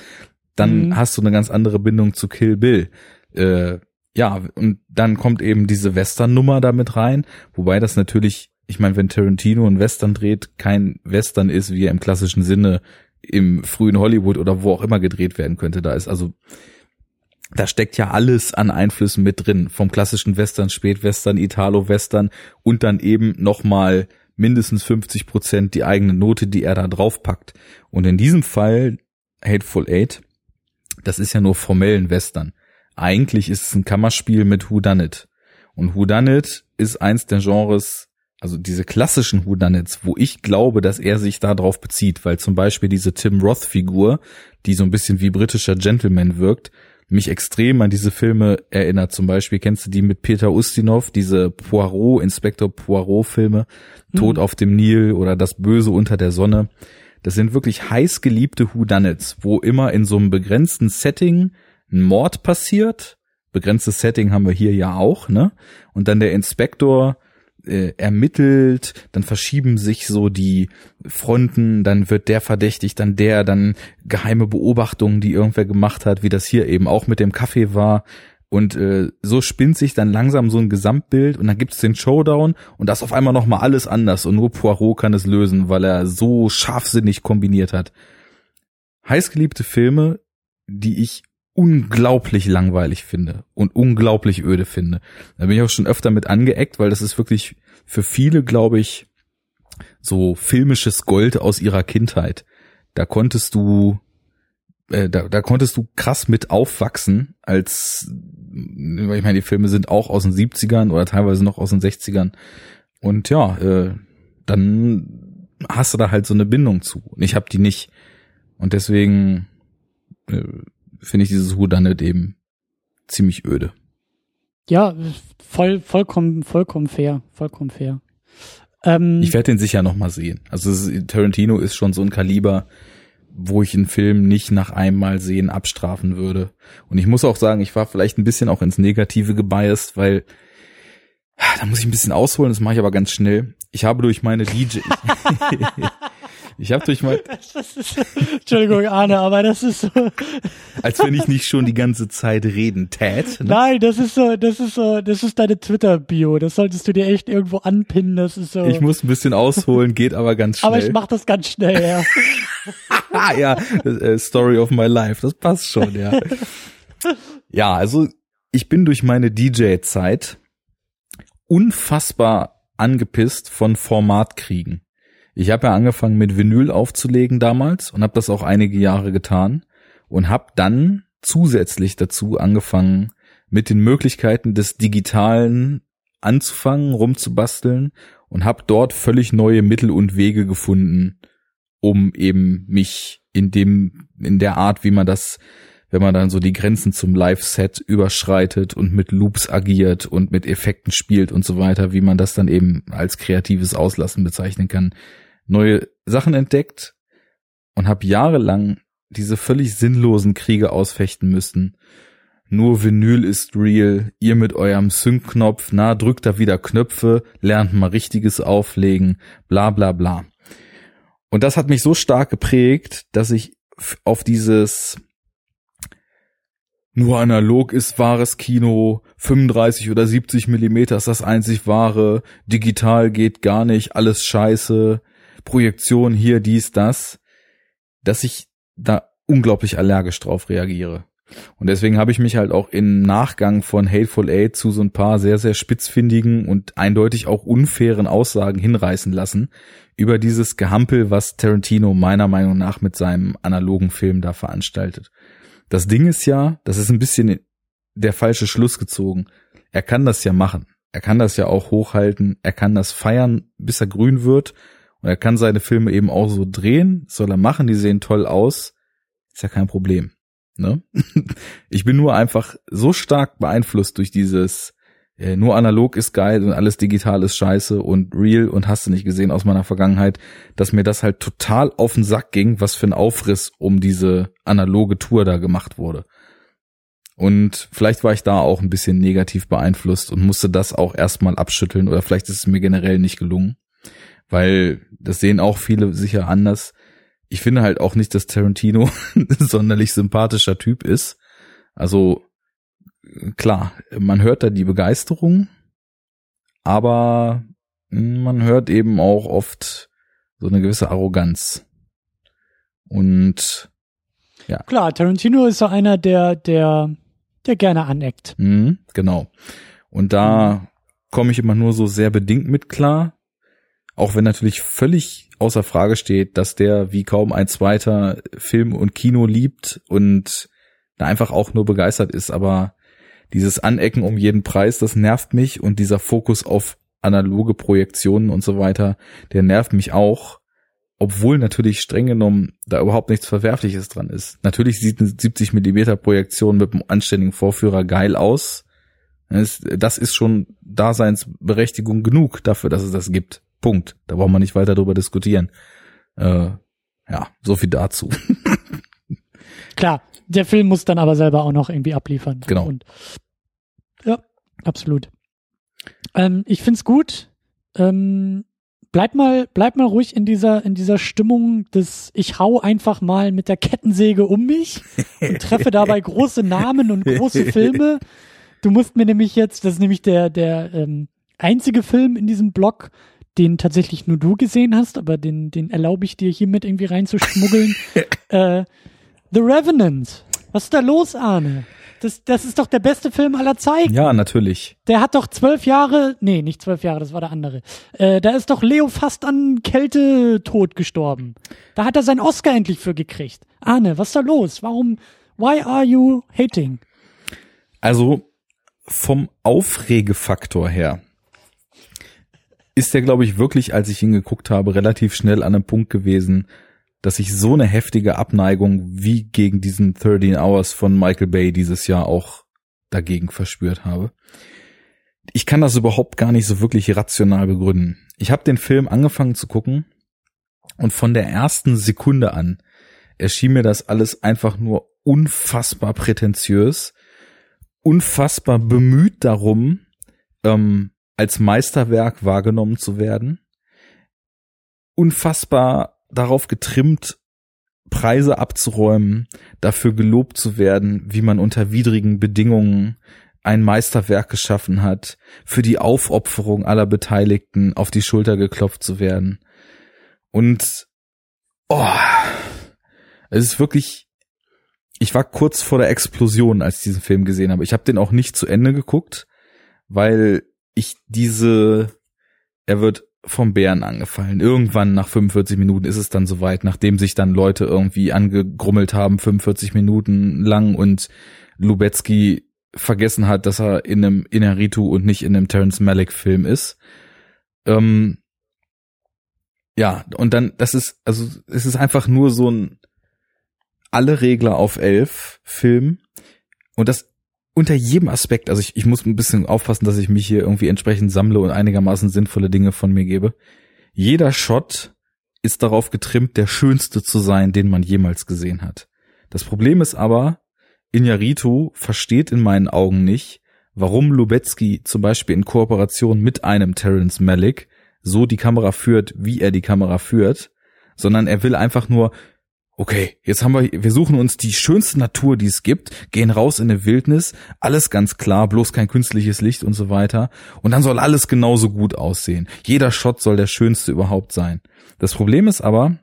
dann mhm. hast du eine ganz andere Bindung zu Kill Bill. Äh, ja, und dann kommt eben diese Western-Nummer damit rein, wobei das natürlich, ich meine, wenn Tarantino ein Western dreht, kein Western ist, wie er im klassischen Sinne im frühen Hollywood oder wo auch immer gedreht werden könnte. Da ist also da steckt ja alles an Einflüssen mit drin, vom klassischen Western, Spätwestern, Italo-Western und dann eben nochmal mindestens 50 Prozent die eigene Note, die er da draufpackt. Und in diesem Fall Hateful Eight, das ist ja nur formellen Western. Eigentlich ist es ein Kammerspiel mit Who Done It. Und Who Done It ist eins der Genres, also diese klassischen Whodunits, wo ich glaube, dass er sich da drauf bezieht, weil zum Beispiel diese Tim Roth Figur, die so ein bisschen wie britischer Gentleman wirkt, mich extrem an diese Filme erinnert. Zum Beispiel kennst du die mit Peter Ustinov, diese Poirot, Inspektor Poirot-Filme, mhm. Tod auf dem Nil oder Das Böse unter der Sonne. Das sind wirklich heiß geliebte Whodunits, wo immer in so einem begrenzten Setting ein Mord passiert. Begrenztes Setting haben wir hier ja auch, ne? Und dann der Inspektor äh, ermittelt, dann verschieben sich so die Fronten, dann wird der verdächtigt, dann der, dann geheime Beobachtungen, die irgendwer gemacht hat, wie das hier eben auch mit dem Kaffee war. Und äh, so spinnt sich dann langsam so ein Gesamtbild und dann gibt's den Showdown und das auf einmal nochmal alles anders und nur Poirot kann es lösen, weil er so scharfsinnig kombiniert hat. Heißgeliebte Filme, die ich unglaublich langweilig finde und unglaublich öde finde. Da bin ich auch schon öfter mit angeeckt, weil das ist wirklich für viele, glaube ich, so filmisches Gold aus ihrer Kindheit. Da konntest du, äh, da, da konntest du krass mit aufwachsen, als, ich meine, die Filme sind auch aus den 70ern oder teilweise noch aus den 60ern. Und ja, äh, dann hast du da halt so eine Bindung zu. Und ich habe die nicht. Und deswegen äh, finde ich dieses Whodunit eben ziemlich öde. Ja, voll, vollkommen, vollkommen fair, vollkommen fair. Ähm, ich werde den sicher noch mal sehen. Also ist, Tarantino ist schon so ein Kaliber, wo ich einen Film nicht nach einmal sehen abstrafen würde. Und ich muss auch sagen, ich war vielleicht ein bisschen auch ins Negative gebiased, weil da muss ich ein bisschen ausholen, das mache ich aber ganz schnell. Ich habe durch meine DJ [LAUGHS] [LAUGHS] Ich habe durch mein. Entschuldigung, Arne, aber das ist so. Als wenn ich nicht schon die ganze Zeit reden tät. Ne? Nein, das ist so, das ist so, das ist deine Twitter-Bio. Das solltest du dir echt irgendwo anpinnen. Das ist so. Ich muss ein bisschen ausholen, geht aber ganz schnell. Aber ich mach das ganz schnell, ja. [LAUGHS] ja, äh, Story of my life, das passt schon, ja. Ja, also ich bin durch meine DJ-Zeit unfassbar angepisst von Formatkriegen. Ich habe ja angefangen mit Vinyl aufzulegen damals und habe das auch einige Jahre getan und habe dann zusätzlich dazu angefangen mit den Möglichkeiten des digitalen anzufangen, rumzubasteln und habe dort völlig neue Mittel und Wege gefunden, um eben mich in dem in der Art, wie man das wenn man dann so die Grenzen zum Live-Set überschreitet und mit Loops agiert und mit Effekten spielt und so weiter, wie man das dann eben als kreatives Auslassen bezeichnen kann, neue Sachen entdeckt und habe jahrelang diese völlig sinnlosen Kriege ausfechten müssen. Nur Vinyl ist real, ihr mit eurem Sync-Knopf, na, drückt da wieder Knöpfe, lernt mal richtiges Auflegen, bla bla bla. Und das hat mich so stark geprägt, dass ich auf dieses nur analog ist wahres Kino, 35 oder 70 Millimeter ist das einzig wahre, digital geht gar nicht, alles scheiße, Projektion hier, dies, das, dass ich da unglaublich allergisch drauf reagiere. Und deswegen habe ich mich halt auch im Nachgang von Hateful Eight zu so ein paar sehr, sehr spitzfindigen und eindeutig auch unfairen Aussagen hinreißen lassen über dieses Gehampel, was Tarantino meiner Meinung nach mit seinem analogen Film da veranstaltet. Das Ding ist ja, das ist ein bisschen der falsche Schluss gezogen. Er kann das ja machen. Er kann das ja auch hochhalten. Er kann das feiern, bis er grün wird und er kann seine Filme eben auch so drehen, soll er machen, die sehen toll aus, ist ja kein Problem. Ne? [LAUGHS] Ich bin nur einfach so stark beeinflusst durch dieses äh, nur analog ist geil und alles digital ist scheiße und real und hast du nicht gesehen aus meiner Vergangenheit, dass mir das halt total auf den Sack ging, was für ein Aufriss um diese analoge Tour da gemacht wurde. Und vielleicht war ich da auch ein bisschen negativ beeinflusst und musste das auch erstmal abschütteln oder vielleicht ist es mir generell nicht gelungen weil das sehen auch viele sicher anders. Ich finde halt auch nicht, dass Tarantino [LAUGHS] ein sonderlich sympathischer Typ ist. Also klar, man hört da die Begeisterung, aber man hört eben auch oft so eine gewisse Arroganz. Und ja. Klar, Tarantino ist so einer, der, der, der gerne aneckt. Mhm, genau. Und da komme ich immer nur so sehr bedingt mit klar. Auch wenn natürlich völlig außer Frage steht, dass der wie kaum ein zweiter Film und Kino liebt und da einfach auch nur begeistert ist, aber dieses Anecken um jeden Preis, das nervt mich und dieser Fokus auf analoge Projektionen und so weiter, der nervt mich auch. obwohl natürlich streng genommen da überhaupt nichts Verwerfliches dran ist. Natürlich sieht eine 70 Millimeter Projektion mit einem anständigen Vorführer geil aus. Das ist schon Daseinsberechtigung genug dafür, dass es das gibt. Punkt. Da braucht man nicht weiter drüber diskutieren. Äh, ja, so viel dazu. [LAUGHS] Klar, der Film muss dann aber selber auch noch irgendwie abliefern. Genau. Und, ja, absolut. Ähm, ich find's gut. Ähm, bleib mal, bleib mal ruhig in dieser, in dieser Stimmung des, ich hau einfach mal mit der Kettensäge um mich und treffe dabei [LAUGHS] große Namen und große Filme. Du musst mir nämlich jetzt, das ist nämlich der, der ähm, einzige Film in diesem Blog, den tatsächlich nur du gesehen hast, aber den, den erlaube ich dir hiermit irgendwie reinzuschmuggeln. [LAUGHS] äh, The Revenant. Was ist da los, Arne? Das, das ist doch der beste Film aller Zeiten. Ja, natürlich. Der hat doch zwölf Jahre, nee, nicht zwölf Jahre, das war der andere. Äh, da ist doch Leo fast an Kältetod gestorben. Da hat er seinen Oscar endlich für gekriegt. Arne, was ist da los? Warum, why are you hating? Also vom Aufregefaktor her ist der, glaube ich, wirklich, als ich ihn geguckt habe, relativ schnell an einem Punkt gewesen, dass ich so eine heftige Abneigung wie gegen diesen 13 Hours von Michael Bay dieses Jahr auch dagegen verspürt habe. Ich kann das überhaupt gar nicht so wirklich rational begründen. Ich habe den Film angefangen zu gucken und von der ersten Sekunde an erschien mir das alles einfach nur unfassbar prätentiös, unfassbar bemüht darum, ähm, als Meisterwerk wahrgenommen zu werden, unfassbar darauf getrimmt, Preise abzuräumen, dafür gelobt zu werden, wie man unter widrigen Bedingungen ein Meisterwerk geschaffen hat, für die Aufopferung aller Beteiligten auf die Schulter geklopft zu werden. Und oh, es ist wirklich, ich war kurz vor der Explosion, als ich diesen Film gesehen habe. Ich habe den auch nicht zu Ende geguckt, weil ich diese, er wird vom Bären angefallen. Irgendwann nach 45 Minuten ist es dann soweit, nachdem sich dann Leute irgendwie angegrummelt haben, 45 Minuten lang und Lubetzky vergessen hat, dass er in einem Inaritu und nicht in einem Terence Malick Film ist. Ähm, ja, und dann, das ist, also es ist einfach nur so ein alle Regler auf elf Film. Und das unter jedem Aspekt, also ich, ich muss ein bisschen aufpassen, dass ich mich hier irgendwie entsprechend sammle und einigermaßen sinnvolle Dinge von mir gebe. Jeder Shot ist darauf getrimmt, der schönste zu sein, den man jemals gesehen hat. Das Problem ist aber, Inyaritu versteht in meinen Augen nicht, warum Lubetzky zum Beispiel in Kooperation mit einem Terence Malick so die Kamera führt, wie er die Kamera führt, sondern er will einfach nur okay, jetzt haben wir, wir suchen uns die schönste Natur, die es gibt, gehen raus in eine Wildnis, alles ganz klar, bloß kein künstliches Licht und so weiter. Und dann soll alles genauso gut aussehen. Jeder Shot soll der schönste überhaupt sein. Das Problem ist aber,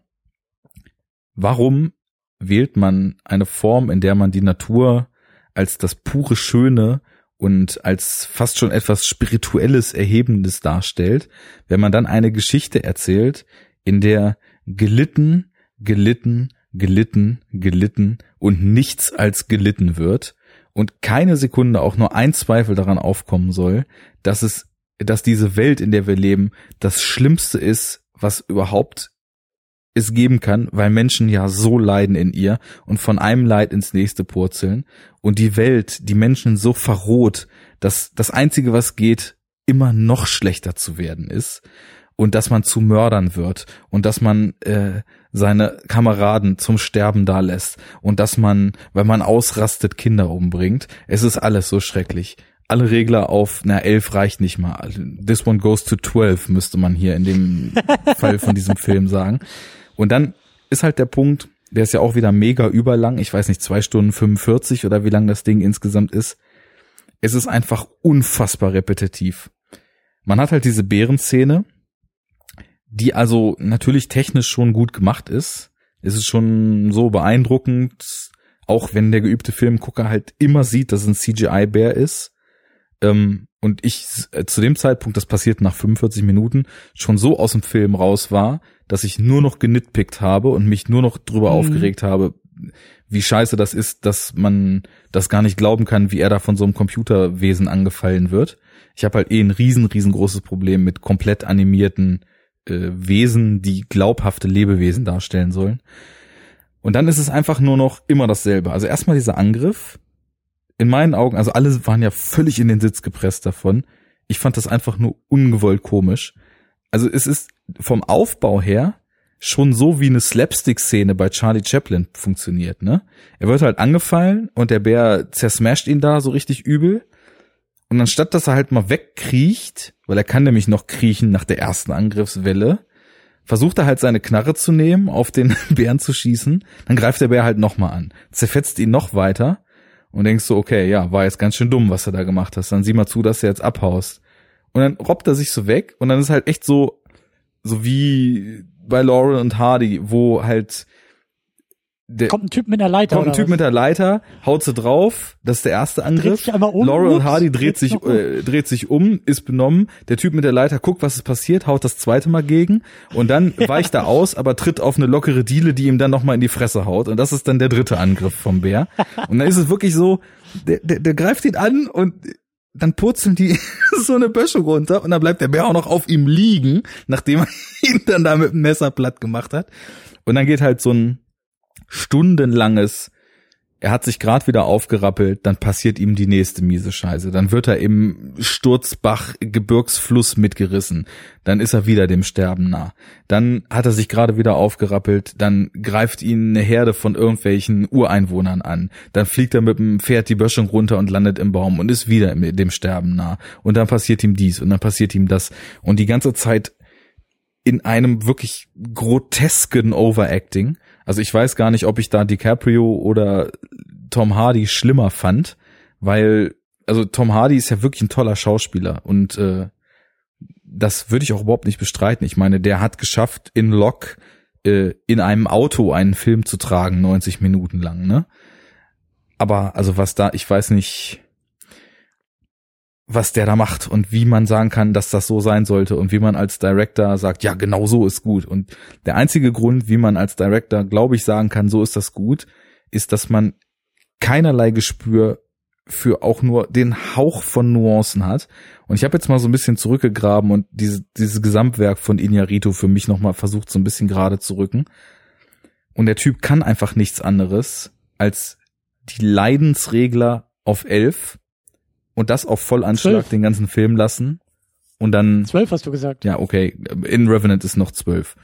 warum wählt man eine Form, in der man die Natur als das pure Schöne und als fast schon etwas spirituelles, erhebendes darstellt, wenn man dann eine Geschichte erzählt, in der gelitten, gelitten, gelitten, gelitten und nichts als gelitten wird und keine Sekunde auch nur ein Zweifel daran aufkommen soll, dass es, dass diese Welt, in der wir leben, das Schlimmste ist, was überhaupt es geben kann, weil Menschen ja so leiden in ihr und von einem Leid ins nächste purzeln und die Welt, die Menschen so verroht, dass das einzige, was geht, immer noch schlechter zu werden ist und dass man zu Mördern wird und dass man äh, seine Kameraden zum Sterben da lässt und dass man, wenn man ausrastet, Kinder umbringt. Es ist alles so schrecklich. Alle Regler auf, na, elf reicht nicht mal. This one goes to twelve, müsste man hier in dem [LAUGHS] Fall von diesem Film sagen. Und dann ist halt der Punkt, der ist ja auch wieder mega überlang. Ich weiß nicht, zwei Stunden 45 oder wie lang das Ding insgesamt ist. Es ist einfach unfassbar repetitiv. Man hat halt diese Bärenszene, die also natürlich technisch schon gut gemacht ist. Es ist schon so beeindruckend, auch wenn der geübte Filmgucker halt immer sieht, dass es ein CGI-Bär ist. Ähm, und ich äh, zu dem Zeitpunkt, das passiert nach 45 Minuten, schon so aus dem Film raus war, dass ich nur noch genitpickt habe und mich nur noch drüber mhm. aufgeregt habe, wie scheiße das ist, dass man das gar nicht glauben kann, wie er da von so einem Computerwesen angefallen wird. Ich habe halt eh ein riesen, riesengroßes Problem mit komplett animierten äh, Wesen, die glaubhafte Lebewesen darstellen sollen. Und dann ist es einfach nur noch immer dasselbe. Also erstmal dieser Angriff. In meinen Augen, also alle waren ja völlig in den Sitz gepresst davon. Ich fand das einfach nur ungewollt komisch. Also es ist vom Aufbau her schon so wie eine Slapstick-Szene bei Charlie Chaplin funktioniert, ne? Er wird halt angefallen und der Bär zersmasht ihn da so richtig übel. Und anstatt dass er halt mal wegkriecht, weil er kann nämlich noch kriechen nach der ersten Angriffswelle, versucht er halt seine Knarre zu nehmen, auf den [LAUGHS] Bären zu schießen, dann greift der Bär halt nochmal an, zerfetzt ihn noch weiter. Und denkst so, okay, ja, war jetzt ganz schön dumm, was du da gemacht hast, dann sieh mal zu, dass du jetzt abhaust. Und dann robbt er sich so weg und dann ist halt echt so, so wie bei Laurel und Hardy, wo halt der, kommt ein Typ mit einer Leiter. Kommt ein Typ was? mit der Leiter, haut sie drauf, das ist der erste Angriff. Dreht um, Laurel und Hardy dreht sich, um. äh, dreht sich um, ist benommen. Der Typ mit der Leiter guckt, was ist passiert, haut das zweite Mal gegen und dann [LAUGHS] ja. weicht er aus, aber tritt auf eine lockere Diele, die ihm dann nochmal in die Fresse haut. Und das ist dann der dritte Angriff vom Bär. [LAUGHS] Und dann ist es wirklich so, der, der, der greift ihn an und dann purzeln die [LAUGHS] so eine Böschung runter und dann bleibt der Bär auch noch auf ihm liegen, nachdem er ihn dann da mit dem Messer platt gemacht hat. Und dann geht halt so ein stundenlanges, er hat sich gerade wieder aufgerappelt, dann passiert ihm die nächste miese Scheiße. Dann wird er im Sturzbach Gebirgsfluss mitgerissen. Dann ist er wieder dem Sterben nah. Dann hat er sich gerade wieder aufgerappelt, dann greift ihn eine Herde von irgendwelchen Ureinwohnern an. Dann fliegt er mit dem Pferd die Böschung runter und landet im Baum und ist wieder dem Sterben nah. Und dann passiert ihm dies und dann passiert ihm das. Und die ganze Zeit in einem wirklich grotesken Overacting. Also ich weiß gar nicht, ob ich da DiCaprio oder Tom Hardy schlimmer fand, weil, also Tom Hardy ist ja wirklich ein toller Schauspieler und äh, das würde ich auch überhaupt nicht bestreiten. Ich meine, der hat geschafft, in Lock äh, in einem Auto einen Film zu tragen, 90 Minuten lang, ne? Aber also was da, ich weiß nicht, was der da macht und wie man sagen kann, dass das so sein sollte und wie man als Director sagt, ja, genau so ist gut. Und der einzige Grund, wie man als Director, glaube ich, sagen kann, so ist das gut, ist, dass man keinerlei Gespür für auch nur den Hauch von Nuancen hat. Und ich habe jetzt mal so ein bisschen zurückgegraben und diese, dieses Gesamtwerk von Iñárritu für mich nochmal versucht, so ein bisschen gerade zu rücken. Und der Typ kann einfach nichts anderes als die Leidensregler auf elf und das auf Vollanschlag zwölf. den ganzen Film lassen und dann. Zwölf hast du gesagt. Ja, okay. In Revenant ist noch zwölf.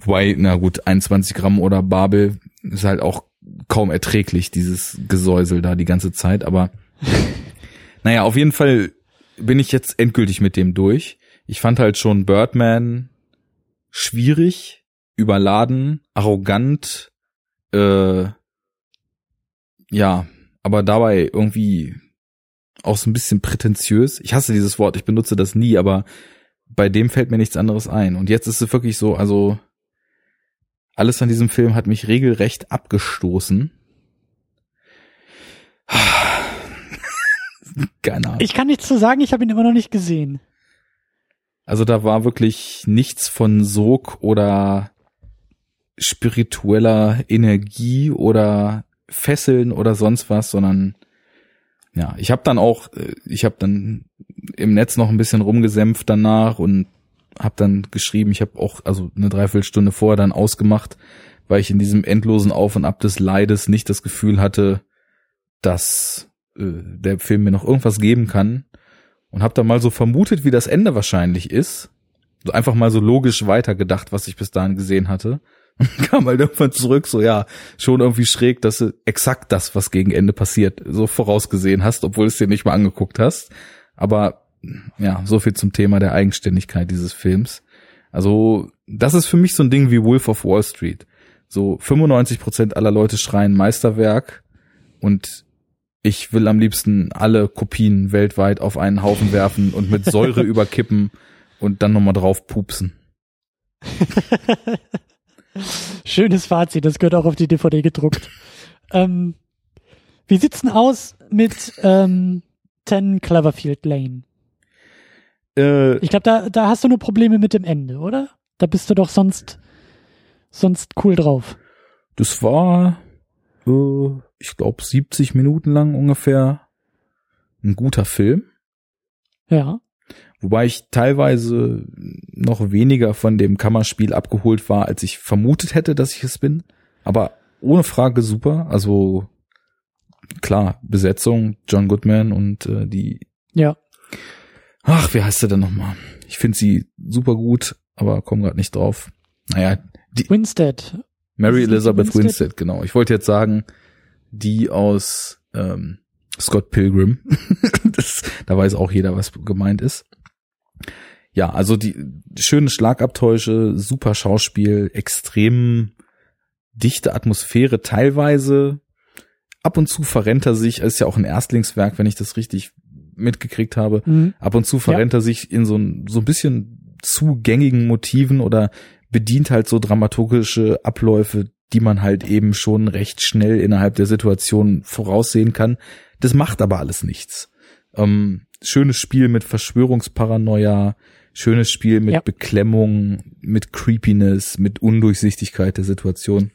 Wobei, na gut, 21 Gramm oder Babel ist halt auch kaum erträglich, dieses Gesäusel da die ganze Zeit, aber [LAUGHS] naja, auf jeden Fall bin ich jetzt endgültig mit dem durch. Ich fand halt schon Birdman schwierig, überladen, arrogant, äh, ja, aber dabei irgendwie auch so ein bisschen prätentiös. Ich hasse dieses Wort, ich benutze das nie, aber bei dem fällt mir nichts anderes ein. Und jetzt ist es wirklich so, also alles an diesem Film hat mich regelrecht abgestoßen. [SIGHS] Keine Ahnung. Ich kann nichts zu sagen, ich habe ihn immer noch nicht gesehen. Also da war wirklich nichts von Sog oder spiritueller Energie oder Fesseln oder sonst was, sondern ja, ich habe dann auch, äh, ich habe dann im Netz noch ein bisschen rumgesämpft danach und habe dann geschrieben, ich habe auch also eine Dreiviertelstunde vorher dann ausgemacht, weil ich in diesem endlosen Auf und Ab des Leides nicht das Gefühl hatte, dass äh, der Film mir noch irgendwas geben kann und habe dann mal so vermutet, wie das Ende wahrscheinlich ist, so einfach mal so logisch weitergedacht, was ich bis dahin gesehen hatte [LAUGHS] kam halt irgendwann zurück, so ja, schon irgendwie schräg, dass du exakt das, was gegen Ende passiert, so vorausgesehen hast, obwohl du es dir nicht mal angeguckt hast. Aber ja, so viel zum Thema der Eigenständigkeit dieses Films. Also, das ist für mich so ein Ding wie Wolf of Wall Street. So 95 Prozent aller Leute schreien Meisterwerk und ich will am liebsten alle Kopien weltweit auf einen Haufen werfen und mit Säure [LAUGHS] überkippen und dann nochmal drauf pupsen. [LAUGHS] [LAUGHS] Schönes Fazit, das gehört auch auf die DVD gedruckt. ähm, wie sieht's denn aus mit ähm, 10 Cloverfield Lane? Äh, ich glaube, da, da hast du nur Probleme mit dem Ende, oder? Da bist du doch sonst, sonst cool drauf. Das war, äh, ich glaube, 70 Minuten lang ungefähr ein guter Film. Ja. Wobei ich teilweise noch weniger von dem Kammerspiel abgeholt war, als ich vermutet hätte, dass ich es bin. Aber ohne Frage super. Also klar, Besetzung, John Goodman und äh, die. Ja. Ach, wie heißt sie denn nochmal? Ich finde sie super gut, aber komme gerade nicht drauf. Naja, die. Winstead. Mary Elizabeth Winstead? Winstead, genau. Ich wollte jetzt sagen, die aus ähm, Scott Pilgrim. [LAUGHS] das, da weiß auch jeder, was gemeint ist. Ja, also die schöne Schlagabtäusche, super Schauspiel, extrem dichte Atmosphäre, teilweise ab und zu verrennt er sich, ist ja auch ein Erstlingswerk, wenn ich das richtig mitgekriegt habe, mhm. ab und zu verrennt ja. er sich in so ein, so ein bisschen zugängigen Motiven oder bedient halt so dramaturgische Abläufe, die man halt eben schon recht schnell innerhalb der Situation voraussehen kann. Das macht aber alles nichts. Ähm, schönes Spiel mit Verschwörungsparanoia, schönes Spiel mit ja. Beklemmung, mit Creepiness, mit Undurchsichtigkeit der Situation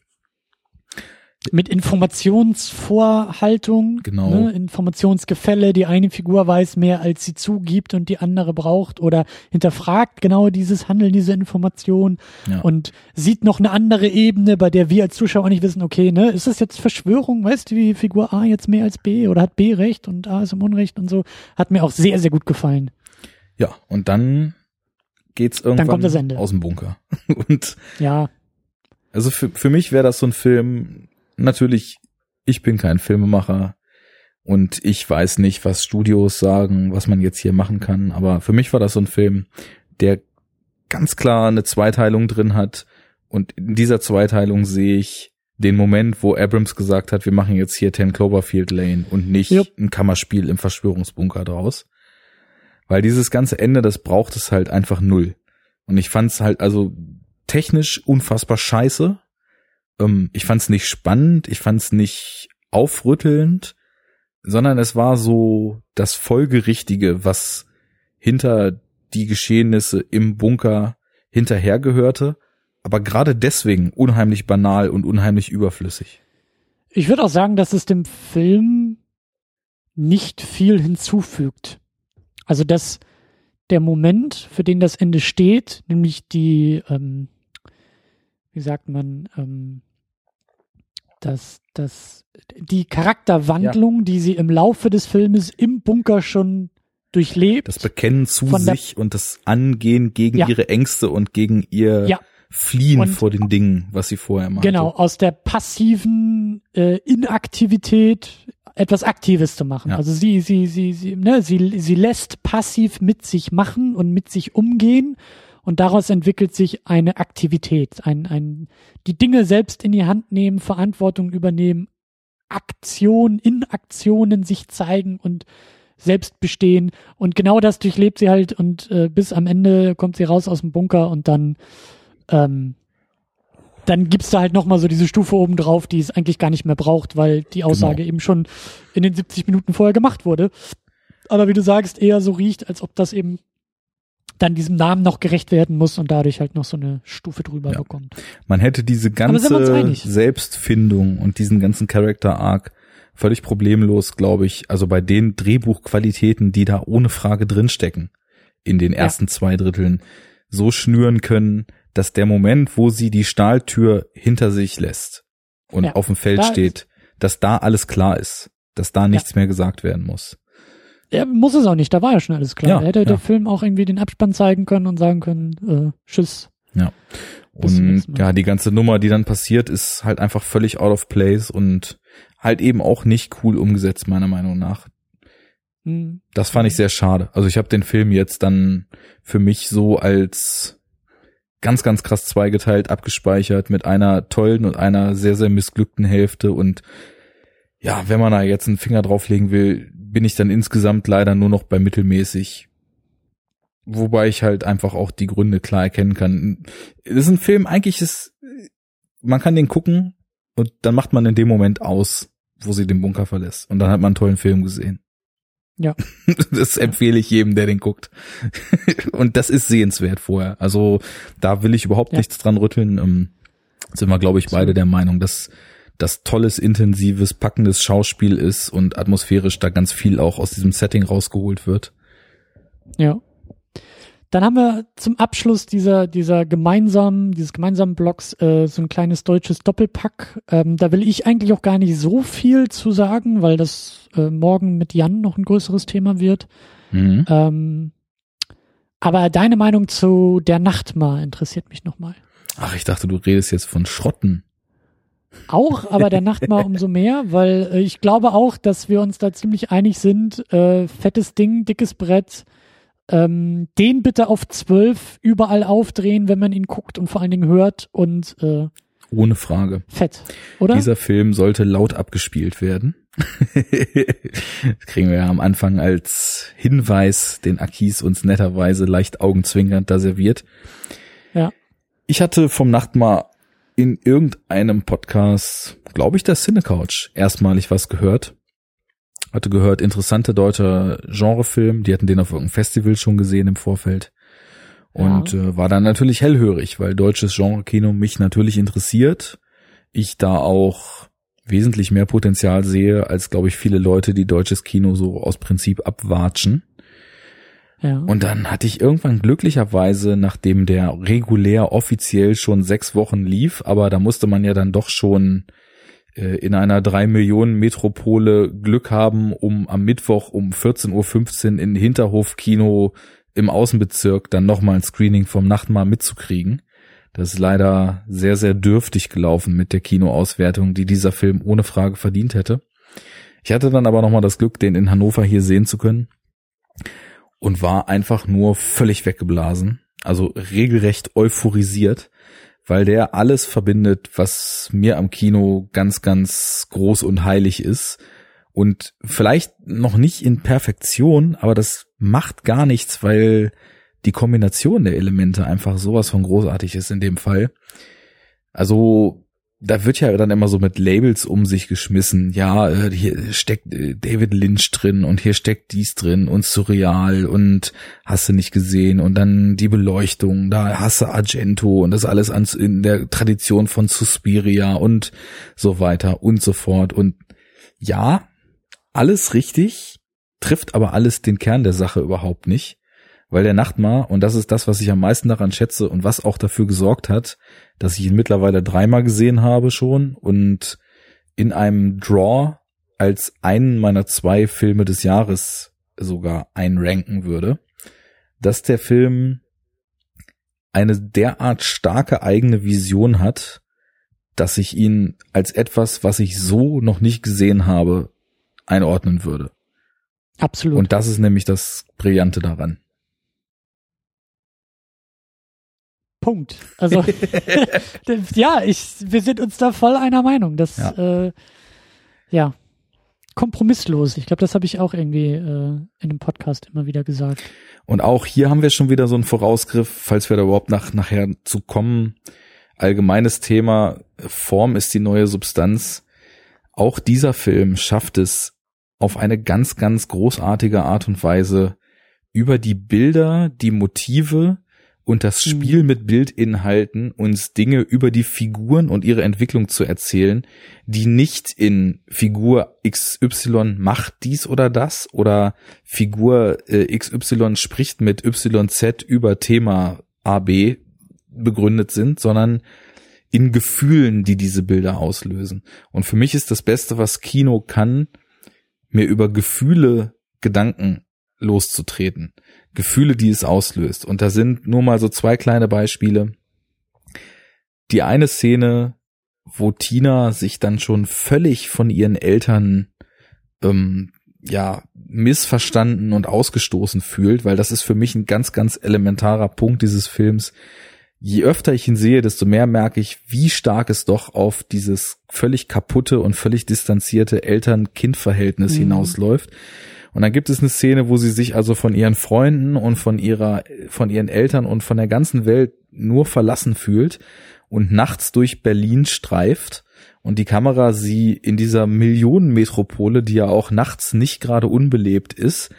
mit Informationsvorhaltung, genau. ne, Informationsgefälle, die eine Figur weiß mehr, als sie zugibt und die andere braucht oder hinterfragt genau dieses Handeln, diese Information ja. und sieht noch eine andere Ebene, bei der wir als Zuschauer nicht wissen, okay, ne, ist das jetzt Verschwörung, weißt du, wie Figur A jetzt mehr als B oder hat B recht und A ist im Unrecht und so, hat mir auch sehr, sehr gut gefallen. Ja, und dann geht's irgendwann aus dem Bunker. [LAUGHS] und ja. Also für, für mich wäre das so ein Film, natürlich, ich bin kein Filmemacher und ich weiß nicht, was Studios sagen, was man jetzt hier machen kann, aber für mich war das so ein Film, der ganz klar eine Zweiteilung drin hat und in dieser Zweiteilung sehe ich den Moment, wo Abrams gesagt hat, wir machen jetzt hier Ten Cloverfield Lane und nicht yep. ein Kammerspiel im Verschwörungsbunker draus. Weil dieses ganze Ende, das braucht es halt einfach null. Und ich fand es halt also technisch unfassbar scheiße. Ähm, ich fand es nicht spannend, ich fand es nicht aufrüttelnd, sondern es war so das Folgerichtige, was hinter die Geschehnisse im Bunker hinterhergehörte, aber gerade deswegen unheimlich banal und unheimlich überflüssig. Ich würde auch sagen, dass es dem Film nicht viel hinzufügt. Also dass der Moment, für den das Ende steht, nämlich die ähm, wie sagt man, ähm, dass, dass die Charakterwandlung, ja. die sie im Laufe des Filmes im Bunker schon durchlebt. Das Bekennen zu sich und das Angehen gegen ja. ihre Ängste und gegen ihr ja. Fliehen und, vor den Dingen, was sie vorher machen. Genau, aus der passiven äh, Inaktivität etwas Aktives zu machen. Ja. Also sie, sie, sie, sie, ne, sie, sie lässt passiv mit sich machen und mit sich umgehen und daraus entwickelt sich eine Aktivität, ein, ein, die Dinge selbst in die Hand nehmen, Verantwortung übernehmen, Aktion in Aktionen sich zeigen und selbst bestehen. Und genau das durchlebt sie halt und äh, bis am Ende kommt sie raus aus dem Bunker und dann, ähm, dann gibt's da halt nochmal so diese Stufe oben drauf, die es eigentlich gar nicht mehr braucht, weil die Aussage genau. eben schon in den 70 Minuten vorher gemacht wurde. Aber wie du sagst, eher so riecht, als ob das eben dann diesem Namen noch gerecht werden muss und dadurch halt noch so eine Stufe drüber ja. bekommt. Man hätte diese ganze Selbstfindung und diesen ganzen Character Arc völlig problemlos, glaube ich, also bei den Drehbuchqualitäten, die da ohne Frage drinstecken, in den ersten ja. zwei Dritteln, so schnüren können, dass der Moment, wo sie die Stahltür hinter sich lässt und ja, auf dem Feld da steht, dass da alles klar ist, dass da nichts mehr gesagt werden muss. Er muss es auch nicht, da war ja schon alles klar. Ja, er hätte ja. der Film auch irgendwie den Abspann zeigen können und sagen können, äh, tschüss. Ja. Und ja, die ganze Nummer, die dann passiert, ist halt einfach völlig out of place und halt eben auch nicht cool umgesetzt, meiner Meinung nach. Hm. Das fand ich sehr schade. Also ich habe den Film jetzt dann für mich so als ganz, ganz krass zweigeteilt abgespeichert mit einer tollen und einer sehr, sehr missglückten Hälfte und ja, wenn man da jetzt einen Finger drauflegen will, bin ich dann insgesamt leider nur noch bei mittelmäßig. Wobei ich halt einfach auch die Gründe klar erkennen kann. Das ist ein Film, eigentlich ist, man kann den gucken und dann macht man in dem Moment aus, wo sie den Bunker verlässt. Und dann hat man einen tollen Film gesehen. Ja. [LAUGHS] Das empfehle ich jedem, der den guckt. [LAUGHS] Und das ist sehenswert vorher. Also da will ich überhaupt ja. nichts dran rütteln. Ähm, sind wir, glaube ich, beide der Meinung, dass das tolles, intensives, packendes Schauspiel ist und atmosphärisch da ganz viel auch aus diesem Setting rausgeholt wird. Ja. Dann haben wir zum Abschluss dieser, dieser gemeinsamen, dieses gemeinsamen Blogs äh, so ein kleines deutsches Doppelpack. Ähm, da will ich eigentlich auch gar nicht so viel zu sagen, weil das äh, morgen mit Jan noch ein größeres Thema wird. Mhm. Ähm, aber deine Meinung zu der Nachtmar interessiert mich nochmal. Ach, ich dachte, du redest jetzt von Schrotten. Auch, aber der Nachtmar [LAUGHS] umso mehr, weil äh, ich glaube auch, dass wir uns da ziemlich einig sind. Äh, fettes Ding, dickes Brett, ähm, den bitte auf zwölf überall aufdrehen, wenn man ihn guckt und vor allen Dingen hört und äh, ohne Frage. Fett, oder? Dieser Film sollte laut abgespielt werden. [LAUGHS] das kriegen wir ja am Anfang als Hinweis, den Akis uns netterweise leicht augenzwinkernd da serviert. Ja. Ich hatte vom Nachtmar in irgendeinem Podcast, glaube ich, der Cinecouch, erstmalig was gehört hatte gehört, interessante deutscher Genrefilm. Die hatten den auf irgendeinem Festival schon gesehen im Vorfeld. Und ja. äh, war dann natürlich hellhörig, weil deutsches Genre-Kino mich natürlich interessiert. Ich da auch wesentlich mehr Potenzial sehe, als glaube ich viele Leute, die deutsches Kino so aus Prinzip abwatschen. Ja. Und dann hatte ich irgendwann glücklicherweise, nachdem der regulär offiziell schon sechs Wochen lief, aber da musste man ja dann doch schon in einer drei Millionen Metropole Glück haben, um am Mittwoch um 14.15 Uhr in Hinterhof Kino im Außenbezirk dann nochmal ein Screening vom Nachtmahl mitzukriegen. Das ist leider sehr, sehr dürftig gelaufen mit der Kinoauswertung, die dieser Film ohne Frage verdient hätte. Ich hatte dann aber nochmal das Glück, den in Hannover hier sehen zu können und war einfach nur völlig weggeblasen. Also regelrecht euphorisiert weil der alles verbindet, was mir am Kino ganz, ganz groß und heilig ist. Und vielleicht noch nicht in Perfektion, aber das macht gar nichts, weil die Kombination der Elemente einfach sowas von großartig ist in dem Fall. Also da wird ja dann immer so mit Labels um sich geschmissen. Ja, äh, hier steckt äh, David Lynch drin und hier steckt dies drin und Surreal und hast du nicht gesehen und dann die Beleuchtung, da hast du Argento und das alles in der Tradition von Suspiria und so weiter und so fort. Und ja, alles richtig, trifft aber alles den Kern der Sache überhaupt nicht weil der Nachtmar, und das ist das, was ich am meisten daran schätze und was auch dafür gesorgt hat, dass ich ihn mittlerweile dreimal gesehen habe schon und in einem Draw als einen meiner zwei Filme des Jahres sogar einranken würde, dass der Film eine derart starke eigene Vision hat, dass ich ihn als etwas, was ich so noch nicht gesehen habe, einordnen würde. Absolut. Und das ist nämlich das Brillante daran. Punkt. [LAUGHS] Also [LAUGHS] ja, ich, wir sind uns da voll einer Meinung. Das ja, äh, ja kompromisslos. Ich glaube, das habe ich auch irgendwie äh, in einem Podcast immer wieder gesagt. Und auch hier haben wir schon wieder so einen Vorausgriff, falls wir da überhaupt nach, nachher zu kommen. Allgemeines Thema, Form ist die neue Substanz. Auch dieser Film schafft es auf eine ganz, ganz großartige Art und Weise über die Bilder, die Motive, und das mhm. Spiel mit Bildinhalten uns Dinge über die Figuren und ihre Entwicklung zu erzählen, die nicht in Figur XY macht dies oder das oder Figur äh, XY spricht mit YZ über Thema AB begründet sind, sondern in Gefühlen, die diese Bilder auslösen. Und für mich ist das Beste, was Kino kann, mir über Gefühle Gedanken loszutreten. Gefühle, die es auslöst. Und da sind nur mal so zwei kleine Beispiele. Die eine Szene, wo Tina sich dann schon völlig von ihren Eltern ähm, ja missverstanden und ausgestoßen fühlt, weil das ist für mich ein ganz, ganz elementarer Punkt dieses Films. Je öfter ich ihn sehe, desto mehr merke ich, wie stark es doch auf dieses völlig kaputte und völlig distanzierte Eltern-Kind-Verhältnis mhm. hinausläuft. Und dann gibt es eine Szene, wo sie sich also von ihren Freunden und von ihrer, von ihren Eltern und von der ganzen Welt nur verlassen fühlt und nachts durch Berlin streift und die Kamera sie in dieser Millionenmetropole, die ja auch nachts nicht gerade unbelebt ist,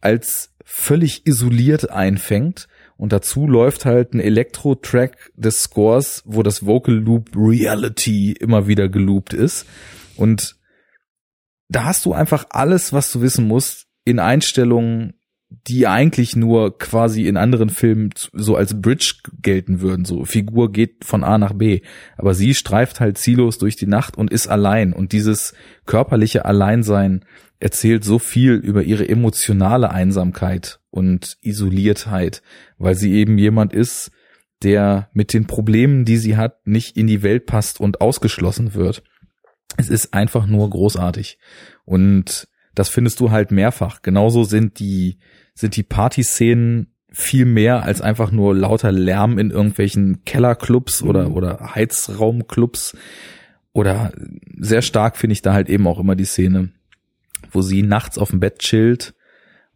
als völlig isoliert einfängt. Und dazu läuft halt ein Elektro-Track des Scores, wo das Vocal Loop Reality immer wieder geloopt ist. Und da hast du einfach alles, was du wissen musst, in Einstellungen die eigentlich nur quasi in anderen Filmen so als Bridge gelten würden. So Figur geht von A nach B, aber sie streift halt ziellos durch die Nacht und ist allein. Und dieses körperliche Alleinsein erzählt so viel über ihre emotionale Einsamkeit und Isoliertheit, weil sie eben jemand ist, der mit den Problemen, die sie hat, nicht in die Welt passt und ausgeschlossen wird. Es ist einfach nur großartig. Und das findest du halt mehrfach. Genauso sind die, sind die Partyszenen viel mehr als einfach nur lauter Lärm in irgendwelchen Kellerclubs oder, mhm. oder Heizraumclubs. Oder sehr stark finde ich da halt eben auch immer die Szene, wo sie nachts auf dem Bett chillt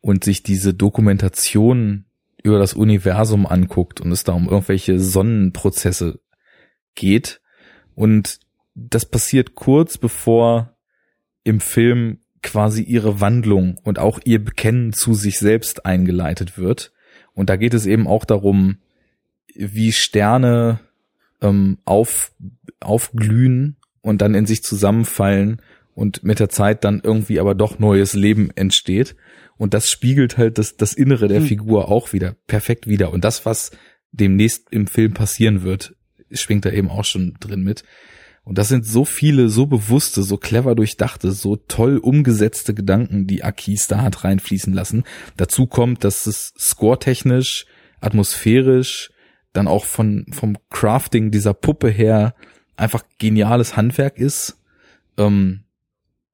und sich diese Dokumentation über das Universum anguckt und es da um irgendwelche Sonnenprozesse geht. Und das passiert kurz bevor im Film quasi ihre Wandlung und auch ihr Bekennen zu sich selbst eingeleitet wird. Und da geht es eben auch darum, wie Sterne ähm, auf, aufglühen und dann in sich zusammenfallen und mit der Zeit dann irgendwie aber doch neues Leben entsteht. Und das spiegelt halt das, das Innere der hm. Figur auch wieder perfekt wieder. Und das, was demnächst im Film passieren wird, schwingt da eben auch schon drin mit. Und das sind so viele, so bewusste, so clever durchdachte, so toll umgesetzte Gedanken, die Akis da hat reinfließen lassen. Dazu kommt, dass es scoretechnisch, atmosphärisch, dann auch von, vom Crafting dieser Puppe her einfach geniales Handwerk ist, ähm,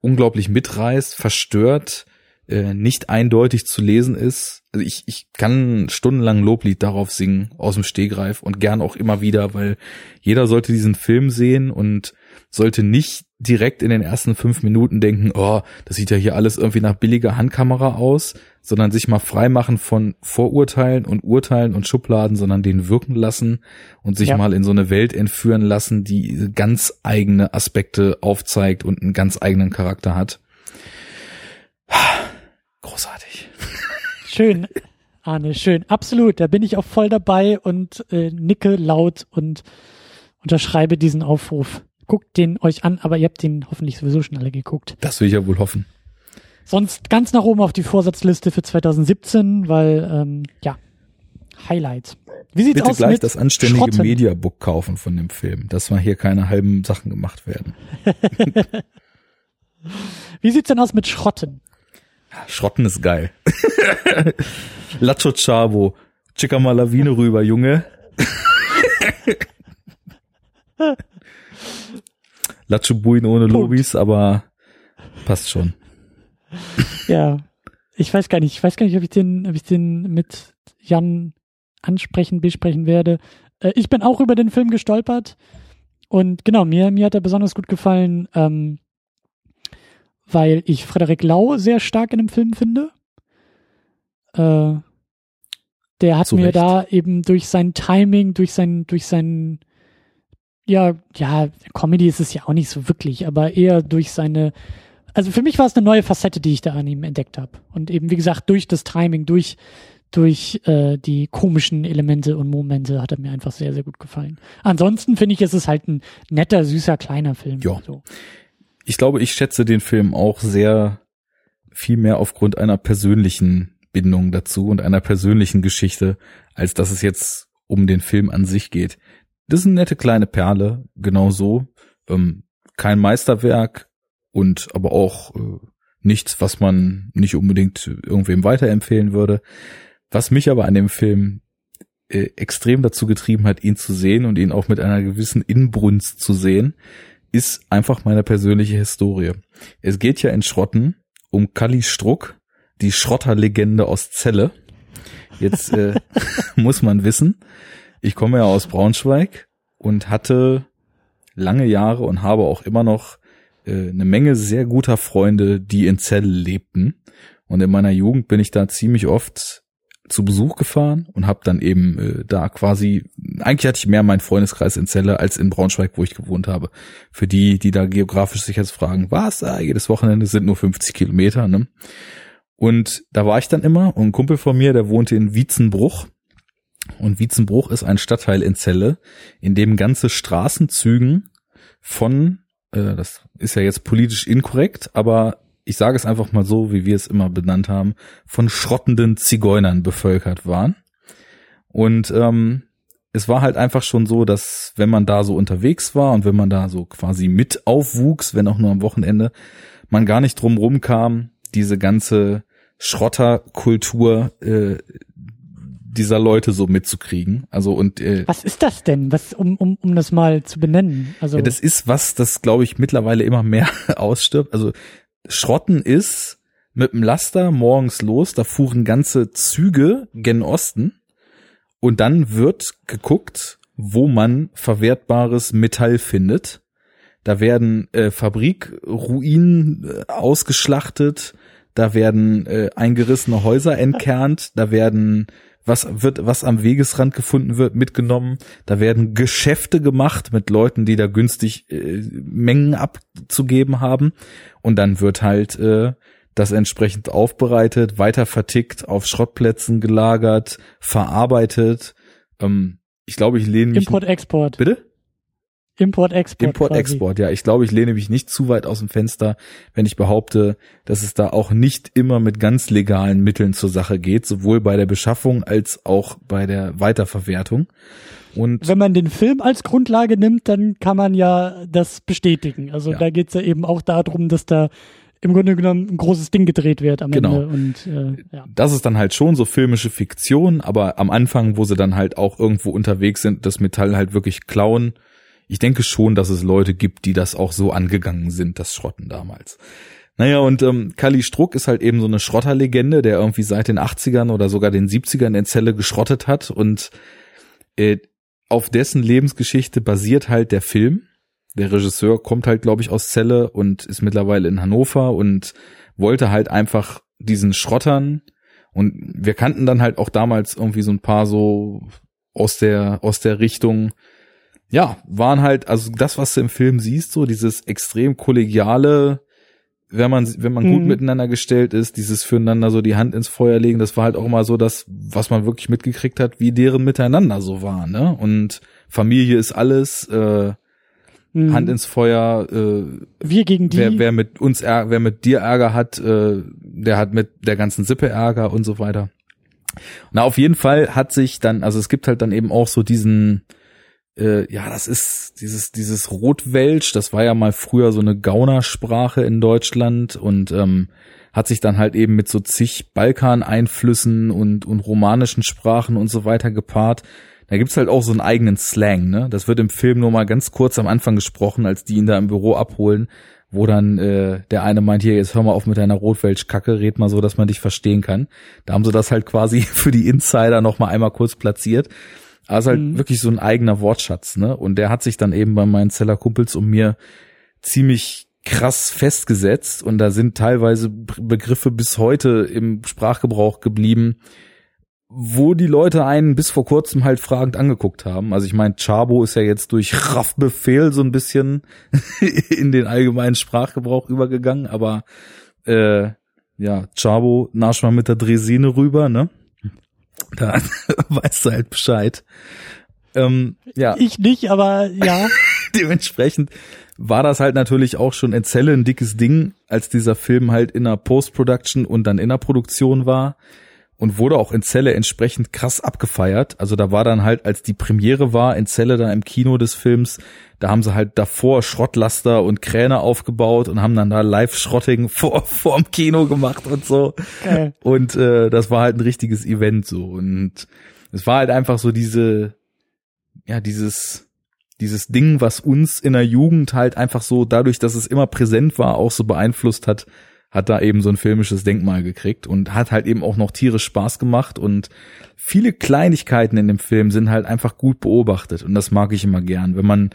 unglaublich mitreißt, verstört, äh, nicht eindeutig zu lesen ist. Also ich, ich kann stundenlang Loblied darauf singen aus dem Stehgreif und gern auch immer wieder, weil jeder sollte diesen Film sehen und sollte nicht direkt in den ersten fünf Minuten denken, oh, das sieht ja hier alles irgendwie nach billiger Handkamera aus, sondern sich mal frei machen von Vorurteilen und Urteilen und Schubladen, sondern den wirken lassen und sich ja. mal in so eine Welt entführen lassen, die ganz eigene Aspekte aufzeigt und einen ganz eigenen Charakter hat. Großartig. Schön, Arne, schön. Absolut, da bin ich auch voll dabei und äh, nicke laut und unterschreibe diesen Aufruf. Guckt den euch an, aber ihr habt den hoffentlich sowieso schon alle geguckt. Das will ich ja wohl hoffen. Sonst ganz nach oben auf die Vorsatzliste für 2017, weil ähm, ja, Highlights. Wie sieht's Bitte aus gleich mit das anständige Schrotten? Mediabook kaufen von dem Film, dass mal hier keine halben Sachen gemacht werden. [LAUGHS] Wie sieht's denn aus mit Schrotten? Schrotten ist geil. [LAUGHS] Lacho Chavo. Chica mal Lawine rüber, Junge. [LAUGHS] Lacho Buin ohne Punkt. Lobis, aber passt schon. Ja. Ich weiß gar nicht, ich weiß gar nicht, ob ich den, ob ich den mit Jan ansprechen, besprechen werde. Äh, ich bin auch über den Film gestolpert. Und genau, mir, mir hat er besonders gut gefallen. Ähm, weil ich Frederik Lau sehr stark in dem Film finde. Äh, der hat Zu mir Recht. da eben durch sein Timing, durch sein, durch sein, ja, ja, Comedy ist es ja auch nicht so wirklich, aber eher durch seine, also für mich war es eine neue Facette, die ich da an ihm entdeckt habe. Und eben, wie gesagt, durch das Timing, durch, durch äh, die komischen Elemente und Momente hat er mir einfach sehr, sehr gut gefallen. Ansonsten finde ich, es ist halt ein netter, süßer, kleiner Film. Ja. So ich glaube, ich schätze den Film auch sehr viel mehr aufgrund einer persönlichen Bindung dazu und einer persönlichen Geschichte, als dass es jetzt um den Film an sich geht. Das ist eine nette kleine Perle, genau so. Ähm, kein Meisterwerk und aber auch äh, nichts, was man nicht unbedingt irgendwem weiterempfehlen würde. Was mich aber an dem Film äh, extrem dazu getrieben hat, ihn zu sehen und ihn auch mit einer gewissen Inbrunst zu sehen, ist einfach meine persönliche Historie. Es geht ja in Schrotten um Kalli Struck, die Schrotterlegende aus Celle. Jetzt äh, [LAUGHS] muss man wissen, ich komme ja aus Braunschweig und hatte lange Jahre und habe auch immer noch äh, eine Menge sehr guter Freunde, die in Celle lebten. Und in meiner Jugend bin ich da ziemlich oft zu Besuch gefahren und habe dann eben äh, da quasi, eigentlich hatte ich mehr meinen Freundeskreis in Celle als in Braunschweig, wo ich gewohnt habe. Für die, die da geografisch sich jetzt fragen, was, ah, jedes Wochenende sind nur 50 Kilometer, ne? Und da war ich dann immer und ein Kumpel von mir, der wohnte in Wietzenbruch. Und Wietzenbruch ist ein Stadtteil in Celle, in dem ganze Straßenzügen von, äh, das ist ja jetzt politisch inkorrekt, aber ich sage es einfach mal so, wie wir es immer benannt haben, von schrottenden Zigeunern bevölkert waren. Und ähm, es war halt einfach schon so, dass wenn man da so unterwegs war und wenn man da so quasi mit aufwuchs, wenn auch nur am Wochenende, man gar nicht drum rumkam, diese ganze Schrotterkultur äh, dieser Leute so mitzukriegen. Also und äh, was ist das denn? Was um um um das mal zu benennen? Also ja, das ist was, das glaube ich mittlerweile immer mehr [LAUGHS] ausstirbt. Also Schrotten ist mit dem Laster morgens los, da fuhren ganze Züge gen Osten und dann wird geguckt, wo man verwertbares Metall findet. Da werden äh, Fabrikruinen äh, ausgeschlachtet, da werden äh, eingerissene Häuser entkernt, da werden was wird, was am Wegesrand gefunden wird, mitgenommen. Da werden Geschäfte gemacht mit Leuten, die da günstig äh, Mengen abzugeben haben. Und dann wird halt äh, das entsprechend aufbereitet, weiter vertickt, auf Schrottplätzen gelagert, verarbeitet. Ähm, ich glaube, ich lehne mich. Import-Export. Bitte? Import-Export. Import-Export, ja. Ich glaube, ich lehne mich nicht zu weit aus dem Fenster, wenn ich behaupte, dass es da auch nicht immer mit ganz legalen Mitteln zur Sache geht, sowohl bei der Beschaffung als auch bei der Weiterverwertung. Und wenn man den Film als Grundlage nimmt, dann kann man ja das bestätigen. Also ja. da geht's ja eben auch darum, dass da im Grunde genommen ein großes Ding gedreht wird am genau. Ende. Und, äh, ja. Das ist dann halt schon so filmische Fiktion, aber am Anfang, wo sie dann halt auch irgendwo unterwegs sind, das Metall halt wirklich klauen, ich denke schon, dass es Leute gibt, die das auch so angegangen sind, das Schrotten damals. Naja, und ähm, Kali Struck ist halt eben so eine Schrotterlegende, der irgendwie seit den 80ern oder sogar den 70ern in Zelle geschrottet hat und äh, auf dessen Lebensgeschichte basiert halt der Film. Der Regisseur kommt halt, glaube ich, aus Celle und ist mittlerweile in Hannover und wollte halt einfach diesen Schrottern und wir kannten dann halt auch damals irgendwie so ein paar so aus der aus der Richtung ja, waren halt, also das, was du im Film siehst, so dieses extrem kollegiale, wenn man, wenn man mhm. gut miteinander gestellt ist, dieses füreinander so die Hand ins Feuer legen, das war halt auch immer so das, was man wirklich mitgekriegt hat, wie deren miteinander so war, ne? Und Familie ist alles, äh, mhm. Hand ins Feuer, äh, wir gegen die. Wer, wer mit uns, wer mit dir Ärger hat, äh, der hat mit der ganzen Sippe Ärger und so weiter. Na, auf jeden Fall hat sich dann, also es gibt halt dann eben auch so diesen, äh, ja, das ist dieses, dieses Rotwelsch, das war ja mal früher so eine Gaunersprache in Deutschland und ähm, hat sich dann halt eben mit so zig Balkan-Einflüssen und, und romanischen Sprachen und so weiter gepaart. Da gibt's halt auch so einen eigenen Slang, ne? Das wird im Film nur mal ganz kurz am Anfang gesprochen, als die ihn da im Büro abholen, wo dann äh, der eine meint, hier, jetzt hör mal auf mit deiner Rotwelsch-Kacke, red mal so, dass man dich verstehen kann. Da haben sie das halt quasi [LAUGHS] für die Insider noch mal einmal kurz platziert. Ist halt mhm. wirklich so ein eigener Wortschatz, ne? Und der hat sich dann eben bei meinen Zeller Kumpels um mir ziemlich krass festgesetzt und da sind teilweise Begriffe bis heute im Sprachgebrauch geblieben, wo die Leute einen bis vor kurzem halt fragend angeguckt haben. Also ich meine, Chabo ist ja jetzt durch Raffbefehl so ein bisschen [LAUGHS] in den allgemeinen Sprachgebrauch übergegangen, aber äh, ja, Chabo, nasch mal mit der Dresine rüber, ne? Da [LAUGHS] weißt du halt Bescheid. Ähm, ja. Ich nicht, aber ja. [LAUGHS] Dementsprechend war das halt natürlich auch schon in Zelle ein dickes Ding, als dieser Film halt in der Post-Production und dann in der Produktion war und wurde auch in Zelle entsprechend krass abgefeiert. Also da war dann halt, als die Premiere war in Zelle da im Kino des Films, da haben sie halt davor Schrottlaster und Kräne aufgebaut und haben dann da Live-Schrotting [LAUGHS] vor vorm Kino gemacht und so. Geil. Und äh, das war halt ein richtiges Event so und es war halt einfach so diese ja dieses dieses Ding, was uns in der Jugend halt einfach so dadurch, dass es immer präsent war, auch so beeinflusst hat, hat da eben so ein filmisches Denkmal gekriegt und hat halt eben auch noch tierisch Spaß gemacht und viele Kleinigkeiten in dem Film sind halt einfach gut beobachtet und das mag ich immer gern, wenn man.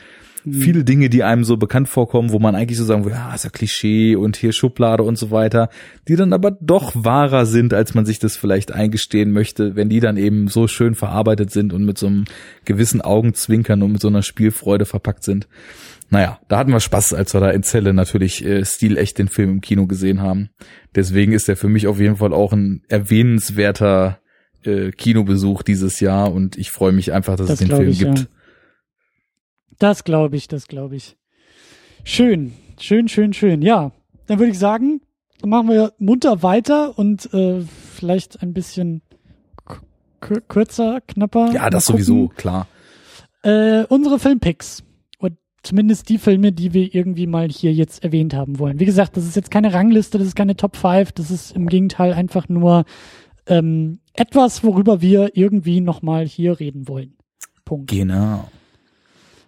Viele Dinge, die einem so bekannt vorkommen, wo man eigentlich so sagen will, ja, ist ja Klischee und hier Schublade und so weiter, die dann aber doch wahrer sind, als man sich das vielleicht eingestehen möchte, wenn die dann eben so schön verarbeitet sind und mit so einem gewissen Augenzwinkern und mit so einer Spielfreude verpackt sind naja, da hatten wir Spaß, als wir da in Zelle natürlich äh, stilecht den Film im Kino gesehen haben. Deswegen ist er für mich auf jeden Fall auch ein erwähnenswerter äh, Kinobesuch dieses Jahr und ich freue mich einfach, dass das es den Film ich, gibt. Ja. Das glaube ich, das glaube ich. Schön, schön, schön, schön. Ja, dann würde ich sagen, machen wir munter weiter und äh, vielleicht ein bisschen kürzer, knapper. Ja, das sowieso, klar. Äh, unsere Filmpicks. Zumindest die Filme, die wir irgendwie mal hier jetzt erwähnt haben wollen. Wie gesagt, das ist jetzt keine Rangliste, das ist keine Top 5, das ist im Gegenteil einfach nur ähm, etwas, worüber wir irgendwie nochmal hier reden wollen. Punkt. Genau.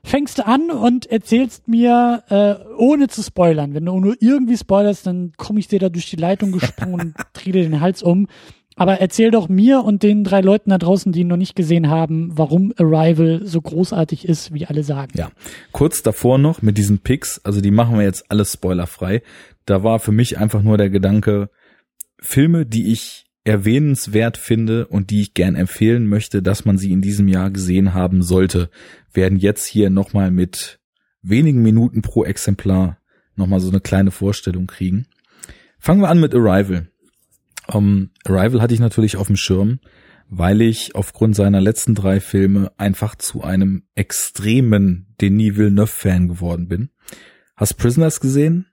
Fängst du an und erzählst mir, äh, ohne zu spoilern. Wenn du nur irgendwie spoilerst, dann komme ich dir da durch die Leitung gesprungen und [LAUGHS] drehe dir den Hals um. Aber erzähl doch mir und den drei Leuten da draußen, die ihn noch nicht gesehen haben, warum Arrival so großartig ist, wie alle sagen. Ja, kurz davor noch mit diesen Picks, also die machen wir jetzt alles spoilerfrei. Da war für mich einfach nur der Gedanke, Filme, die ich erwähnenswert finde und die ich gern empfehlen möchte, dass man sie in diesem Jahr gesehen haben sollte, werden jetzt hier nochmal mit wenigen Minuten pro Exemplar nochmal so eine kleine Vorstellung kriegen. Fangen wir an mit Arrival. Um, Arrival hatte ich natürlich auf dem Schirm, weil ich aufgrund seiner letzten drei Filme einfach zu einem extremen Denis Villeneuve-Fan geworden bin. Hast Prisoners gesehen?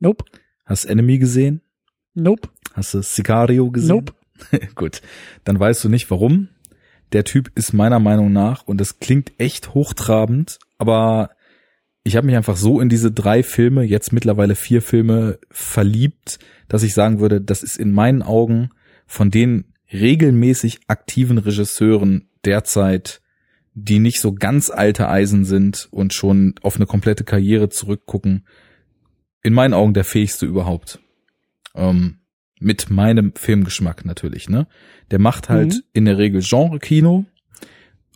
Nope. Hast Enemy gesehen? Nope. Hast du Sicario gesehen? Nope. [LAUGHS] Gut, dann weißt du nicht warum. Der Typ ist meiner Meinung nach, und das klingt echt hochtrabend, aber ich habe mich einfach so in diese drei Filme, jetzt mittlerweile vier Filme, verliebt, dass ich sagen würde, das ist in meinen Augen von den regelmäßig aktiven Regisseuren derzeit, die nicht so ganz alte Eisen sind und schon auf eine komplette Karriere zurückgucken, in meinen Augen der fähigste überhaupt. Ähm, mit meinem Filmgeschmack natürlich, ne? Der macht halt mhm. in der Regel Genre-Kino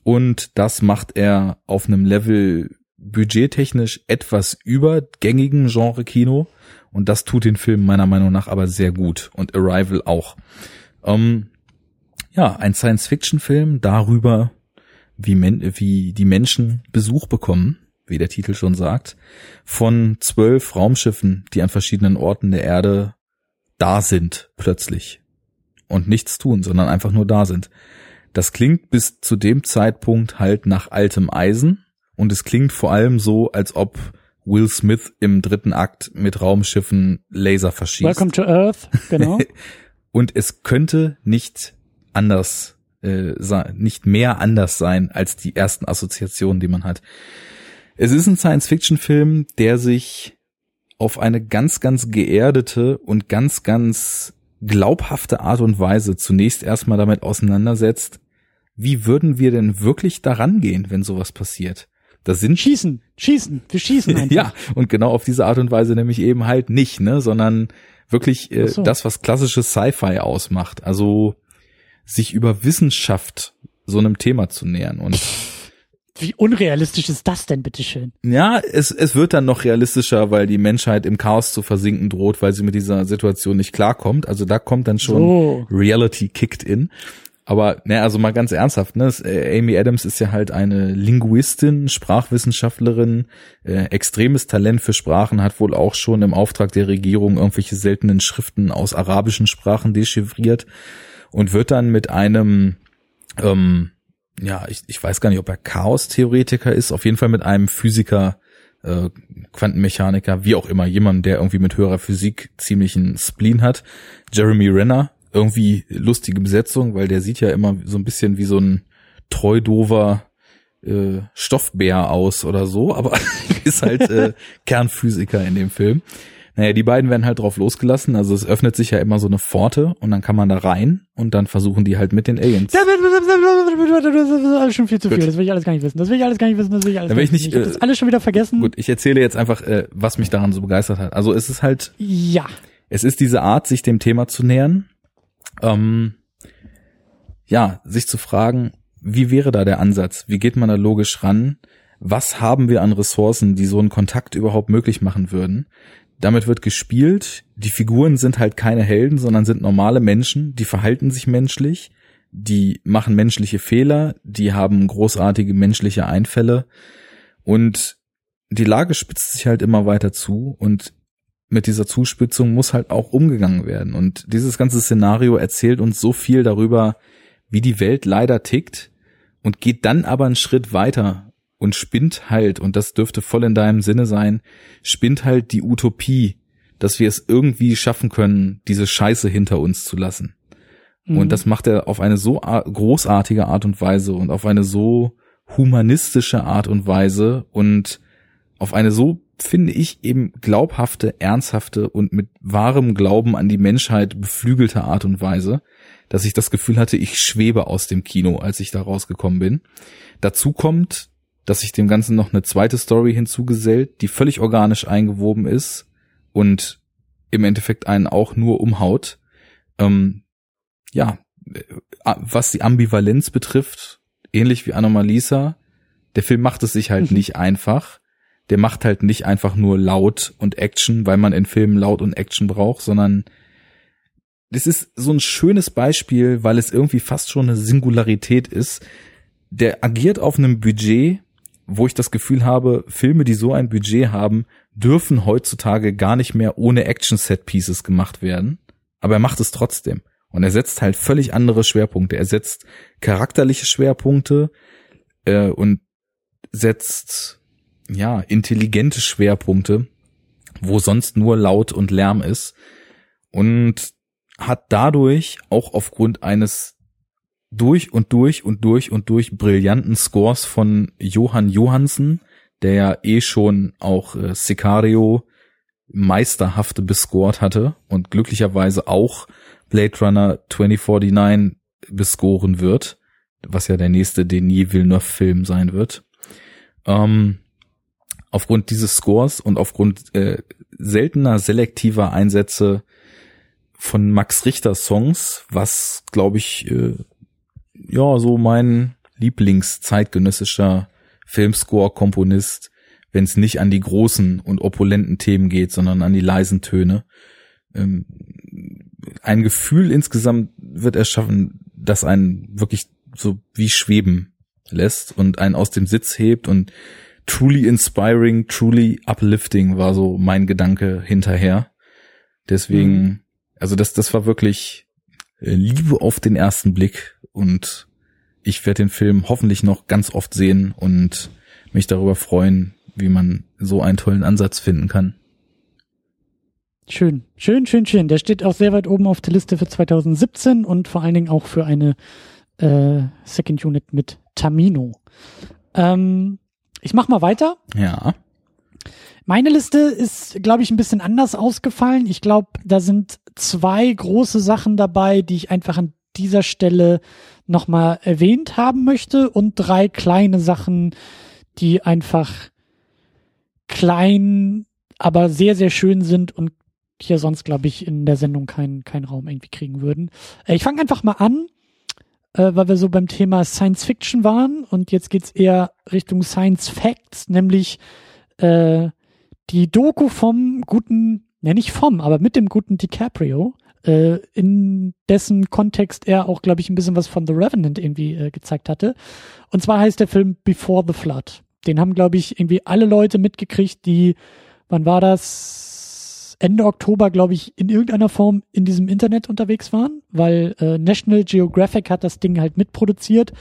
und das macht er auf einem Level, budgettechnisch etwas übergängigen Genre-Kino und das tut den Film meiner Meinung nach aber sehr gut und Arrival auch. Ähm, ja, ein Science-Fiction-Film darüber, wie, men wie die Menschen Besuch bekommen, wie der Titel schon sagt, von zwölf Raumschiffen, die an verschiedenen Orten der Erde da sind plötzlich und nichts tun, sondern einfach nur da sind. Das klingt bis zu dem Zeitpunkt halt nach altem Eisen, und es klingt vor allem so, als ob Will Smith im dritten Akt mit Raumschiffen Laser verschießt. Welcome to Earth, genau. [LAUGHS] und es könnte nicht anders äh, nicht mehr anders sein als die ersten Assoziationen, die man hat. Es ist ein Science-Fiction-Film, der sich auf eine ganz, ganz geerdete und ganz, ganz glaubhafte Art und Weise zunächst erstmal damit auseinandersetzt, wie würden wir denn wirklich daran gehen, wenn sowas passiert? Das sind schießen, schießen, wir schießen [LAUGHS] einfach. ja, und genau auf diese Art und Weise nämlich eben halt nicht, ne, sondern wirklich äh, so. das, was klassisches Sci-Fi ausmacht. Also sich über Wissenschaft so einem Thema zu nähern und [LAUGHS] wie unrealistisch ist das denn, bitteschön? Ja, es, es wird dann noch realistischer, weil die Menschheit im Chaos zu versinken droht, weil sie mit dieser Situation nicht klarkommt. Also da kommt dann schon so. Reality kicked in. Aber, ne, also mal ganz ernsthaft, ne, äh, Amy Adams ist ja halt eine Linguistin, Sprachwissenschaftlerin, äh, extremes Talent für Sprachen, hat wohl auch schon im Auftrag der Regierung irgendwelche seltenen Schriften aus arabischen Sprachen dechiffriert und wird dann mit einem, ähm, ja, ich, ich weiß gar nicht, ob er Chaos-Theoretiker ist, auf jeden Fall mit einem Physiker, äh, Quantenmechaniker, wie auch immer, jemand, der irgendwie mit höherer Physik ziemlichen Spleen hat, Jeremy Renner, irgendwie lustige Besetzung, weil der sieht ja immer so ein bisschen wie so ein treudover äh, Stoffbär aus oder so, aber [LAUGHS] ist halt äh, [LAUGHS] Kernphysiker in dem Film. Naja, die beiden werden halt drauf losgelassen. Also es öffnet sich ja immer so eine Pforte und dann kann man da rein und dann versuchen die halt mit den Aliens. Das ist alles schon viel zu viel. Gut. Das will ich alles gar nicht wissen. Das will ich alles gar nicht wissen. Das will ich alles. Dann will ich nicht. Ich äh, das alles schon wieder vergessen. Gut, ich erzähle jetzt einfach, äh, was mich daran so begeistert hat. Also es ist halt. Ja. Es ist diese Art, sich dem Thema zu nähern ähm, ja, sich zu fragen, wie wäre da der Ansatz? Wie geht man da logisch ran? Was haben wir an Ressourcen, die so einen Kontakt überhaupt möglich machen würden? Damit wird gespielt. Die Figuren sind halt keine Helden, sondern sind normale Menschen, die verhalten sich menschlich, die machen menschliche Fehler, die haben großartige menschliche Einfälle. Und die Lage spitzt sich halt immer weiter zu. Und mit dieser Zuspitzung muss halt auch umgegangen werden. Und dieses ganze Szenario erzählt uns so viel darüber, wie die Welt leider tickt und geht dann aber einen Schritt weiter und spinnt halt, und das dürfte voll in deinem Sinne sein, spinnt halt die Utopie dass wir es irgendwie schaffen können, diese Scheiße hinter uns zu lassen. Mhm. Und das macht er auf eine so großartige Art und Weise und auf eine so humanistische Art und Weise und auf eine so, finde ich, eben glaubhafte, ernsthafte und mit wahrem Glauben an die Menschheit beflügelte Art und Weise, dass ich das Gefühl hatte, ich schwebe aus dem Kino, als ich da rausgekommen bin. Dazu kommt, dass sich dem Ganzen noch eine zweite Story hinzugesellt, die völlig organisch eingewoben ist und im Endeffekt einen auch nur umhaut. Ähm, ja, äh, was die Ambivalenz betrifft, ähnlich wie Anomalisa, der Film macht es sich halt mhm. nicht einfach. Der macht halt nicht einfach nur laut und Action, weil man in Filmen laut und Action braucht, sondern das ist so ein schönes Beispiel, weil es irgendwie fast schon eine Singularität ist. Der agiert auf einem Budget, wo ich das Gefühl habe, Filme, die so ein Budget haben, dürfen heutzutage gar nicht mehr ohne Action-Set-Pieces gemacht werden. Aber er macht es trotzdem. Und er setzt halt völlig andere Schwerpunkte. Er setzt charakterliche Schwerpunkte äh, und setzt ja intelligente Schwerpunkte, wo sonst nur Laut und Lärm ist. Und hat dadurch auch aufgrund eines durch und durch und durch und durch brillanten Scores von Johann Johansen, der ja eh schon auch äh, Sicario meisterhafte bescored hatte und glücklicherweise auch Blade Runner 2049 bescoren wird, was ja der nächste Denis Villeneuve-Film sein wird. Ähm, aufgrund dieses Scores und aufgrund äh, seltener selektiver Einsätze von Max Richter Songs, was glaube ich äh, ja, so mein Lieblingszeitgenössischer Filmscore-Komponist, wenn es nicht an die großen und opulenten Themen geht, sondern an die leisen Töne. Ähm, ein Gefühl insgesamt wird erschaffen, das einen wirklich so wie schweben lässt und einen aus dem Sitz hebt und truly inspiring, truly uplifting war so mein Gedanke hinterher. Deswegen, mhm. also das, das war wirklich äh, Liebe auf den ersten Blick und ich werde den Film hoffentlich noch ganz oft sehen und mich darüber freuen, wie man so einen tollen Ansatz finden kann. Schön, schön, schön, schön. Der steht auch sehr weit oben auf der Liste für 2017 und vor allen Dingen auch für eine äh, Second Unit mit Tamino. Ähm, ich mach mal weiter. Ja. Meine Liste ist, glaube ich, ein bisschen anders ausgefallen. Ich glaube, da sind zwei große Sachen dabei, die ich einfach an dieser Stelle nochmal erwähnt haben möchte und drei kleine Sachen, die einfach klein, aber sehr, sehr schön sind und hier sonst, glaube ich, in der Sendung keinen keinen Raum irgendwie kriegen würden. Äh, ich fange einfach mal an, äh, weil wir so beim Thema Science Fiction waren und jetzt geht's eher Richtung Science Facts, nämlich äh, die Doku vom guten, ja nicht vom, aber mit dem guten DiCaprio, äh, in dessen Kontext er auch, glaube ich, ein bisschen was von The Revenant irgendwie äh, gezeigt hatte. Und zwar heißt der Film Before the Flood. Den haben, glaube ich, irgendwie alle Leute mitgekriegt, die, wann war das? Ende Oktober, glaube ich, in irgendeiner Form in diesem Internet unterwegs waren, weil äh, National Geographic hat das Ding halt mitproduziert.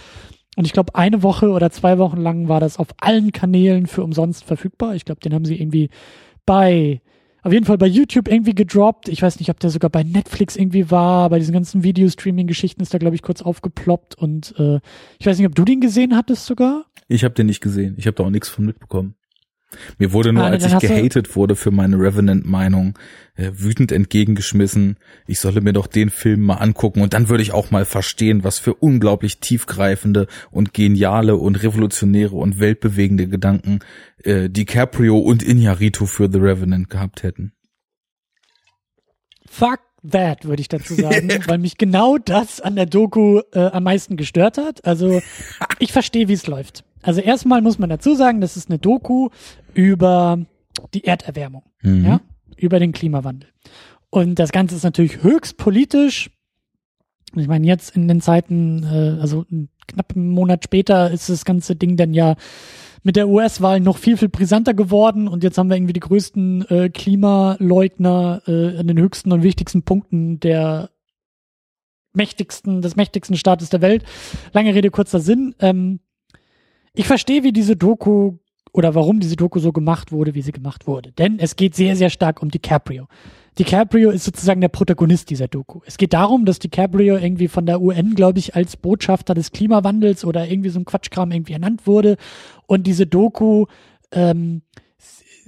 Und ich glaube, eine Woche oder zwei Wochen lang war das auf allen Kanälen für umsonst verfügbar. Ich glaube, den haben sie irgendwie bei auf jeden Fall bei YouTube irgendwie gedroppt. Ich weiß nicht, ob der sogar bei Netflix irgendwie war. Bei diesen ganzen Videostreaming-Geschichten ist der, glaube ich, kurz aufgeploppt. Und äh, ich weiß nicht, ob du den gesehen hattest sogar? Ich habe den nicht gesehen. Ich habe da auch nichts von mitbekommen. Mir wurde nur, ah, als ich gehatet wurde für meine Revenant-Meinung, äh, wütend entgegengeschmissen, ich solle mir doch den Film mal angucken und dann würde ich auch mal verstehen, was für unglaublich tiefgreifende und geniale und revolutionäre und weltbewegende Gedanken äh, DiCaprio und Iñárritu für The Revenant gehabt hätten. Fuck that, würde ich dazu sagen, [LAUGHS] weil mich genau das an der Doku äh, am meisten gestört hat. Also [LAUGHS] ich verstehe, wie es läuft. Also erstmal muss man dazu sagen, das ist eine Doku über die Erderwärmung, mhm. ja, über den Klimawandel. Und das Ganze ist natürlich höchst politisch. Ich meine, jetzt in den Zeiten, äh, also knapp einen Monat später ist das ganze Ding dann ja mit der US-Wahl noch viel, viel brisanter geworden und jetzt haben wir irgendwie die größten äh, Klimaleugner äh, an den höchsten und wichtigsten Punkten der mächtigsten, des mächtigsten Staates der Welt. Lange Rede, kurzer Sinn. Ähm, ich verstehe, wie diese Doku oder warum diese Doku so gemacht wurde, wie sie gemacht wurde. Denn es geht sehr, sehr stark um DiCaprio. DiCaprio ist sozusagen der Protagonist dieser Doku. Es geht darum, dass DiCaprio irgendwie von der UN, glaube ich, als Botschafter des Klimawandels oder irgendwie so ein Quatschkram irgendwie ernannt wurde. Und diese Doku ähm,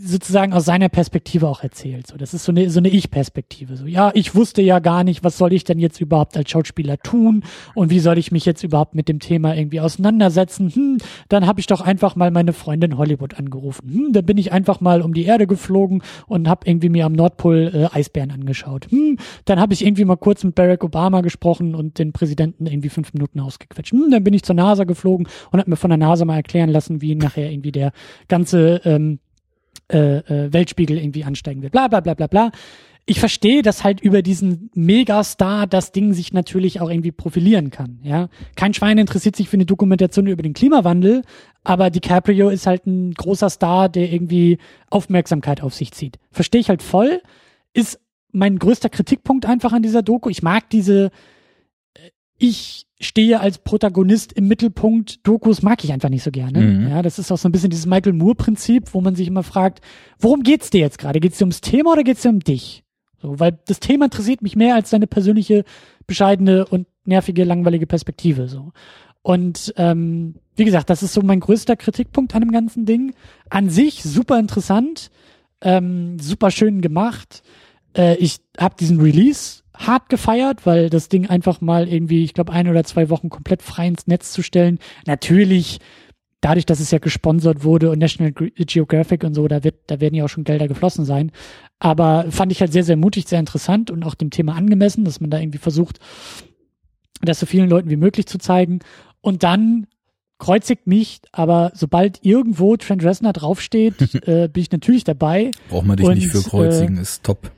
sozusagen aus seiner Perspektive auch erzählt. So, das ist so eine, so eine Ich-Perspektive. So, ja, ich wusste ja gar nicht, was soll ich denn jetzt überhaupt als Schauspieler tun und wie soll ich mich jetzt überhaupt mit dem Thema irgendwie auseinandersetzen? Hm, dann habe ich doch einfach mal meine Freundin Hollywood angerufen. Hm, dann bin ich einfach mal um die Erde geflogen und habe irgendwie mir am Nordpol äh, Eisbären angeschaut. Hm, dann habe ich irgendwie mal kurz mit Barack Obama gesprochen und den Präsidenten irgendwie fünf Minuten ausgequetscht. Hm, dann bin ich zur NASA geflogen und habe mir von der NASA mal erklären lassen, wie nachher irgendwie der ganze ähm, äh, äh, Weltspiegel irgendwie ansteigen wird. Bla bla bla bla bla. Ich verstehe, dass halt über diesen Megastar das Ding sich natürlich auch irgendwie profilieren kann. Ja, kein Schwein interessiert sich für eine Dokumentation über den Klimawandel, aber DiCaprio ist halt ein großer Star, der irgendwie Aufmerksamkeit auf sich zieht. Verstehe ich halt voll. Ist mein größter Kritikpunkt einfach an dieser Doku. Ich mag diese ich stehe als Protagonist im Mittelpunkt. Dokus mag ich einfach nicht so gerne. Mhm. Ja, das ist auch so ein bisschen dieses Michael Moore-Prinzip, wo man sich immer fragt, worum geht's dir jetzt gerade? Geht's dir ums Thema oder geht's dir um dich? So, weil das Thema interessiert mich mehr als deine persönliche, bescheidene und nervige, langweilige Perspektive. So. Und ähm, wie gesagt, das ist so mein größter Kritikpunkt an dem ganzen Ding. An sich super interessant, ähm, super schön gemacht. Äh, ich habe diesen Release hart gefeiert, weil das Ding einfach mal irgendwie, ich glaube, ein oder zwei Wochen komplett frei ins Netz zu stellen. Natürlich, dadurch, dass es ja gesponsert wurde und National Geographic und so, da wird, da werden ja auch schon Gelder geflossen sein. Aber fand ich halt sehr, sehr mutig, sehr interessant und auch dem Thema angemessen, dass man da irgendwie versucht, das so vielen Leuten wie möglich zu zeigen. Und dann kreuzigt mich, aber sobald irgendwo Trent Reznor draufsteht, [LAUGHS] äh, bin ich natürlich dabei. Braucht man dich und, nicht für kreuzigen, äh, ist top.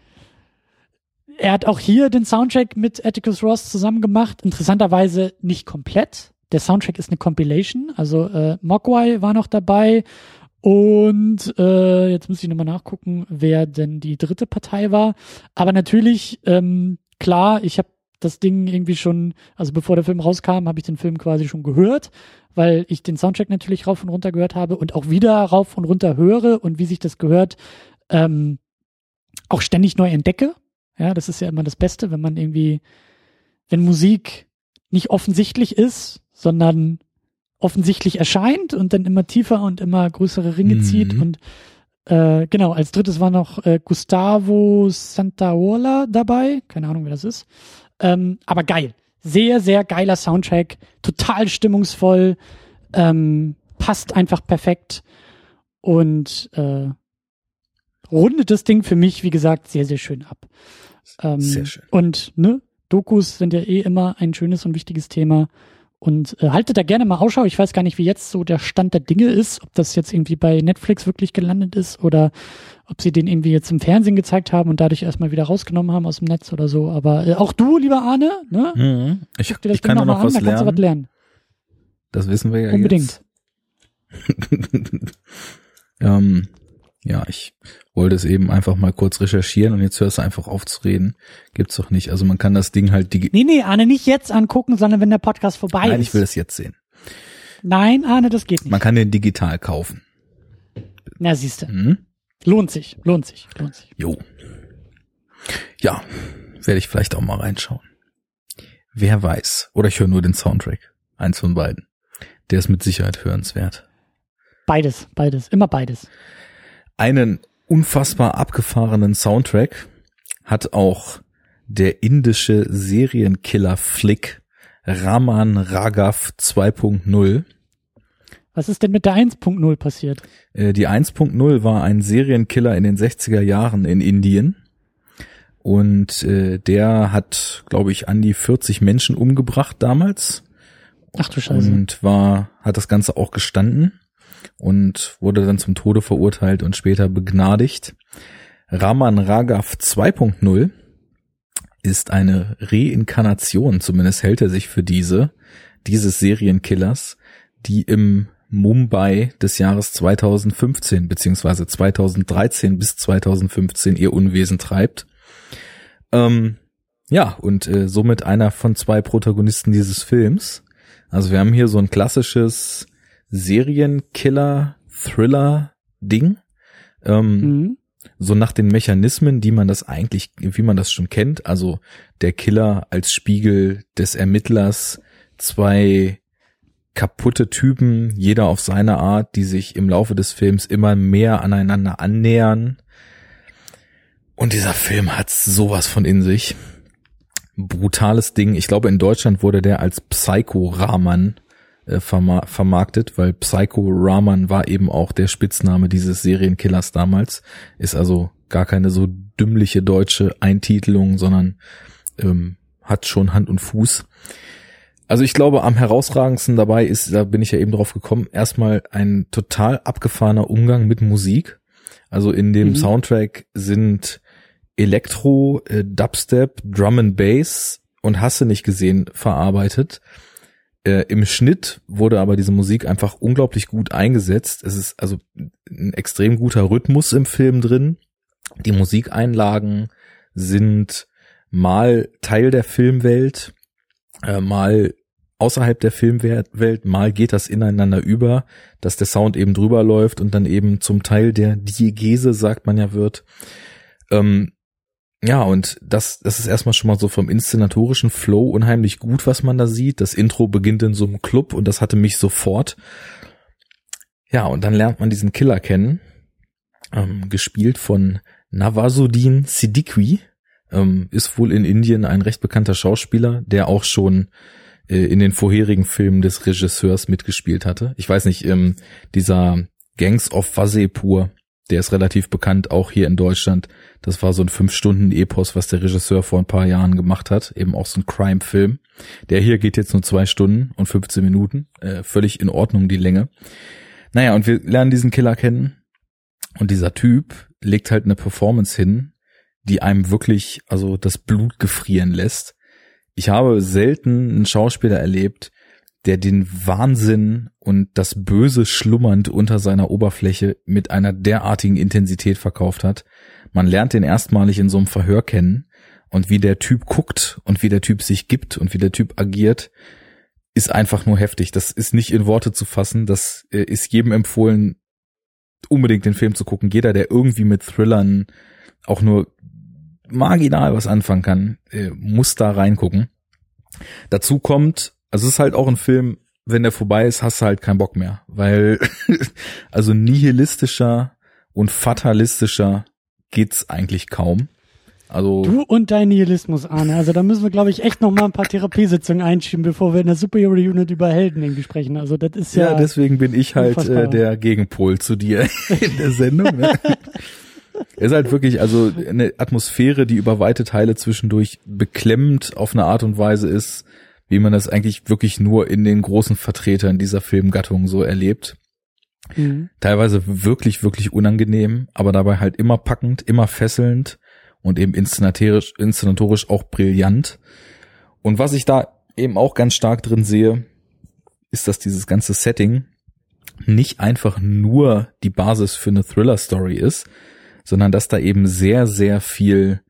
Er hat auch hier den Soundtrack mit Atticus Ross zusammen gemacht. Interessanterweise nicht komplett. Der Soundtrack ist eine Compilation. Also äh, Mogwai war noch dabei. Und äh, jetzt muss ich nochmal nachgucken, wer denn die dritte Partei war. Aber natürlich, ähm, klar, ich habe das Ding irgendwie schon, also bevor der Film rauskam, habe ich den Film quasi schon gehört, weil ich den Soundtrack natürlich rauf und runter gehört habe und auch wieder rauf und runter höre und wie sich das gehört, ähm, auch ständig neu entdecke. Ja, das ist ja immer das Beste, wenn man irgendwie, wenn Musik nicht offensichtlich ist, sondern offensichtlich erscheint und dann immer tiefer und immer größere Ringe mhm. zieht und äh, genau, als drittes war noch äh, Gustavo Santaola dabei. Keine Ahnung, wer das ist. Ähm, aber geil. Sehr, sehr geiler Soundtrack. Total stimmungsvoll. Ähm, passt einfach perfekt. Und äh, rundet das Ding für mich, wie gesagt, sehr, sehr schön ab. Ähm, Sehr schön. Und ne, Dokus sind ja eh immer ein schönes und wichtiges Thema. Und äh, haltet da gerne mal Ausschau. Ich weiß gar nicht, wie jetzt so der Stand der Dinge ist, ob das jetzt irgendwie bei Netflix wirklich gelandet ist oder ob sie den irgendwie jetzt im Fernsehen gezeigt haben und dadurch erstmal wieder rausgenommen haben aus dem Netz oder so. Aber äh, auch du, lieber Arne, ne? Mhm. Ich, Guck dir das ich kann noch, noch was an, lernen. was lernen. Das wissen wir ja Unbedingt. Unbedingt. [LAUGHS] ähm, ja, ich wollte es eben einfach mal kurz recherchieren und jetzt hörst du einfach auf zu reden. Gibt's doch nicht. Also man kann das Ding halt digital. Nee, nee, Arne, nicht jetzt angucken, sondern wenn der Podcast vorbei Nein, ist. Nein, ich will das jetzt sehen. Nein, Arne, das geht nicht. Man kann den digital kaufen. Na, siehste. Mhm. Lohnt sich, lohnt sich, lohnt sich. Jo. Ja, werde ich vielleicht auch mal reinschauen. Wer weiß. Oder ich höre nur den Soundtrack. Eins von beiden. Der ist mit Sicherheit hörenswert. Beides, beides, immer beides. Einen unfassbar abgefahrenen Soundtrack hat auch der indische Serienkiller-Flick Raman Raghav 2.0. Was ist denn mit der 1.0 passiert? Äh, die 1.0 war ein Serienkiller in den 60er Jahren in Indien. Und äh, der hat, glaube ich, an die 40 Menschen umgebracht damals. Ach du Scheiße. Und war, hat das Ganze auch gestanden und wurde dann zum Tode verurteilt und später begnadigt. Raman Raghav 2.0 ist eine Reinkarnation, zumindest hält er sich für diese, dieses Serienkillers, die im Mumbai des Jahres 2015 beziehungsweise 2013 bis 2015 ihr Unwesen treibt. Ähm, ja, und äh, somit einer von zwei Protagonisten dieses Films. Also wir haben hier so ein klassisches Serienkiller Thriller-Ding. Ähm, mhm. So nach den Mechanismen, die man das eigentlich, wie man das schon kennt. Also der Killer als Spiegel des Ermittlers, zwei kaputte Typen, jeder auf seine Art, die sich im Laufe des Films immer mehr aneinander annähern. Und dieser Film hat sowas von in sich. Brutales Ding. Ich glaube, in Deutschland wurde der als Psycho Rahman äh, verma vermarktet, weil Psycho Rahman war eben auch der Spitzname dieses Serienkillers damals. Ist also gar keine so dümmliche deutsche Eintitelung, sondern ähm, hat schon Hand und Fuß. Also ich glaube, am herausragendsten dabei ist, da bin ich ja eben drauf gekommen, erstmal ein total abgefahrener Umgang mit Musik. Also in dem mhm. Soundtrack sind Elektro, äh, Dubstep, Drum and Bass und Hasse nicht gesehen verarbeitet. Äh, Im Schnitt wurde aber diese Musik einfach unglaublich gut eingesetzt. Es ist also ein extrem guter Rhythmus im Film drin. Die Musikeinlagen sind mal Teil der Filmwelt, äh, mal außerhalb der Filmwelt, mal geht das ineinander über, dass der Sound eben drüber läuft und dann eben zum Teil der Diegese, sagt man ja, wird. Ähm, ja, und das, das ist erstmal schon mal so vom inszenatorischen Flow unheimlich gut, was man da sieht. Das Intro beginnt in so einem Club und das hatte mich sofort. Ja, und dann lernt man diesen Killer kennen, ähm, gespielt von Navazuddin Siddiqui, ähm, ist wohl in Indien ein recht bekannter Schauspieler, der auch schon äh, in den vorherigen Filmen des Regisseurs mitgespielt hatte. Ich weiß nicht, ähm, dieser Gangs of Wasepur, der ist relativ bekannt, auch hier in Deutschland. Das war so ein Fünf-Stunden-Epos, was der Regisseur vor ein paar Jahren gemacht hat. Eben auch so ein Crime-Film. Der hier geht jetzt nur zwei Stunden und 15 Minuten. Äh, völlig in Ordnung, die Länge. Naja, und wir lernen diesen Killer kennen. Und dieser Typ legt halt eine Performance hin, die einem wirklich, also das Blut gefrieren lässt ich habe selten einen Schauspieler erlebt, der den Wahnsinn und das Böse schlummernd unter seiner Oberfläche mit einer derartigen Intensität verkauft hat. Man lernt den erstmalig in so einem Verhör kennen und wie der Typ guckt und wie der Typ sich gibt und wie der Typ agiert, ist einfach nur heftig. Das ist nicht in Worte zu fassen. Das äh, ist jedem empfohlen, unbedingt den Film zu gucken. Jeder, der irgendwie mit Thrillern auch nur marginal was anfangen kann, äh, muss da reingucken. Dazu kommt, also es ist halt auch ein Film, wenn der vorbei ist, hast du halt keinen Bock mehr, weil [LAUGHS] also nihilistischer und fatalistischer geht's eigentlich kaum. Also du und dein Nihilismus, Arne. Also da müssen wir, glaube ich, echt noch mal ein paar Therapiesitzungen einschieben, bevor wir in der Superhero Unit über Helden irgendwie sprechen. Also das ist ja. Ja, deswegen bin ich halt äh, der Gegenpol zu dir [LAUGHS] in der Sendung. Ne? Er ist halt wirklich, also eine Atmosphäre, die über weite Teile zwischendurch beklemmend auf eine Art und Weise ist, wie man das eigentlich wirklich nur in den großen Vertretern dieser Filmgattung so erlebt. Mhm. Teilweise wirklich, wirklich unangenehm, aber dabei halt immer packend, immer fesselnd und eben inszenatorisch, inszenatorisch auch brillant. Und was ich da eben auch ganz stark drin sehe, ist, dass dieses ganze Setting nicht einfach nur die Basis für eine Thriller-Story ist, sondern dass da eben sehr, sehr viel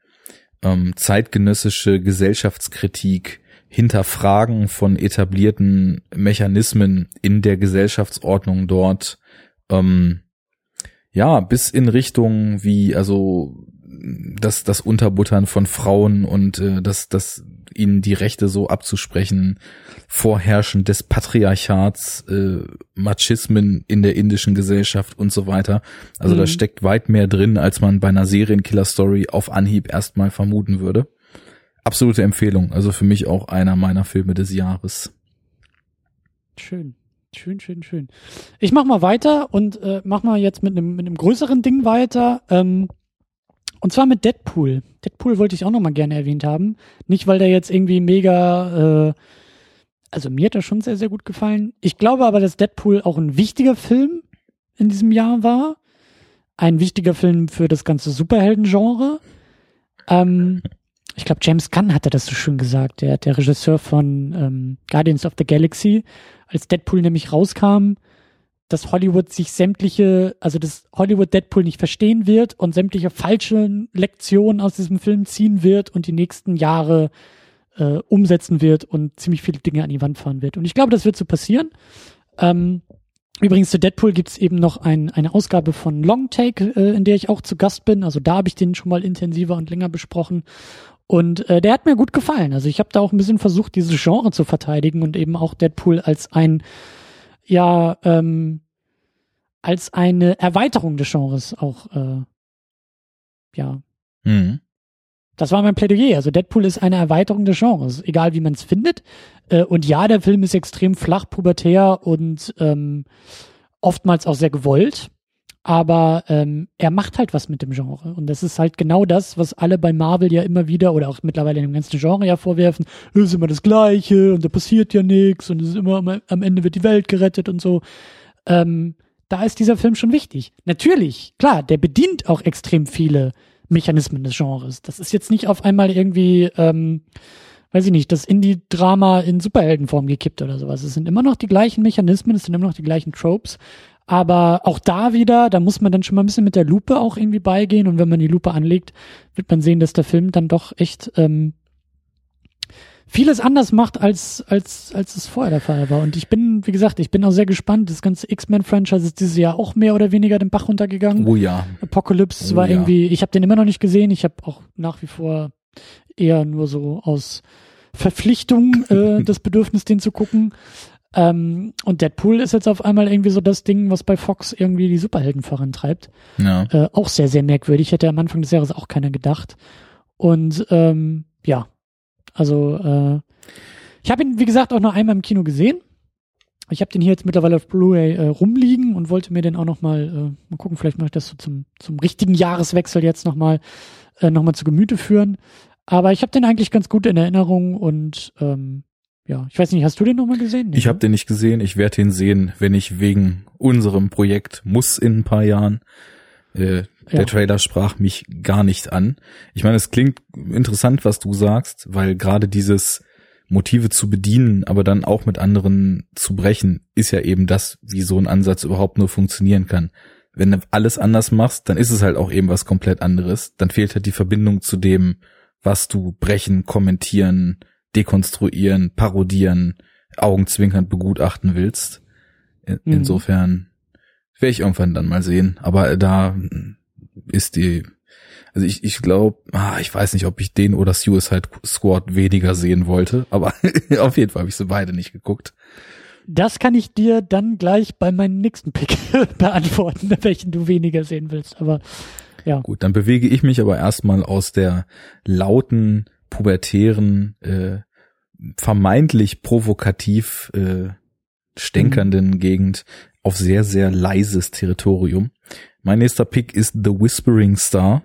ähm, zeitgenössische Gesellschaftskritik, Hinterfragen von etablierten Mechanismen in der Gesellschaftsordnung dort, ähm, ja, bis in Richtung wie, also das, das Unterbuttern von Frauen und äh, das, das ihnen die Rechte so abzusprechen, Vorherrschen des Patriarchats, äh, Machismen in der indischen Gesellschaft und so weiter. Also mhm. da steckt weit mehr drin, als man bei einer Serienkiller-Story auf Anhieb erstmal vermuten würde. Absolute Empfehlung. Also für mich auch einer meiner Filme des Jahres. Schön. Schön, schön, schön. Ich mach mal weiter und äh, mach mal jetzt mit einem mit größeren Ding weiter. Ähm, und zwar mit Deadpool. Deadpool wollte ich auch noch mal gerne erwähnt haben. Nicht, weil der jetzt irgendwie mega, äh, also mir hat er schon sehr, sehr gut gefallen. Ich glaube aber, dass Deadpool auch ein wichtiger Film in diesem Jahr war. Ein wichtiger Film für das ganze Superhelden-Genre. Ähm, ich glaube, James Gunn hatte das so schön gesagt, der, der Regisseur von ähm, Guardians of the Galaxy. Als Deadpool nämlich rauskam, dass Hollywood sich sämtliche, also dass Hollywood Deadpool nicht verstehen wird und sämtliche falsche Lektionen aus diesem Film ziehen wird und die nächsten Jahre äh, umsetzen wird und ziemlich viele Dinge an die Wand fahren wird. Und ich glaube, das wird so passieren. Ähm, Übrigens zu Deadpool gibt's eben noch ein, eine Ausgabe von Long Take, äh, in der ich auch zu Gast bin. Also da habe ich den schon mal intensiver und länger besprochen. Und äh, der hat mir gut gefallen. Also ich habe da auch ein bisschen versucht, dieses Genre zu verteidigen und eben auch Deadpool als ein, ja, ähm, als eine Erweiterung des Genres auch, äh, ja. Mhm. Das war mein Plädoyer. Also Deadpool ist eine Erweiterung des Genres, egal wie man es findet. Äh, und ja, der Film ist extrem flach, pubertär und ähm, oftmals auch sehr gewollt. Aber ähm, er macht halt was mit dem Genre. Und das ist halt genau das, was alle bei Marvel ja immer wieder oder auch mittlerweile in dem ganzen Genre ja vorwerfen. Es ist immer das Gleiche und da passiert ja nichts und es ist immer am Ende wird die Welt gerettet und so. Ähm, da ist dieser Film schon wichtig. Natürlich, klar, der bedient auch extrem viele Mechanismen des Genres. Das ist jetzt nicht auf einmal irgendwie, ähm, weiß ich nicht, das Indie-Drama in Superheldenform gekippt oder sowas. Es sind immer noch die gleichen Mechanismen, es sind immer noch die gleichen Tropes. Aber auch da wieder, da muss man dann schon mal ein bisschen mit der Lupe auch irgendwie beigehen. Und wenn man die Lupe anlegt, wird man sehen, dass der Film dann doch echt ähm, vieles anders macht, als, als, als es vorher der Fall war. Und ich bin, wie gesagt, ich bin auch sehr gespannt. Das ganze X-Men-Franchise ist dieses Jahr auch mehr oder weniger den Bach runtergegangen. Oh ja. Apocalypse Oh war ja. irgendwie, ich habe den immer noch nicht gesehen. Ich habe auch nach wie vor eher nur so aus Verpflichtung äh, [LAUGHS] das Bedürfnis, den zu gucken. Ähm, und Deadpool ist jetzt auf einmal irgendwie so das Ding, was bei Fox irgendwie die Superhelden vorantreibt. Ja. Äh, auch sehr, sehr merkwürdig. Hätte am Anfang des Jahres auch keiner gedacht. Und ähm, ja, also äh, ich habe ihn, wie gesagt, auch noch einmal im Kino gesehen. Ich habe den hier jetzt mittlerweile auf Blu-ray äh, rumliegen und wollte mir den auch noch mal, äh, mal gucken, vielleicht mache ich das so zum, zum richtigen Jahreswechsel jetzt noch mal, äh, noch mal zu Gemüte führen. Aber ich habe den eigentlich ganz gut in Erinnerung und ähm, ja, ich weiß nicht, hast du den noch mal gesehen? Nee, Ich habe den nicht gesehen. Ich werde den sehen, wenn ich wegen unserem Projekt muss in ein paar Jahren. Äh, Ja. Der Trailer sprach mich gar nicht an. Ich meine, es klingt interessant, was du sagst, weil gerade dieses Motive zu bedienen, aber dann auch mit anderen zu brechen, ist ja eben das, wie so ein Ansatz überhaupt nur funktionieren kann. Wenn du alles anders machst, dann ist es halt auch eben was komplett anderes. Dann fehlt halt die Verbindung zu dem, was du brechen, kommentieren, dekonstruieren, parodieren, augenzwinkernd begutachten willst. In, Mhm. Insofern werde ich irgendwann dann mal sehen. Aber da ist die, also ich, ich glaube, ah, ich weiß nicht, ob ich den oder Suicide Squad weniger sehen wollte, aber [LAUGHS] auf jeden Fall habe ich sie beide nicht geguckt. Das kann ich dir dann gleich bei meinem nächsten Pick [LAUGHS] beantworten, welchen du weniger sehen willst. Aber Gut, dann bewege ich mich aber erstmal aus der lauten, pubertären, äh, vermeintlich provokativ äh, stänkernden Gegend auf sehr, sehr leises Territorium. Mein nächster Pick ist The Whispering Star,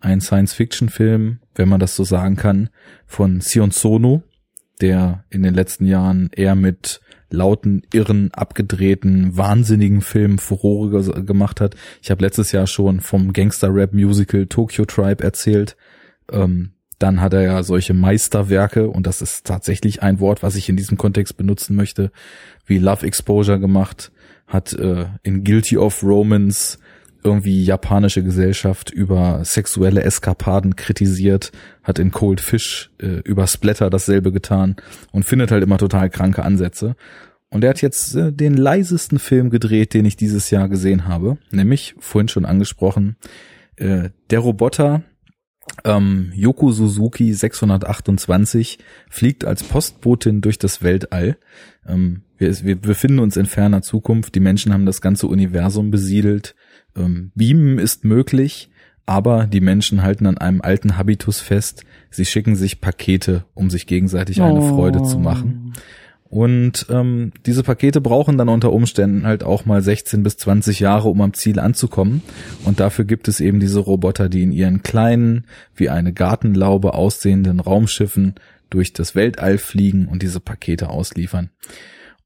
ein Science-Fiction-Film, wenn man das so sagen kann, von Sion Sono, der in den letzten Jahren eher mit lauten, irren, abgedrehten, wahnsinnigen Filmen Furore ge gemacht hat. Ich habe letztes Jahr schon vom Gangster-Rap-Musical Tokyo Tribe erzählt. Ähm, dann hat er ja solche Meisterwerke, und das ist tatsächlich ein Wort, was ich in diesem Kontext benutzen möchte, wie Love Exposure gemacht, hat äh, in Guilty of Romance irgendwie japanische Gesellschaft über sexuelle Eskapaden kritisiert, hat in Cold Fish äh, über Splatter dasselbe getan und findet halt immer total kranke Ansätze. Und er hat jetzt äh, den leisesten Film gedreht, den ich dieses Jahr gesehen habe, nämlich vorhin schon angesprochen, äh, der Roboter ähm, Yoko Suzuki 628 fliegt als Postbotin durch das Weltall. Ähm, wir, wir befinden uns in ferner Zukunft. Die Menschen haben das ganze Universum besiedelt. Ähm, Beamen ist möglich, aber die Menschen halten an einem alten Habitus fest. Sie schicken sich Pakete, um sich gegenseitig eine Oh. Freude zu machen. Und ähm, diese Pakete brauchen dann unter Umständen halt auch mal 16 bis 20 Jahre, um am Ziel anzukommen. Und dafür gibt es eben diese Roboter, die in ihren kleinen, wie eine Gartenlaube aussehenden Raumschiffen durch das Weltall fliegen und diese Pakete ausliefern.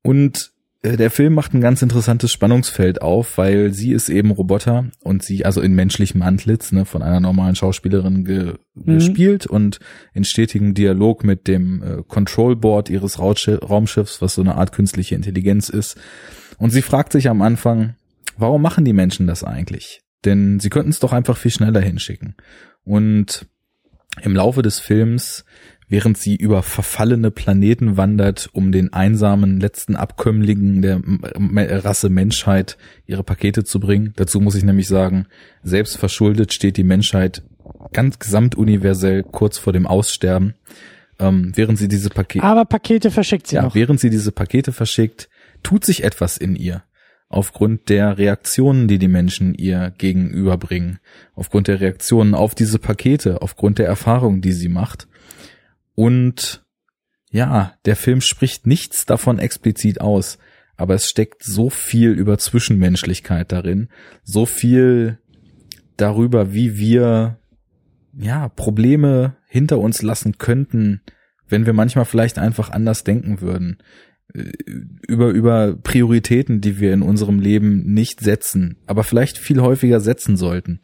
Und der Film macht ein ganz interessantes Spannungsfeld auf, weil sie ist eben Roboter und sie also in menschlichem Antlitz ne, von einer normalen Schauspielerin ge Mhm. gespielt und in stetigem Dialog mit dem äh, Control Board ihres Raumschiffs, was so eine Art künstliche Intelligenz ist. Und sie fragt sich am Anfang, warum machen die Menschen das eigentlich? Denn sie könnten es doch einfach viel schneller hinschicken. Und im Laufe des Films während sie über verfallene Planeten wandert, um den einsamen letzten Abkömmlingen der Rasse Menschheit ihre Pakete zu bringen. Dazu muss ich nämlich sagen, selbst verschuldet steht die Menschheit ganz gesamtuniversell kurz vor dem Aussterben. Ähm, während sie diese Pakete. Aber Pakete verschickt sie ja, noch. während sie diese Pakete verschickt, tut sich etwas in ihr aufgrund der Reaktionen, die die Menschen ihr gegenüberbringen, aufgrund der Reaktionen auf diese Pakete, aufgrund der Erfahrungen, die sie macht. Und ja, der Film spricht nichts davon explizit aus, aber es steckt so viel über Zwischenmenschlichkeit darin, so viel darüber, wie wir ja Probleme hinter uns lassen könnten, wenn wir manchmal vielleicht einfach anders denken würden, über, über Prioritäten, die wir in unserem Leben nicht setzen, aber vielleicht viel häufiger setzen sollten.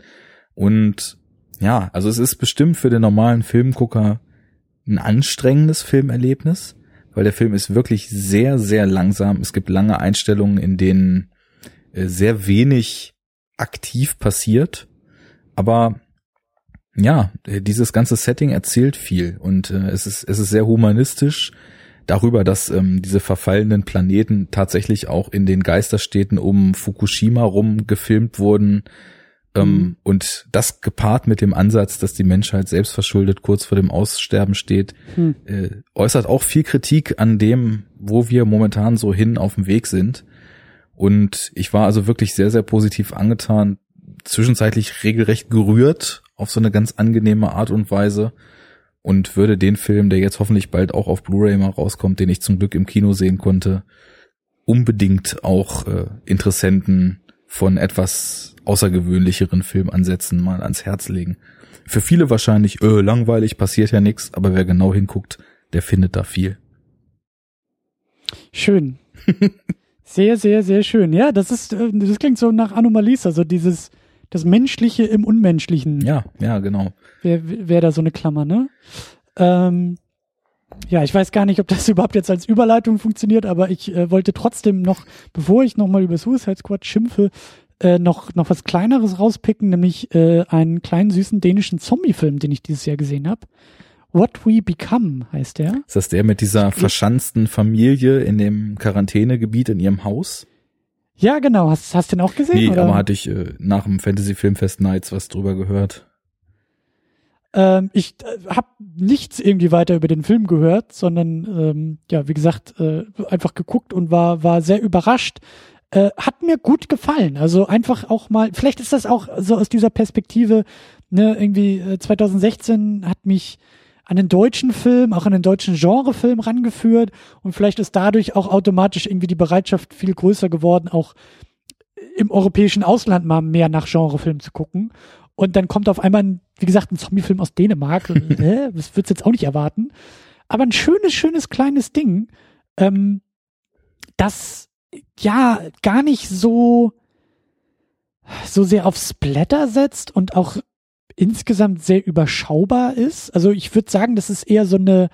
Und ja, also es ist bestimmt für den normalen Filmgucker ein anstrengendes Filmerlebnis, weil der Film ist wirklich sehr, sehr langsam. Es gibt lange Einstellungen, in denen äh, sehr wenig aktiv passiert. Aber ja, dieses ganze Setting erzählt viel und äh, es ist es ist sehr humanistisch darüber, dass ähm, diese verfallenen Planeten tatsächlich auch in den Geisterstädten um Fukushima rum gefilmt wurden. Ähm, mhm. Und das gepaart mit dem Ansatz, dass die Menschheit selbstverschuldet kurz vor dem Aussterben steht, mhm. äh, äußert auch viel Kritik an dem, wo wir momentan so hin auf dem Weg sind. Und ich war also wirklich sehr, sehr positiv angetan, zwischenzeitlich regelrecht gerührt auf so eine ganz angenehme Art und Weise und würde den Film, der jetzt hoffentlich bald auch auf Blu-ray mal rauskommt, den ich zum Glück im Kino sehen konnte, unbedingt auch äh, Interessenten von etwas außergewöhnlicheren Filmansätzen mal ans Herz legen. Für viele wahrscheinlich, öh, langweilig, passiert ja nichts, aber wer genau hinguckt, der findet da viel. Schön. [LAUGHS] sehr, sehr, sehr schön. Ja, das ist, äh, das klingt so nach Anomalies, also dieses, das Menschliche im Unmenschlichen. Ja, ja, genau. Wäre wär da so eine Klammer, ne? Ähm, ja, ich weiß gar nicht, ob das [LAUGHS] überhaupt jetzt als Überleitung funktioniert, aber ich äh, wollte trotzdem noch, bevor ich nochmal über Suicide Squad schimpfe, äh, noch, noch was Kleineres rauspicken, nämlich äh, einen kleinen süßen dänischen Zombie-Film, den ich dieses Jahr gesehen habe. What We Become heißt der. Ist das der mit dieser verschanzten Familie in dem Quarantänegebiet in ihrem Haus? Ja, genau. Hast, hast du den auch gesehen? Nee, oder? aber hatte ich äh, nach dem Fantasy Filmfest Nights was drüber gehört. Ähm, ich äh, habe nichts irgendwie weiter über den Film gehört, sondern ähm, ja, wie gesagt, äh, einfach geguckt und war war sehr überrascht. Äh, hat mir gut gefallen. Also einfach auch mal, vielleicht ist das auch so aus dieser Perspektive, ne, irgendwie äh, 2016 hat mich an den deutschen Film, auch an den deutschen Genrefilm rangeführt und vielleicht ist dadurch auch automatisch irgendwie die Bereitschaft viel größer geworden, auch im europäischen Ausland mal mehr nach Genrefilm zu gucken. Und dann kommt auf einmal, ein, wie gesagt, ein Zombiefilm aus Dänemark. [LAUGHS] Das wird's jetzt auch nicht erwarten. Aber ein schönes, schönes kleines Ding, ähm, das ja gar nicht so so sehr auf Splatter setzt und auch insgesamt sehr überschaubar ist. Also ich würde sagen, das ist eher so eine,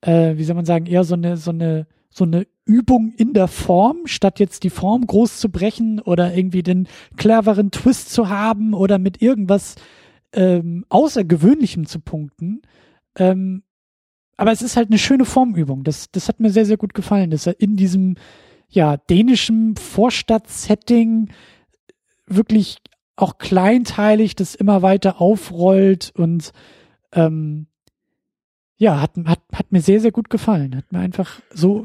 äh, wie soll man sagen, eher so eine, so eine, so eine Übung in der Form, statt jetzt die Form groß zu brechen oder irgendwie den cleveren Twist zu haben oder mit irgendwas ähm, Außergewöhnlichem zu punkten. Ähm, aber es ist halt eine schöne Formübung. Das, das hat mir sehr, sehr gut gefallen, dass er in diesem ja, dänischen Vorstadtsetting wirklich auch kleinteilig das immer weiter aufrollt und ähm, ja, hat, hat, hat mir sehr, sehr gut gefallen. Hat mir einfach so,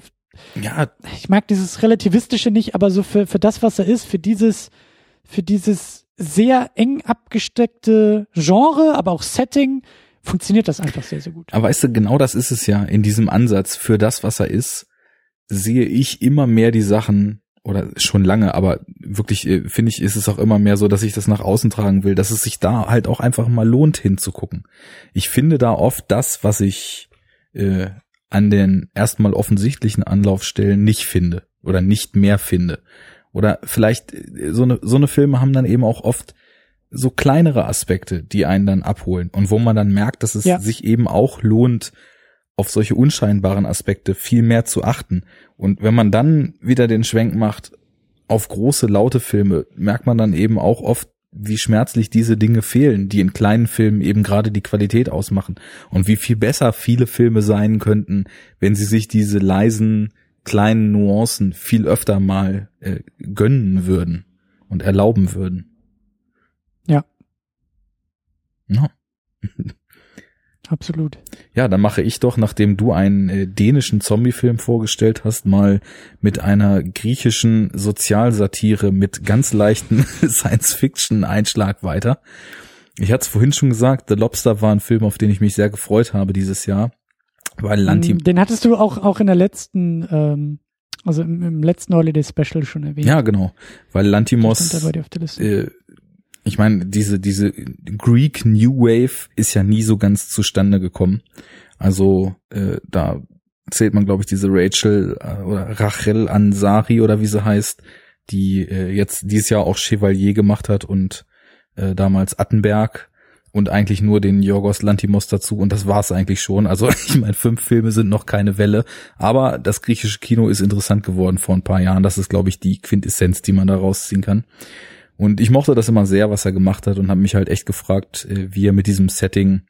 ja, ich mag dieses Relativistische nicht, aber so für, für das, was er ist, für dieses, für dieses sehr eng abgesteckte Genre, aber auch Setting, funktioniert das einfach sehr, sehr gut. Aber weißt du, genau das ist es ja in diesem Ansatz. Für das, was er ist, sehe ich immer mehr die Sachen oder schon lange, aber wirklich äh, finde ich, ist es auch immer mehr so, dass ich das nach außen tragen will, dass es sich da halt auch einfach mal lohnt hinzugucken. Ich finde da oft das, was ich äh, an den erstmal offensichtlichen Anlaufstellen nicht finde oder nicht mehr finde. Oder vielleicht äh, so eine so eine Filme haben dann eben auch oft so kleinere Aspekte, die einen dann abholen und wo man dann merkt, dass es ja. sich eben auch lohnt, auf solche unscheinbaren Aspekte viel mehr zu achten. Und wenn man dann wieder den Schwenk macht auf große, laute Filme, merkt man dann eben auch oft, wie schmerzlich diese Dinge fehlen, die in kleinen Filmen eben gerade die Qualität ausmachen und wie viel besser viele Filme sein könnten, wenn sie sich diese leisen kleinen Nuancen viel öfter mal äh, gönnen würden und erlauben würden. Ja. Ja. [LAUGHS] Absolut. Ja, dann mache ich doch, nachdem du einen äh, dänischen Zombie-Film vorgestellt hast, mal mit einer griechischen Sozialsatire mit ganz leichten [LAUGHS] Science-Fiction-Einschlag weiter. Ich hatte es vorhin schon gesagt, The Lobster war ein Film, auf den ich mich sehr gefreut habe dieses Jahr, weil Lanti. Den hattest du auch auch in der letzten, ähm, also im, im letzten Holiday Special schon erwähnt. Ja, genau, weil Lantimos äh, ich meine, diese, diese Greek New Wave ist ja nie so ganz zustande gekommen. Also äh, da zählt man, glaube ich, diese Rachel äh, oder Rachel Ansari oder wie sie heißt, die äh, jetzt dieses Jahr auch Chevalier gemacht hat und äh, damals Attenberg und eigentlich nur den Jorgos Lantimos dazu und das war's eigentlich schon. Also [LAUGHS] ich meine, fünf Filme sind noch keine Welle, aber das griechische Kino ist interessant geworden vor ein paar Jahren. Das ist, glaube ich, die Quintessenz, die man da rausziehen kann. Und ich mochte das immer sehr, was er gemacht hat und habe mich halt echt gefragt, äh, wie er mit diesem Setting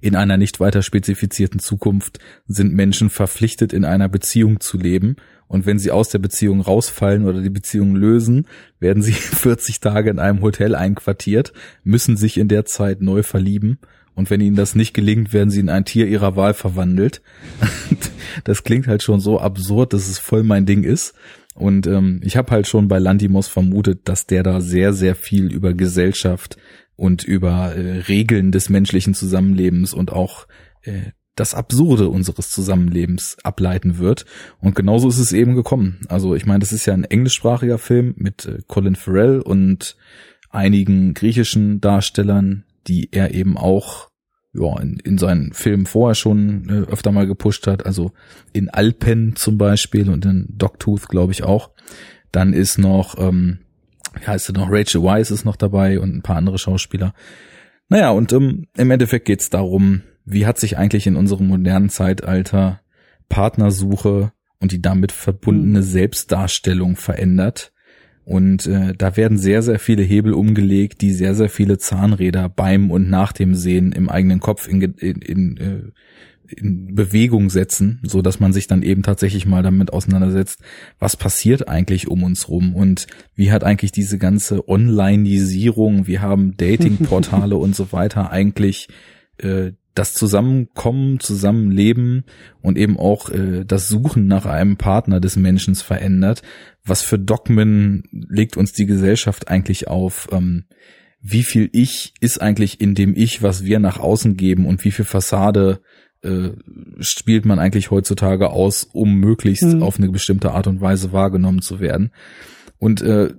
in einer nicht weiter spezifizierten Zukunft sind Menschen verpflichtet, in einer Beziehung zu leben. Und wenn sie aus der Beziehung rausfallen oder die Beziehung lösen, werden sie [LAUGHS] 40 Tage in einem Hotel einquartiert, müssen sich in der Zeit neu verlieben. Und wenn ihnen das nicht gelingt, werden sie in ein Tier ihrer Wahl verwandelt. [LAUGHS] das klingt halt schon so absurd, dass es voll mein Ding ist. Und ähm, ich habe halt schon bei Landimos vermutet, dass der da sehr, sehr viel über Gesellschaft und über äh, Regeln des menschlichen Zusammenlebens und auch äh, das Absurde unseres Zusammenlebens ableiten wird. Und genauso ist es eben gekommen. Also ich meine, das ist ja ein englischsprachiger Film mit äh, Colin Farrell und einigen griechischen Darstellern, die er eben auch ja, in, in seinen Filmen vorher schon äh, öfter mal gepusht hat, also in Alpen zum Beispiel und in Dogtooth, glaube ich, auch. Dann ist noch, ähm, wie heißt er noch, Rachel Weisz ist noch dabei und ein paar andere Schauspieler. Naja, und ähm, im Endeffekt geht's darum, wie hat sich eigentlich in unserem modernen Zeitalter Partnersuche und die damit verbundene hm. Selbstdarstellung verändert und äh, da werden sehr, sehr viele Hebel umgelegt, die sehr, sehr viele Zahnräder beim und nach dem Sehen im eigenen Kopf in, in, in, äh, in Bewegung setzen, so dass man sich dann eben tatsächlich mal damit auseinandersetzt, was passiert eigentlich um uns rum? Und wie hat eigentlich diese ganze Onlineisierung, wir haben Datingportale [LAUGHS] und so weiter eigentlich äh, das Zusammenkommen, Zusammenleben und eben auch äh, das Suchen nach einem Partner des Menschen verändert. Was für Dogmen legt uns die Gesellschaft eigentlich auf? Ähm, wie viel Ich ist eigentlich in dem Ich, was wir nach außen geben und wie viel Fassade äh, spielt man eigentlich heutzutage aus, um möglichst mhm. auf eine bestimmte Art und Weise wahrgenommen zu werden? Und äh,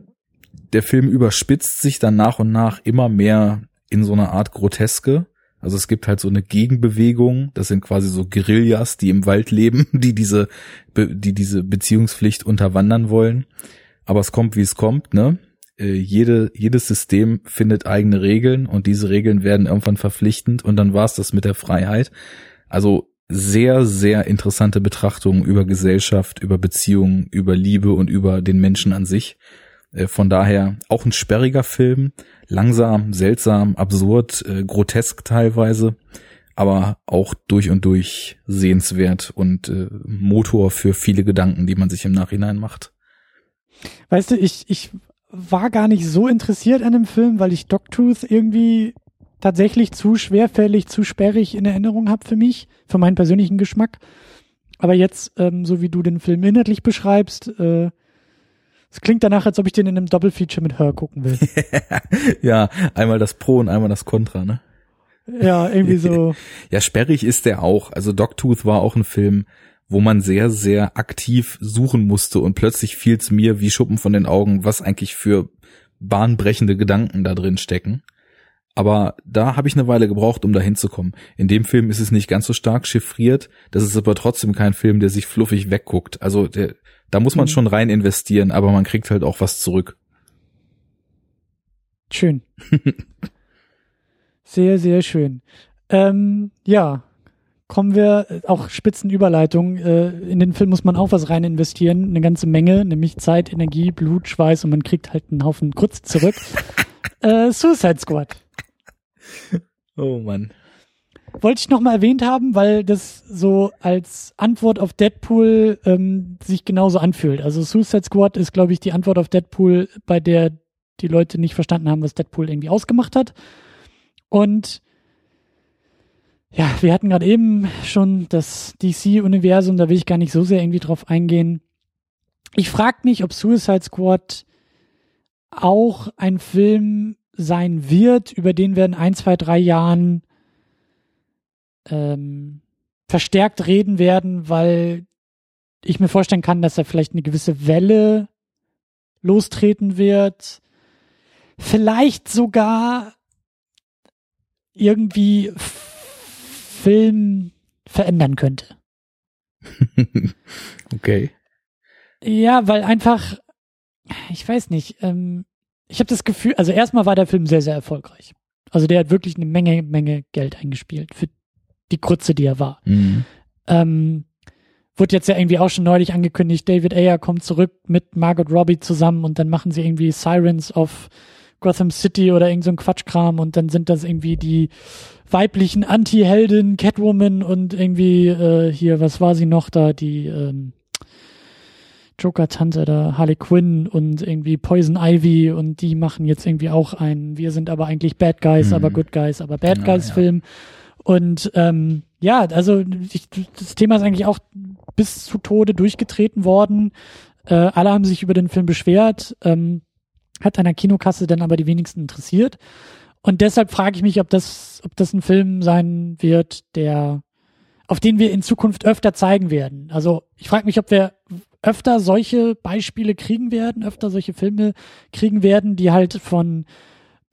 der Film überspitzt sich dann nach und nach immer mehr in so eine Art Groteske also es gibt halt so eine Gegenbewegung, das sind quasi so Guerillas, die im Wald leben, [LAUGHS] die diese, die diese Beziehungspflicht unterwandern wollen. Aber es kommt, wie es kommt, ne? Äh, jede, jedes System findet eigene Regeln und diese Regeln werden irgendwann verpflichtend und dann war's das mit der Freiheit. Also sehr, sehr interessante Betrachtungen über Gesellschaft, über Beziehungen, über Liebe und über den Menschen an sich. Äh, von daher auch ein sperriger Film, langsam, seltsam, absurd, äh, grotesk teilweise, aber auch durch und durch sehenswert und äh, Motor für viele Gedanken, die man sich im Nachhinein macht. Weißt du, ich, ich war gar nicht so interessiert an dem Film, weil ich Dogtooth irgendwie tatsächlich zu schwerfällig, zu sperrig in Erinnerung habe für mich, für meinen persönlichen Geschmack. Aber jetzt, ähm, so wie du den Film inhaltlich beschreibst, äh, es klingt danach, als ob ich den in einem Doppelfeature mit Her gucken will. [LAUGHS] ja, einmal das Pro und einmal das Contra, ne? Ja, irgendwie so. [LAUGHS] ja, sperrig ist der auch. Also Dogtooth war auch ein Film, wo man sehr, sehr aktiv suchen musste und plötzlich fiel es mir wie Schuppen von den Augen, was eigentlich für bahnbrechende Gedanken da drin stecken. Aber da habe ich eine Weile gebraucht, um da hinzukommen. In dem Film ist es nicht ganz so stark chiffriert. Das ist aber trotzdem kein Film, der sich fluffig wegguckt. Also der, da muss man mhm. schon rein investieren, aber man kriegt halt auch was zurück. Schön. [LAUGHS] sehr, sehr schön. Ähm, ja, kommen wir, äh, auch Spitzenüberleitung, äh, in den Film muss man auch was rein investieren, eine ganze Menge, nämlich Zeit, Energie, Blut, Schweiß und man kriegt halt einen Haufen Grütz zurück. [LAUGHS] äh, Suicide Squad. Oh Mann. Wollte ich noch mal erwähnt haben, weil das so als Antwort auf Deadpool ähm, sich genauso anfühlt. Also Suicide Squad ist, glaube ich, die Antwort auf Deadpool, bei der die Leute nicht verstanden haben, was Deadpool irgendwie ausgemacht hat. Und ja, wir hatten gerade eben schon das DC-Universum, da will ich gar nicht so sehr irgendwie drauf eingehen. Ich frage mich, ob Suicide Squad auch ein Film sein wird, über den wir in ein, zwei, drei Jahren ähm, verstärkt reden werden, weil ich mir vorstellen kann, dass er vielleicht eine gewisse Welle lostreten wird. Vielleicht sogar irgendwie Film verändern könnte. [LAUGHS] okay. Ja, weil einfach, ich weiß nicht, ähm, ich habe das Gefühl, also erstmal war der Film sehr, sehr erfolgreich. Also der hat wirklich eine Menge, Menge Geld eingespielt für die Krutze, die er war. Mhm. Ähm, wurde jetzt ja irgendwie auch schon neulich angekündigt, David Ayer kommt zurück mit Margot Robbie zusammen und dann machen sie irgendwie Sirens of Gotham City oder irgend so ein Quatschkram und dann sind das irgendwie die weiblichen Anti-Heldin Catwoman und irgendwie äh, hier, was war sie noch da, die ähm, Joker-Tante da, Harley Quinn und irgendwie Poison Ivy und die machen jetzt irgendwie auch einen, wir sind aber eigentlich Bad Guys, mhm. aber Good Guys, aber Bad genau, Guys Film. Ja. Und ähm, ja, also ich, das Thema ist eigentlich auch bis zu Tode durchgetreten worden. Äh, alle haben sich über den Film beschwert, ähm, hat an der Kinokasse dann aber die wenigsten interessiert. Und deshalb frage ich mich, ob das, ob das ein Film sein wird, der, auf den wir in Zukunft öfter zeigen werden. Also ich frage mich, ob wir öfter solche Beispiele kriegen werden, öfter solche Filme kriegen werden, die halt von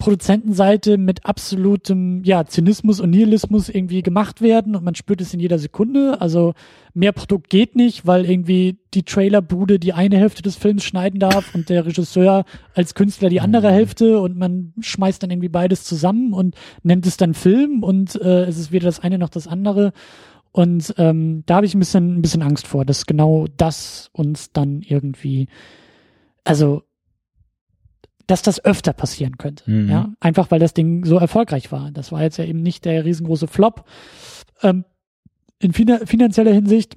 Produzentenseite mit absolutem ja, Zynismus und Nihilismus irgendwie gemacht werden und man spürt es in jeder Sekunde. Also mehr Produkt geht nicht, weil irgendwie die Trailerbude die eine Hälfte des Films schneiden darf und der Regisseur als Künstler die andere mhm. Hälfte und man schmeißt dann irgendwie beides zusammen und nennt es dann Film und äh, es ist weder das eine noch das andere. Und ähm, da habe ich ein bisschen, ein bisschen Angst vor, dass genau das uns dann irgendwie, also dass das öfter passieren könnte. Mhm. Ja, einfach weil das Ding so erfolgreich war. Das war jetzt ja eben nicht der riesengroße Flop ähm, in fin finanzieller Hinsicht.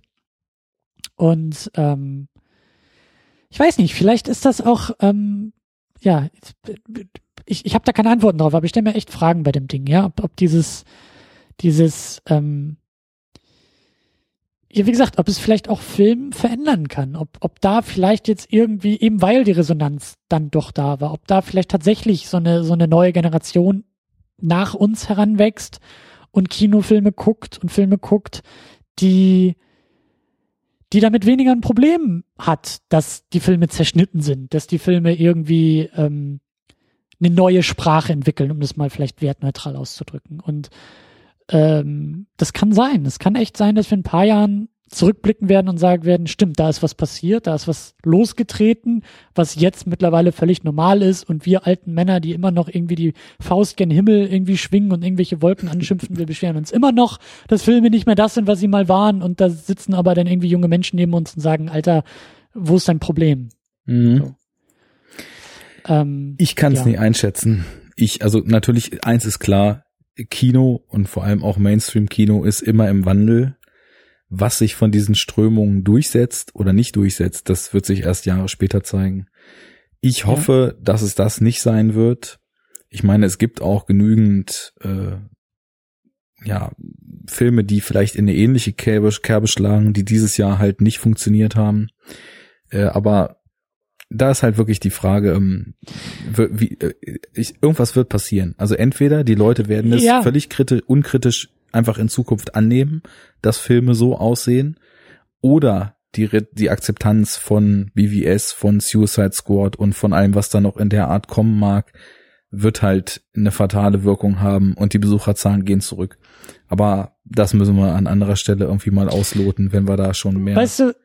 Und ähm, ich weiß nicht, vielleicht ist das auch, ähm, ja, ich, ich habe da keine Antworten drauf, aber ich stelle mir echt Fragen bei dem Ding, ja, ob, ob dieses, dieses, ähm, wie gesagt, ob es vielleicht auch Film verändern kann, ob, ob da vielleicht jetzt irgendwie, eben weil die Resonanz dann doch da war, ob da vielleicht tatsächlich so eine, so eine neue Generation nach uns heranwächst und Kinofilme guckt und Filme guckt, die, die damit weniger ein Problem hat, dass die Filme zerschnitten sind, dass die Filme irgendwie ähm, eine neue Sprache entwickeln, um das mal vielleicht wertneutral auszudrücken. Und ähm, das kann sein. Es kann echt sein, dass wir in ein paar Jahren zurückblicken werden und sagen werden, stimmt, da ist was passiert, da ist was losgetreten, was jetzt mittlerweile völlig normal ist und wir alten Männer, die immer noch irgendwie die Faust gen Himmel irgendwie schwingen und irgendwelche Wolken anschimpfen, wir beschweren uns immer noch, dass Filme nicht mehr das sind, was sie mal waren und da sitzen aber dann irgendwie junge Menschen neben uns und sagen, Alter, wo ist dein Problem? Mhm. So. Ähm, ich kann es ja. nie einschätzen. Ich, also natürlich, eins ist klar, Kino und vor allem auch Mainstream-Kino ist immer im Wandel. Was sich von diesen Strömungen durchsetzt oder nicht durchsetzt, das wird sich erst Jahre später zeigen. Ich hoffe, ja. dass es das nicht sein wird. Ich meine, es gibt auch genügend äh, ja, Filme, die vielleicht in eine ähnliche Kerbe, Kerbe schlagen, die dieses Jahr halt nicht funktioniert haben. Äh, aber da ist halt wirklich die Frage, ähm, wie, äh, ich, irgendwas wird passieren. Also entweder die Leute werden es ja. völlig kritisch, unkritisch einfach in Zukunft annehmen, dass Filme so aussehen, oder die, die Akzeptanz von BVS, von Suicide Squad und von allem, was da noch in der Art kommen mag, wird halt eine fatale Wirkung haben und die Besucherzahlen gehen zurück. Aber das müssen wir an anderer Stelle irgendwie mal ausloten, wenn wir da schon mehr. Weißt du,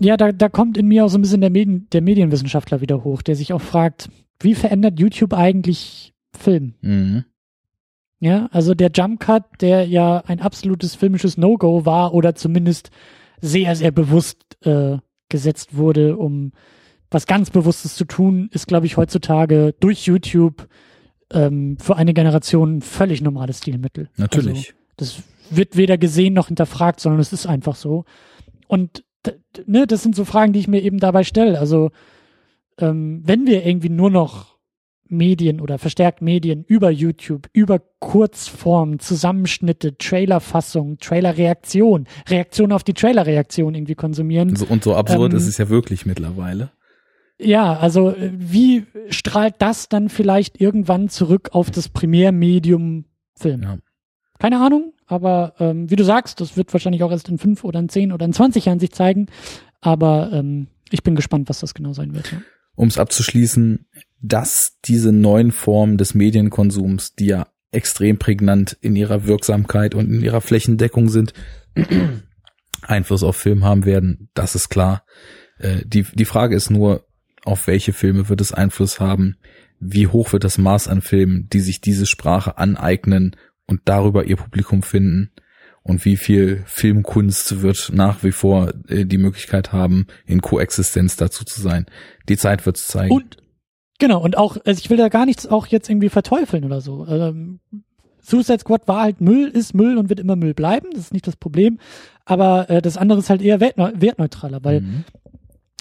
ja, da, da kommt in mir auch so ein bisschen der, Medien, der Medienwissenschaftler wieder hoch, der sich auch fragt, wie verändert YouTube eigentlich Film? Mhm. Ja, also der Jump Cut, der ja ein absolutes filmisches No-Go war oder zumindest sehr, sehr bewusst äh, gesetzt wurde, um was ganz Bewusstes zu tun, ist, glaube ich, heutzutage durch YouTube ähm, für eine Generation ein völlig normales Stilmittel. Natürlich. Also, das wird weder gesehen noch hinterfragt, sondern es ist einfach so. Und ne, das sind so Fragen, die ich mir eben dabei stelle. Also ähm, wenn wir irgendwie nur noch Medien oder verstärkt Medien über YouTube, über Kurzform, Zusammenschnitte, Trailerfassung, Trailerreaktion, Reaktion auf die Trailerreaktion irgendwie konsumieren. So, und so absurd ähm, ist es ja wirklich mittlerweile. Ja, also äh, wie strahlt das dann vielleicht irgendwann zurück auf das Primärmedium Film? Ja. Keine Ahnung, aber ähm, wie du sagst, das wird wahrscheinlich auch erst in fünf oder in zehn oder in zwanzig Jahren sich zeigen. Aber ähm, ich bin gespannt, was das genau sein wird. Ja. Um es abzuschließen, dass diese neuen Formen des Medienkonsums, die ja extrem prägnant in ihrer Wirksamkeit und in ihrer Flächendeckung sind, [CLEARS THROAT] Einfluss auf Film haben werden, das ist klar. Äh, die, die Frage ist nur, auf welche Filme wird es Einfluss haben? Wie hoch wird das Maß an Filmen, die sich diese Sprache aneignen und darüber ihr Publikum finden? Und wie viel Filmkunst wird nach wie vor äh, die Möglichkeit haben, in Koexistenz dazu zu sein? Die Zeit wird's zeigen. Und genau, und auch, also ich will da gar nichts auch jetzt irgendwie verteufeln oder so. Ähm, Suicide Squad war halt Müll, ist Müll und wird immer Müll bleiben, das ist nicht das Problem. Aber äh, das andere ist halt eher wertneu wertneutraler, weil mhm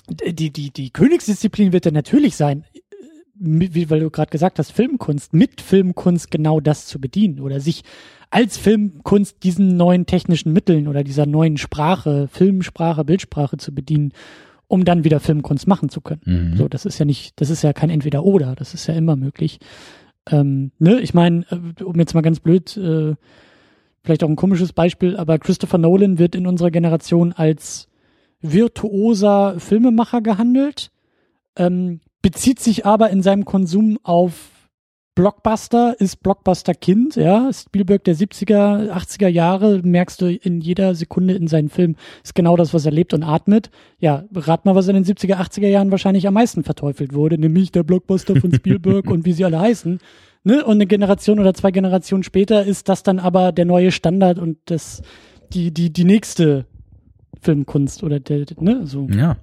die, die, die Königsdisziplin wird ja natürlich sein, wie, weil du gerade gesagt hast, Filmkunst, mit Filmkunst genau das zu bedienen oder sich als Filmkunst diesen neuen technischen Mitteln oder dieser neuen Sprache, Filmsprache, Bildsprache zu bedienen, um dann wieder Filmkunst machen zu können. Mhm. So, das ist ja nicht, das ist ja kein Entweder-Oder, das ist ja immer möglich. Ähm, ne, ich meine, äh, um jetzt mal ganz blöd, äh, vielleicht auch ein komisches Beispiel, aber Christopher Nolan wird in unserer Generation als virtuoser Filmemacher gehandelt, ähm, bezieht sich aber in seinem Konsum auf Blockbuster, ist Blockbuster Kind, ja, Spielberg der 70er, 80er Jahre, merkst du in jeder Sekunde in seinen Filmen, ist genau das, was er lebt und atmet. Ja, rat mal, was in den 70er, 80er Jahren wahrscheinlich am meisten verteufelt wurde, nämlich der Blockbuster von Spielberg [LAUGHS] und wie sie alle heißen. Ne? Und eine Generation oder zwei Generationen später ist das dann aber der neue Standard und das, die, die, die nächste Filmkunst oder der, ne, so. Ja.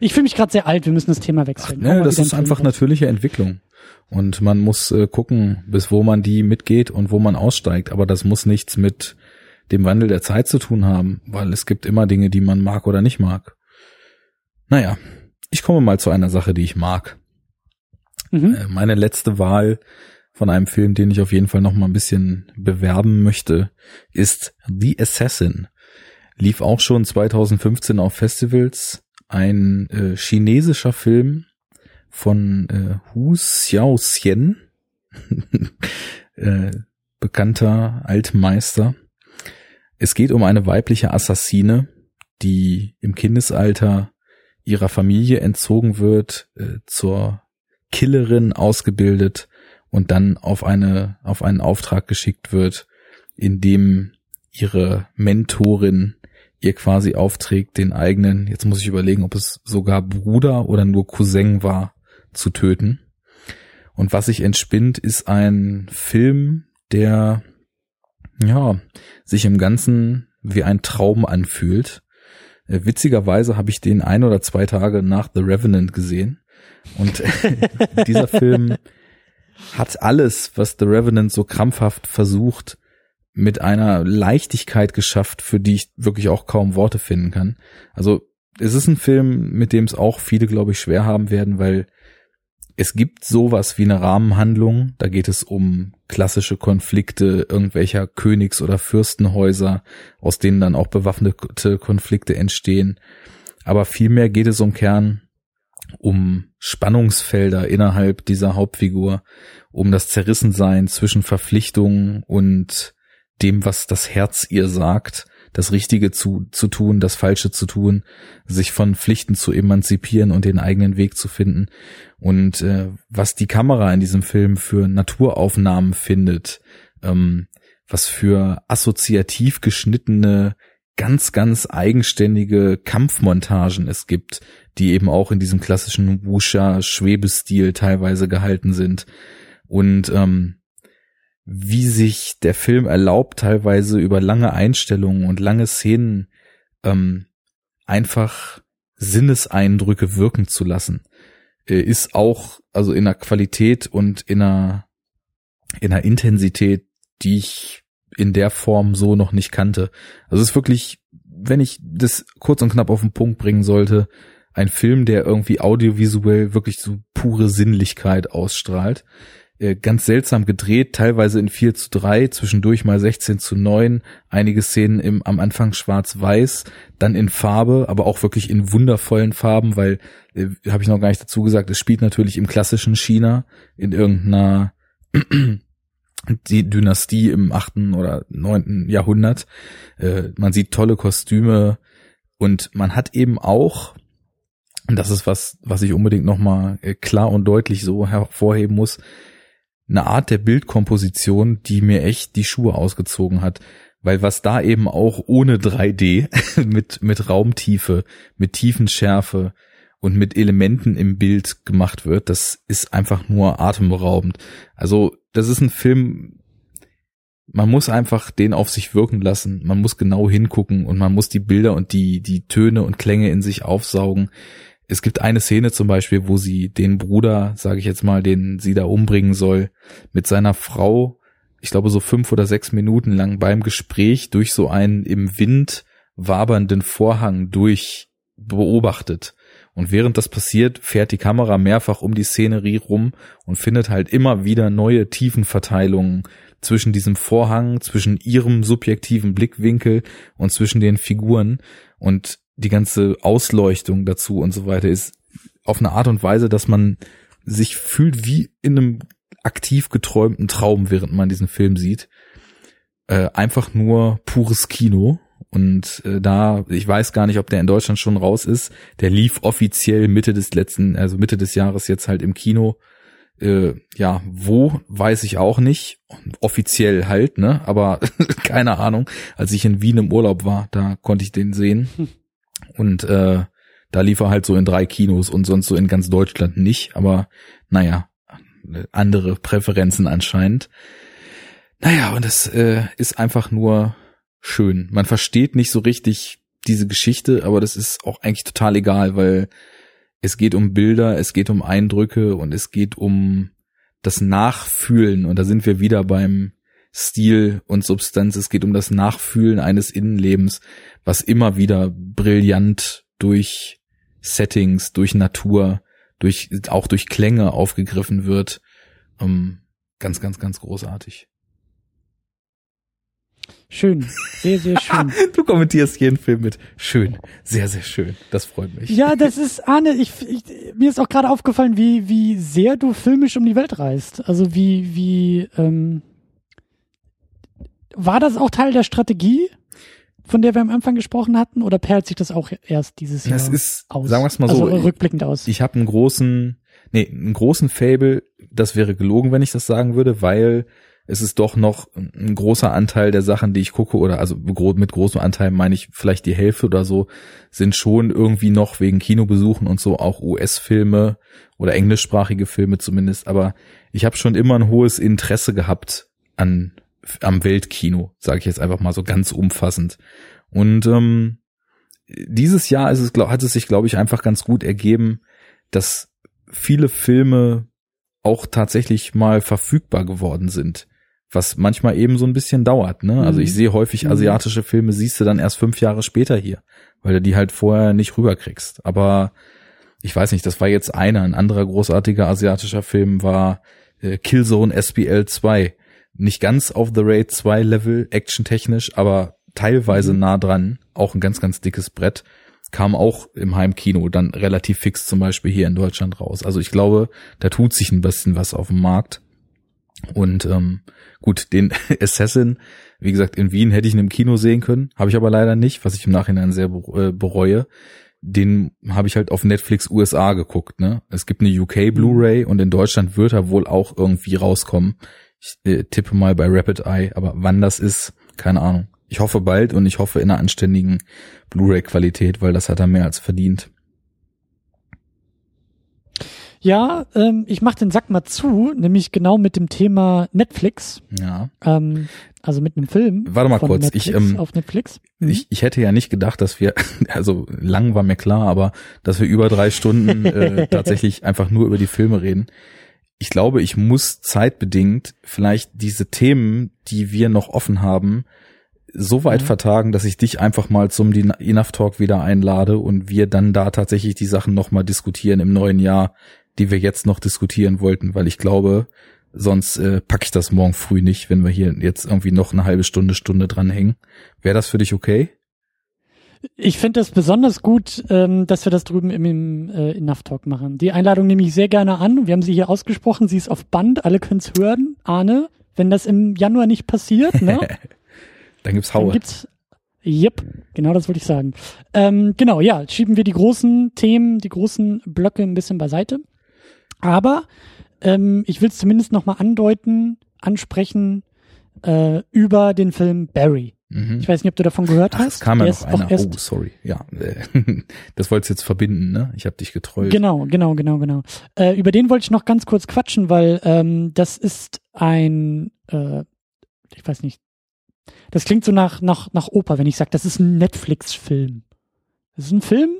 Ich fühle mich gerade sehr alt, wir müssen das Thema wechseln. Ach, ne, das ist einfach Film natürliche Entwicklung. Und man muss äh, gucken, bis wo man die mitgeht und wo man aussteigt. Aber das muss nichts mit dem Wandel der Zeit zu tun haben, weil es gibt immer Dinge, die man mag oder nicht mag. Naja, ich komme mal zu einer Sache, die ich mag. Mhm. Äh, meine letzte Wahl von einem Film, den ich auf jeden Fall noch mal ein bisschen bewerben möchte, ist The Assassin lief auch schon 2015 auf Festivals. Ein äh, chinesischer Film von äh, Hu Xiaoxian, [LAUGHS] äh, bekannter Altmeister. Es geht um eine weibliche Assassine, die im Kindesalter ihrer Familie entzogen wird, äh, zur Killerin ausgebildet und dann auf eine auf einen Auftrag geschickt wird, in dem ihre Mentorin ihr quasi aufträgt, den eigenen, jetzt muss ich überlegen, ob es sogar Bruder oder nur Cousin war, zu töten. Und was sich entspinnt, ist ein Film, der, ja, sich im Ganzen wie ein Traum anfühlt. Äh, witzigerweise habe ich den ein oder zwei Tage nach The Revenant gesehen. Und [LAUGHS] dieser Film hat alles, was The Revenant so krampfhaft versucht, mit einer Leichtigkeit geschafft, für die ich wirklich auch kaum Worte finden kann. Also es ist ein Film, mit dem es auch viele, glaube ich, schwer haben werden, weil es gibt sowas wie eine Rahmenhandlung. Da geht es um klassische Konflikte irgendwelcher Königs- oder Fürstenhäuser, aus denen dann auch bewaffnete Konflikte entstehen. Aber vielmehr geht es um Kern um Spannungsfelder innerhalb dieser Hauptfigur, um das Zerrissensein zwischen Verpflichtungen und dem, was das Herz ihr sagt, das Richtige zu, zu tun, das Falsche zu tun, sich von Pflichten zu emanzipieren und den eigenen Weg zu finden. Und äh, was die Kamera in diesem Film für Naturaufnahmen findet, ähm, was für assoziativ geschnittene, ganz, ganz eigenständige Kampfmontagen es gibt, die eben auch in diesem klassischen Wusha-Schwebestil teilweise gehalten sind. Und ähm, wie sich der Film erlaubt, teilweise über lange Einstellungen und lange Szenen ähm, einfach Sinneseindrücke wirken zu lassen, äh, ist auch also in einer Qualität und in einer in einer Intensität, die ich in der Form so noch nicht kannte. Also es ist wirklich, wenn ich das kurz und knapp auf den Punkt bringen sollte, ein Film, der irgendwie audiovisuell wirklich so pure Sinnlichkeit ausstrahlt. Äh, ganz seltsam gedreht, teilweise in 4 zu 3, zwischendurch mal 16 zu 9, einige Szenen im, am Anfang schwarz-weiß, dann in Farbe, aber auch wirklich in wundervollen Farben, weil, äh, habe ich noch gar nicht dazu gesagt, es spielt natürlich im klassischen China, in irgendeiner [CLEARS THROAT] die Dynastie im achten oder neunten Jahrhundert. Äh, man sieht tolle Kostüme und man hat eben auch, und das ist was, was ich unbedingt nochmal äh, klar und deutlich so hervorheben muss, eine Art der Bildkomposition, die mir echt die Schuhe ausgezogen hat. Weil was da eben auch ohne 3D [LAUGHS] mit, mit Raumtiefe, mit Tiefenschärfe und mit Elementen im Bild gemacht wird, das ist einfach nur atemberaubend. Also, das ist ein Film, man muss einfach den auf sich wirken lassen. Man muss genau hingucken und man muss die Bilder und die, die Töne und Klänge in sich aufsaugen es gibt eine Szene zum Beispiel, wo sie den Bruder, sage ich jetzt mal, den sie da umbringen soll, mit seiner Frau, ich glaube so fünf oder sechs Minuten lang beim Gespräch durch so einen im Wind wabernden Vorhang durch beobachtet. Und während das passiert, fährt die Kamera mehrfach um die Szenerie rum und findet halt immer wieder neue Tiefenverteilungen zwischen diesem Vorhang, zwischen ihrem subjektiven Blickwinkel und zwischen den Figuren. Und die ganze Ausleuchtung dazu und so weiter ist auf eine Art und Weise, dass man sich fühlt wie in einem aktiv geträumten Traum, während man diesen Film sieht. Äh, einfach nur pures Kino. Und äh, da, ich weiß gar nicht, ob der in Deutschland schon raus ist. Der lief offiziell Mitte des letzten, also Mitte des Jahres jetzt halt im Kino. Äh, ja, wo, weiß ich auch nicht. Offiziell halt, ne? Aber [LAUGHS] keine Ahnung. Als ich in Wien im Urlaub war, da konnte ich den sehen. [LAUGHS] Und äh, da lief er halt so in drei Kinos und sonst so in ganz Deutschland nicht. Aber naja, andere Präferenzen anscheinend. Naja, und es äh, ist einfach nur schön. Man versteht nicht so richtig diese Geschichte, aber das ist auch eigentlich total egal, weil es geht um Bilder, es geht um Eindrücke und es geht um das Nachfühlen. Und da sind wir wieder beim Stil und Substanz. Es geht um das Nachfühlen eines Innenlebens, was immer wieder brillant durch Settings, durch Natur, durch, auch durch Klänge aufgegriffen wird. Ähm, ganz, ganz, ganz großartig. Schön, sehr, sehr [LAUGHS] schön. du kommentierst jeden Film mit schön, sehr, sehr schön. Das freut mich. Ja, das ist, Arne, ich, ich mir ist auch gerade aufgefallen, wie, wie sehr du filmisch um die Welt reist. Also wie, wie, ähm, war das auch Teil der Strategie, von der wir am Anfang gesprochen hatten, oder perlt sich das auch erst dieses Jahr das ist, aus? Sagen wir es mal so, also rückblickend aus. Ich habe einen großen, nee, einen großen Fable. Das wäre gelogen, wenn ich das sagen würde, weil es ist doch noch ein großer Anteil der Sachen, die ich gucke, oder also mit großem Anteil meine ich vielleicht die Hälfte oder so, sind schon irgendwie noch wegen Kinobesuchen und so auch US-Filme oder englischsprachige Filme zumindest. Aber ich habe schon immer ein hohes Interesse gehabt an am Weltkino, sage ich jetzt einfach mal so ganz umfassend. Und ähm, dieses Jahr ist es, glaub, hat es sich, glaube ich, einfach ganz gut ergeben, dass viele Filme auch tatsächlich mal verfügbar geworden sind, was manchmal eben so ein bisschen dauert. Ne? Also ich mhm. sehe häufig mhm. asiatische Filme, siehst du dann erst fünf Jahre später hier, weil du die halt vorher nicht rüberkriegst. Aber ich weiß nicht, das war jetzt einer. Ein anderer großartiger asiatischer Film war äh, Killzone SBL 2 nicht ganz auf The Raid 2 Level, actiontechnisch, aber teilweise mhm. nah dran. Auch ein ganz, ganz dickes Brett. Kam auch im Heimkino dann relativ fix zum Beispiel hier in Deutschland raus. Also ich glaube, da tut sich ein bisschen was auf dem Markt. Und ähm, gut, den [LAUGHS] Assassin, wie gesagt, in Wien hätte ich ihn im Kino sehen können, habe ich aber leider nicht, was ich im Nachhinein sehr äh, bereue. Den habe ich halt auf Netflix USA geguckt. Ne, es gibt eine UK. Blu-ray und in Deutschland wird er wohl auch irgendwie rauskommen. Ich äh, tippe mal bei Rapid Eye, aber wann das ist, keine Ahnung. Ich hoffe bald und ich hoffe in einer anständigen Blu-ray-Qualität, weil das hat er mehr als verdient. Ja, ähm, ich mach den Sack mal zu, nämlich genau mit dem Thema Netflix. Ja. Ähm, also mit einem Film. Warte mal kurz, Netflix ich, ähm, auf Netflix. Mhm. Ich, ich hätte ja nicht gedacht, dass wir, [LAUGHS] also lang war mir klar, aber dass wir über drei Stunden äh, [LAUGHS] tatsächlich einfach nur über die Filme reden. Ich glaube, ich muss zeitbedingt vielleicht diese Themen, die wir noch offen haben, so weit Mhm. vertagen, dass ich dich einfach mal zum Enough Talk wieder einlade und wir dann da tatsächlich die Sachen nochmal diskutieren im neuen Jahr, die wir jetzt noch diskutieren wollten, weil ich glaube, sonst äh, packe ich das morgen früh nicht, wenn wir hier jetzt irgendwie noch eine halbe Stunde, Stunde dranhängen. Wäre das für dich okay? Ich finde es besonders gut, ähm, dass wir das drüben im, im äh, Enough Talk machen. Die Einladung nehme ich sehr gerne an. Wir haben sie hier ausgesprochen. Sie ist auf Band. Alle können es hören. Arne, wenn das im Januar nicht passiert, ne? [LAUGHS] Dann gibt's Dann Haue. gibt's. Yep, genau das wollte ich sagen. Ähm, genau, ja, schieben wir die großen Themen, die großen Blöcke ein bisschen beiseite. Aber ähm, ich will es zumindest nochmal andeuten, ansprechen äh, über den Film Barry. Mhm. Ich weiß nicht, ob du davon gehört Ach, hast. es kam ja noch einer. Oh, sorry. Ja, äh, [LAUGHS] das wolltest jetzt verbinden, ne? Ich habe dich getrollt. Genau, genau, genau, genau. Äh, über den wollte ich noch ganz kurz quatschen, weil ähm, das ist ein, äh, ich weiß nicht, das klingt so nach, nach, nach Oper, wenn ich sage, das ist ein Netflix-Film. Das ist ein Film,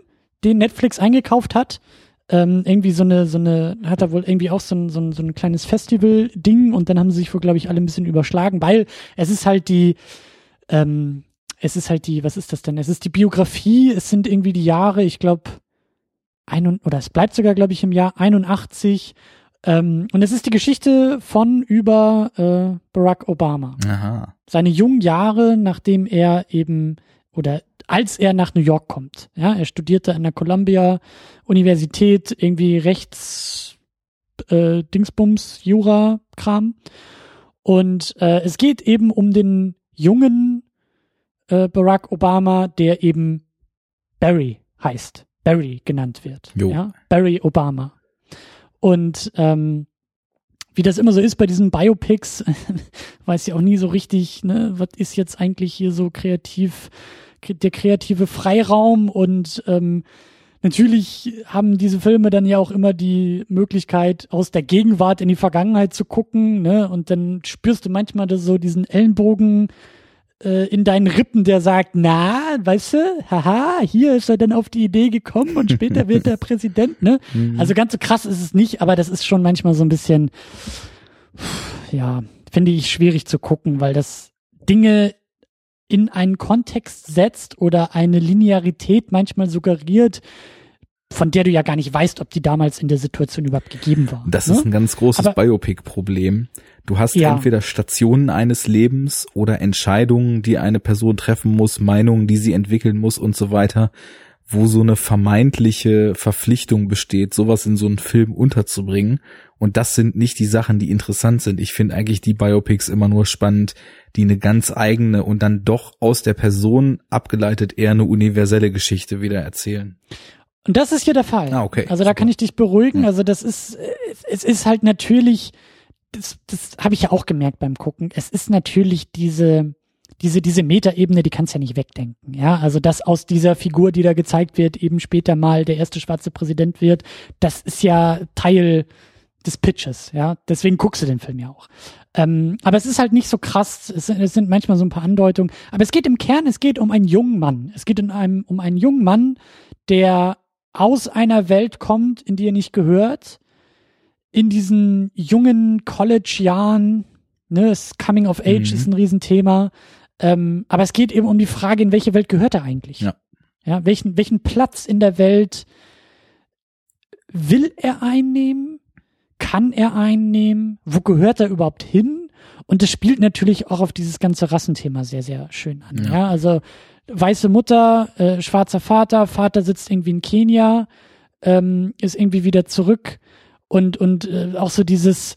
den Netflix eingekauft hat. Ähm, irgendwie so eine, so eine, hat er wohl irgendwie auch so ein, so ein, so ein kleines Festival-Ding und dann haben sie sich wohl, glaube ich, alle ein bisschen überschlagen, weil es ist halt die, ähm, es ist halt die, was ist das denn? Es ist die Biografie, es sind irgendwie die Jahre, ich glaube, ein und, oder es bleibt sogar, glaube ich, im Jahr 81. Ähm, und es ist die Geschichte von über äh, Barack Obama. Aha. Seine jungen Jahre, nachdem er eben oder als er nach New York kommt. Ja, er studierte an der Columbia Universität irgendwie Rechts äh, Dingsbums Jura Kram und äh, es geht eben um den jungen äh, Barack Obama, der eben Barry heißt, Barry genannt wird. Jo. Ja, Barry Obama. Und ähm, wie das immer so ist bei diesen Biopics, [LAUGHS] weiß ja auch nie so richtig, ne, was ist jetzt eigentlich hier so kreativ, kre- der kreative Freiraum und ähm, natürlich haben diese Filme dann ja auch immer die Möglichkeit, aus der Gegenwart in die Vergangenheit zu gucken, ne, und dann spürst du manchmal so diesen Ellenbogen äh, in deinen Rippen, der sagt, na, weißt du, haha, hier ist er dann auf die Idee gekommen und später wird er [LAUGHS] Präsident, ne? Also ganz so krass ist es nicht, aber das ist schon manchmal so ein bisschen, ja, finde ich schwierig zu gucken, weil das Dinge in einen Kontext setzt oder eine Linearität manchmal suggeriert, von der du ja gar nicht weißt, ob die damals in der Situation überhaupt gegeben war. Das ne? ist ein ganz großes Biopic-Problem. Du hast Ja. entweder Stationen eines Lebens oder Entscheidungen, die eine Person treffen muss, Meinungen, die sie entwickeln muss und so weiter, wo so eine vermeintliche Verpflichtung besteht, sowas in so einen Film unterzubringen. Und das sind nicht die Sachen, die interessant sind. Ich finde eigentlich die Biopics immer nur spannend, die eine ganz eigene und dann doch aus der Person abgeleitet eher eine universelle Geschichte wieder erzählen. Und das ist hier der Fall. Ah, okay, Also da super. kann ich dich beruhigen. Also das ist, äh, es ist halt natürlich, das, das habe ich ja auch gemerkt beim Gucken. Es ist natürlich diese, diese, diese Metaebene, die kannst ja nicht wegdenken. Ja, also dass aus dieser Figur, die da gezeigt wird, eben später mal der erste schwarze Präsident wird, das ist ja Teil des Pitches. Ja, deswegen guckst du den Film ja auch. Ähm, aber es ist halt nicht so krass. Es, sind- es sind manchmal so ein paar Andeutungen. Aber es geht im Kern, es geht um einen jungen Mann. Es geht in einem, um einen jungen Mann, der aus einer Welt kommt, in die er nicht gehört, in diesen jungen College-Jahren, ne, das Coming of Age Mhm. ist ein Riesenthema, ähm, aber es geht eben um die Frage, in welche Welt gehört er eigentlich? Ja. Ja, welchen, welchen Platz in der Welt will er einnehmen? Kann er einnehmen? Wo gehört er überhaupt hin? Und das spielt natürlich auch auf dieses ganze Rassenthema sehr, sehr schön an. Ja. Ja, also weiße Mutter, äh, schwarzer Vater, Vater sitzt irgendwie in Kenia, ähm, ist irgendwie wieder zurück und und äh, auch so dieses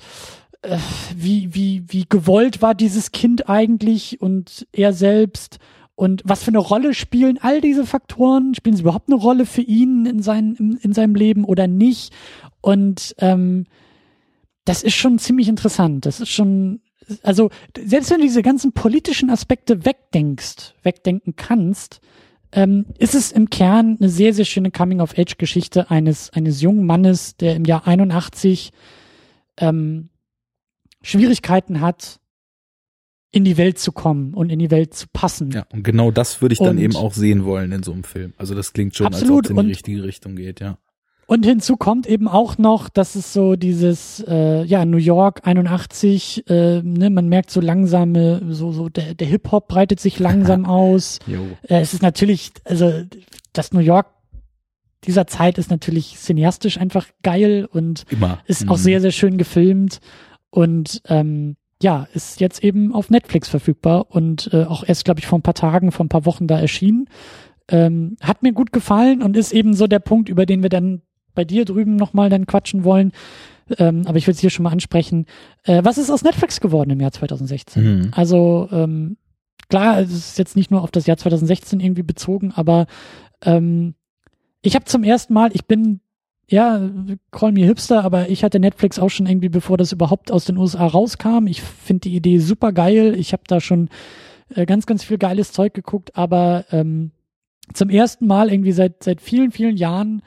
äh, wie wie wie gewollt war dieses Kind eigentlich und er selbst und was für eine Rolle spielen all diese Faktoren? Spielen sie überhaupt eine Rolle für ihn in, sein, in, in seinem Leben oder nicht? Und ähm, das ist schon ziemlich interessant. Das ist schon, also selbst wenn du diese ganzen politischen Aspekte wegdenkst, wegdenken kannst, ähm, ist es im Kern eine sehr, sehr schöne Coming-of-Age-Geschichte eines, eines jungen Mannes, der im Jahr 81 ähm, Schwierigkeiten hat, in die Welt zu kommen und in die Welt zu passen. Ja, und genau das würde ich dann Und- eben auch sehen wollen in so einem Film. Also das klingt schon, Absolut, als ob es in die und- richtige Richtung geht, ja. Und hinzu kommt eben auch noch, dass es so dieses, äh, ja, New York 81, äh, ne, man merkt so langsame, so, so der, der Hip-Hop breitet sich langsam [LAUGHS] aus. Jo. Äh, es ist natürlich, also das New York dieser Zeit ist natürlich cineastisch einfach geil und Immer. ist auch Mhm. sehr, sehr schön gefilmt und ähm, ja, ist jetzt eben auf Netflix verfügbar und äh, auch erst, glaube ich, vor ein paar Tagen, vor ein paar Wochen da erschienen. Ähm, hat mir gut gefallen und ist eben so der Punkt, über den wir dann bei dir drüben nochmal dann quatschen wollen. Ähm, aber ich will es hier schon mal ansprechen. Äh, was ist aus Netflix geworden im Jahr 2016? Mhm. Also ähm, klar, es ist jetzt nicht nur auf das Jahr 2016 irgendwie bezogen, aber ähm, ich habe zum ersten Mal, ich bin ja, call me Hipster, aber ich hatte Netflix auch schon irgendwie, bevor das überhaupt aus den USA rauskam. Ich finde die Idee super geil. Ich habe da schon äh, ganz, ganz viel geiles Zeug geguckt, aber ähm, zum ersten Mal irgendwie seit seit vielen, vielen Jahren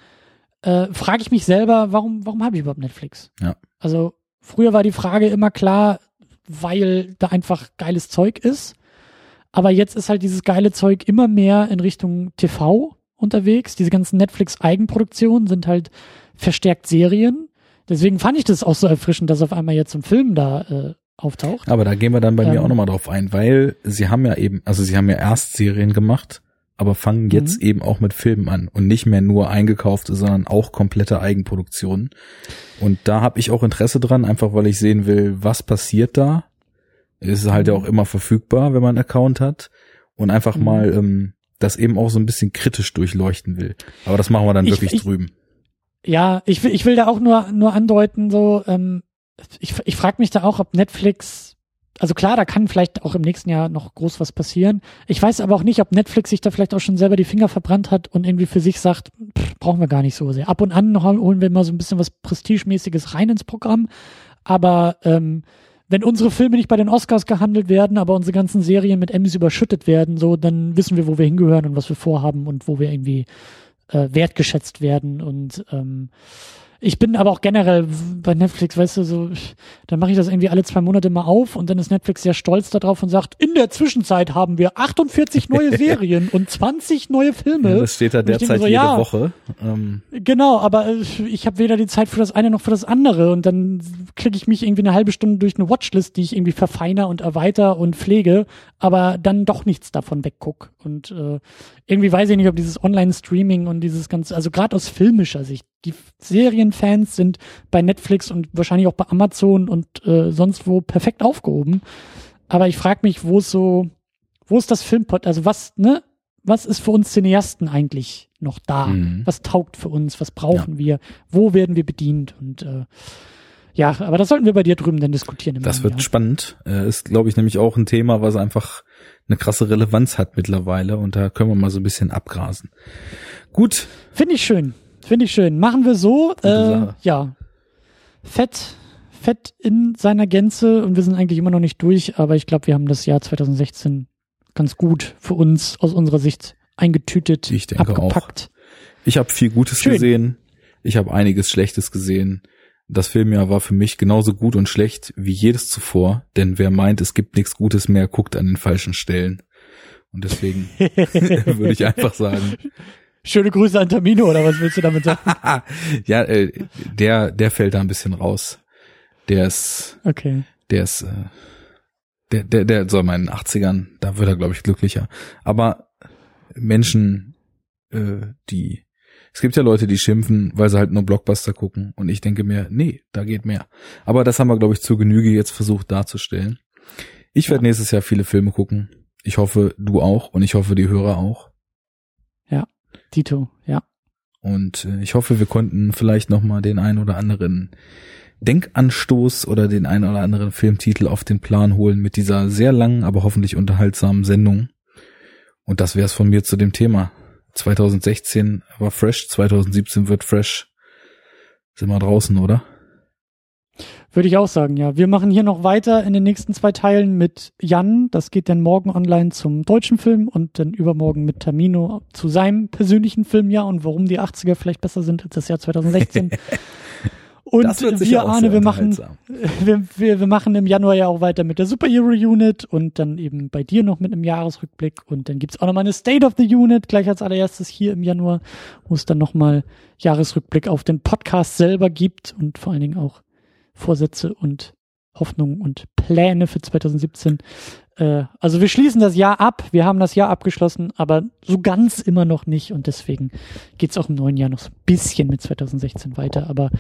äh, frage ich mich selber, warum, warum habe ich überhaupt Netflix? Ja. Also früher war die Frage immer klar, weil da einfach geiles Zeug ist. Aber jetzt ist halt dieses geile Zeug immer mehr in Richtung TV unterwegs. Diese ganzen Netflix-Eigenproduktionen sind halt verstärkt Serien. Deswegen fand ich das auch so erfrischend, dass auf einmal jetzt ein Film da äh, auftaucht. Aber da gehen wir dann bei mir Ähm. auch nochmal drauf ein, weil sie haben ja eben, also sie haben ja erst Serien gemacht, aber fangen jetzt Mhm. eben auch mit Filmen an und nicht mehr nur eingekaufte, sondern auch komplette Eigenproduktionen. Und da habe ich auch Interesse dran, einfach weil ich sehen will, was passiert da. Es ist halt ja Mhm. auch immer verfügbar, wenn man einen Account hat und einfach Mhm. mal ähm, das eben auch so ein bisschen kritisch durchleuchten will. Aber das machen wir dann Ich- wirklich ich- drüben. Ja, ich will, ich will da auch nur, nur andeuten, so, ähm, ich, ich frage mich da auch, ob Netflix, also klar, da kann vielleicht auch im nächsten Jahr noch groß was passieren. Ich weiß aber auch nicht, ob Netflix sich da vielleicht auch schon selber die Finger verbrannt hat und irgendwie für sich sagt, pff, brauchen wir gar nicht so sehr. Ab und an hol- holen wir mal so ein bisschen was Prestigemäßiges rein ins Programm. Aber ähm, wenn unsere Filme nicht bei den Oscars gehandelt werden, aber unsere ganzen Serien mit Emmys überschüttet werden, so, dann wissen wir, wo wir hingehören und was wir vorhaben und wo wir irgendwie äh, wertgeschätzt werden. Und ähm, ich bin aber auch generell bei Netflix, weißt du, so, dann mache ich das irgendwie alle zwei Monate mal auf und dann ist Netflix sehr stolz darauf und sagt, in der Zwischenzeit haben wir 48 neue [LAUGHS] Serien und 20 neue Filme. Ja, das steht da derzeit so, jede ja. Woche. Ähm, Genau, aber äh, ich habe weder die Zeit für das eine noch für das andere und dann klicke ich mich irgendwie eine halbe Stunde durch eine Watchlist, die ich irgendwie verfeiner und erweiter und pflege, aber dann doch nichts davon wegguck. Und äh, irgendwie weiß ich nicht, ob dieses Online-Streaming und dieses ganze, also gerade aus filmischer Sicht, die Serienfans sind bei Netflix und wahrscheinlich auch bei Amazon und äh, sonst wo perfekt aufgehoben. Aber ich frage mich, wo ist so, wo ist das Filmpot, also was, ne, was ist für uns Cineasten eigentlich noch da? Mhm. Was taugt für uns? Was brauchen wir? Wo werden wir bedient? Und äh, ja, aber das sollten wir bei dir drüben dann diskutieren. Im Das wird Jahr. spannend. Äh, ist, glaube ich, nämlich auch ein Thema, was einfach eine krasse Relevanz hat mittlerweile und da können wir mal so ein bisschen abgrasen. Gut, Finde ich schön. Finde ich schön. Machen wir so. Äh, ja. Fett, Fett in seiner Gänze und wir sind eigentlich immer noch nicht durch, aber ich glaube, wir haben das Jahr 2016 ganz gut für uns aus unserer Sicht eingetütet, Ich denke auch. abgepackt. ich habe viel Gutes Schön. gesehen. Ich habe einiges Schlechtes gesehen. Das Filmjahr war für mich genauso gut und schlecht wie jedes zuvor, denn wer meint, es gibt nichts Gutes mehr, guckt an den falschen Stellen. Und deswegen [LAUGHS] [LAUGHS] würde ich einfach sagen, Schöne Grüße an Tamino, oder was willst du damit sagen? [LAUGHS] ja, äh, der, der fällt da ein bisschen raus. Der ist, Okay. der ist, äh, der, der, der soll mal in den 80ern, da wird er, glaube ich, glücklicher. Aber Menschen, äh, die, es gibt ja Leute, die schimpfen, weil sie halt nur Blockbuster gucken. Und ich denke mir, nee, da geht mehr. Aber das haben wir, glaube ich, zur Genüge jetzt versucht darzustellen. Ich werde Ja. nächstes Jahr viele Filme gucken. Ich hoffe, du auch und ich hoffe, die Hörer auch. Tito, ja. Und äh, ich hoffe, wir konnten vielleicht noch mal den ein oder anderen Denkanstoß oder den ein oder anderen Filmtitel auf den Plan holen mit dieser sehr langen, aber hoffentlich unterhaltsamen Sendung. Und das wär's von mir zu dem Thema. 2016 war fresh, 2017 wird fresh. Sind wir draußen, oder? Würde ich auch sagen, ja. Wir machen hier noch weiter in den nächsten zwei Teilen mit Jan. Das geht dann morgen online zum deutschen Film und dann übermorgen mit Tamino zu seinem persönlichen Filmjahr und warum die 80er vielleicht besser sind als das Jahr 2016. [LAUGHS] Und wir, Arne, wir machen, [LAUGHS] wir, wir, wir machen im Januar ja auch weiter mit der Superhero Unit und dann eben bei dir noch mit einem Jahresrückblick und dann gibt's auch nochmal eine State of the Unit, gleich als allererstes hier im Januar, wo es dann nochmal Jahresrückblick auf den Podcast selber gibt und vor allen Dingen auch Vorsätze und Hoffnungen und Pläne für 2017. Äh, also wir schließen das Jahr ab, wir haben das Jahr abgeschlossen, aber so ganz immer noch nicht und deswegen geht's auch im neuen Jahr noch so ein bisschen mit 2016 weiter, aber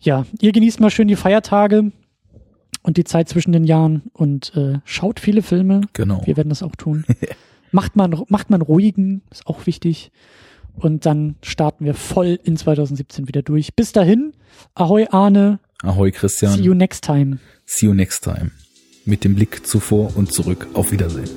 ja, ihr genießt mal schön die Feiertage und die Zeit zwischen den Jahren und äh, schaut viele Filme. Genau. Wir werden das auch tun. [LAUGHS] macht man macht man ruhigen, ist auch wichtig. Und dann starten wir voll in 2017 wieder durch. Bis dahin, ahoi Arne. Ahoi Christian. See you next time. See you next time. Mit dem Blick zuvor und zurück. Auf Wiedersehen.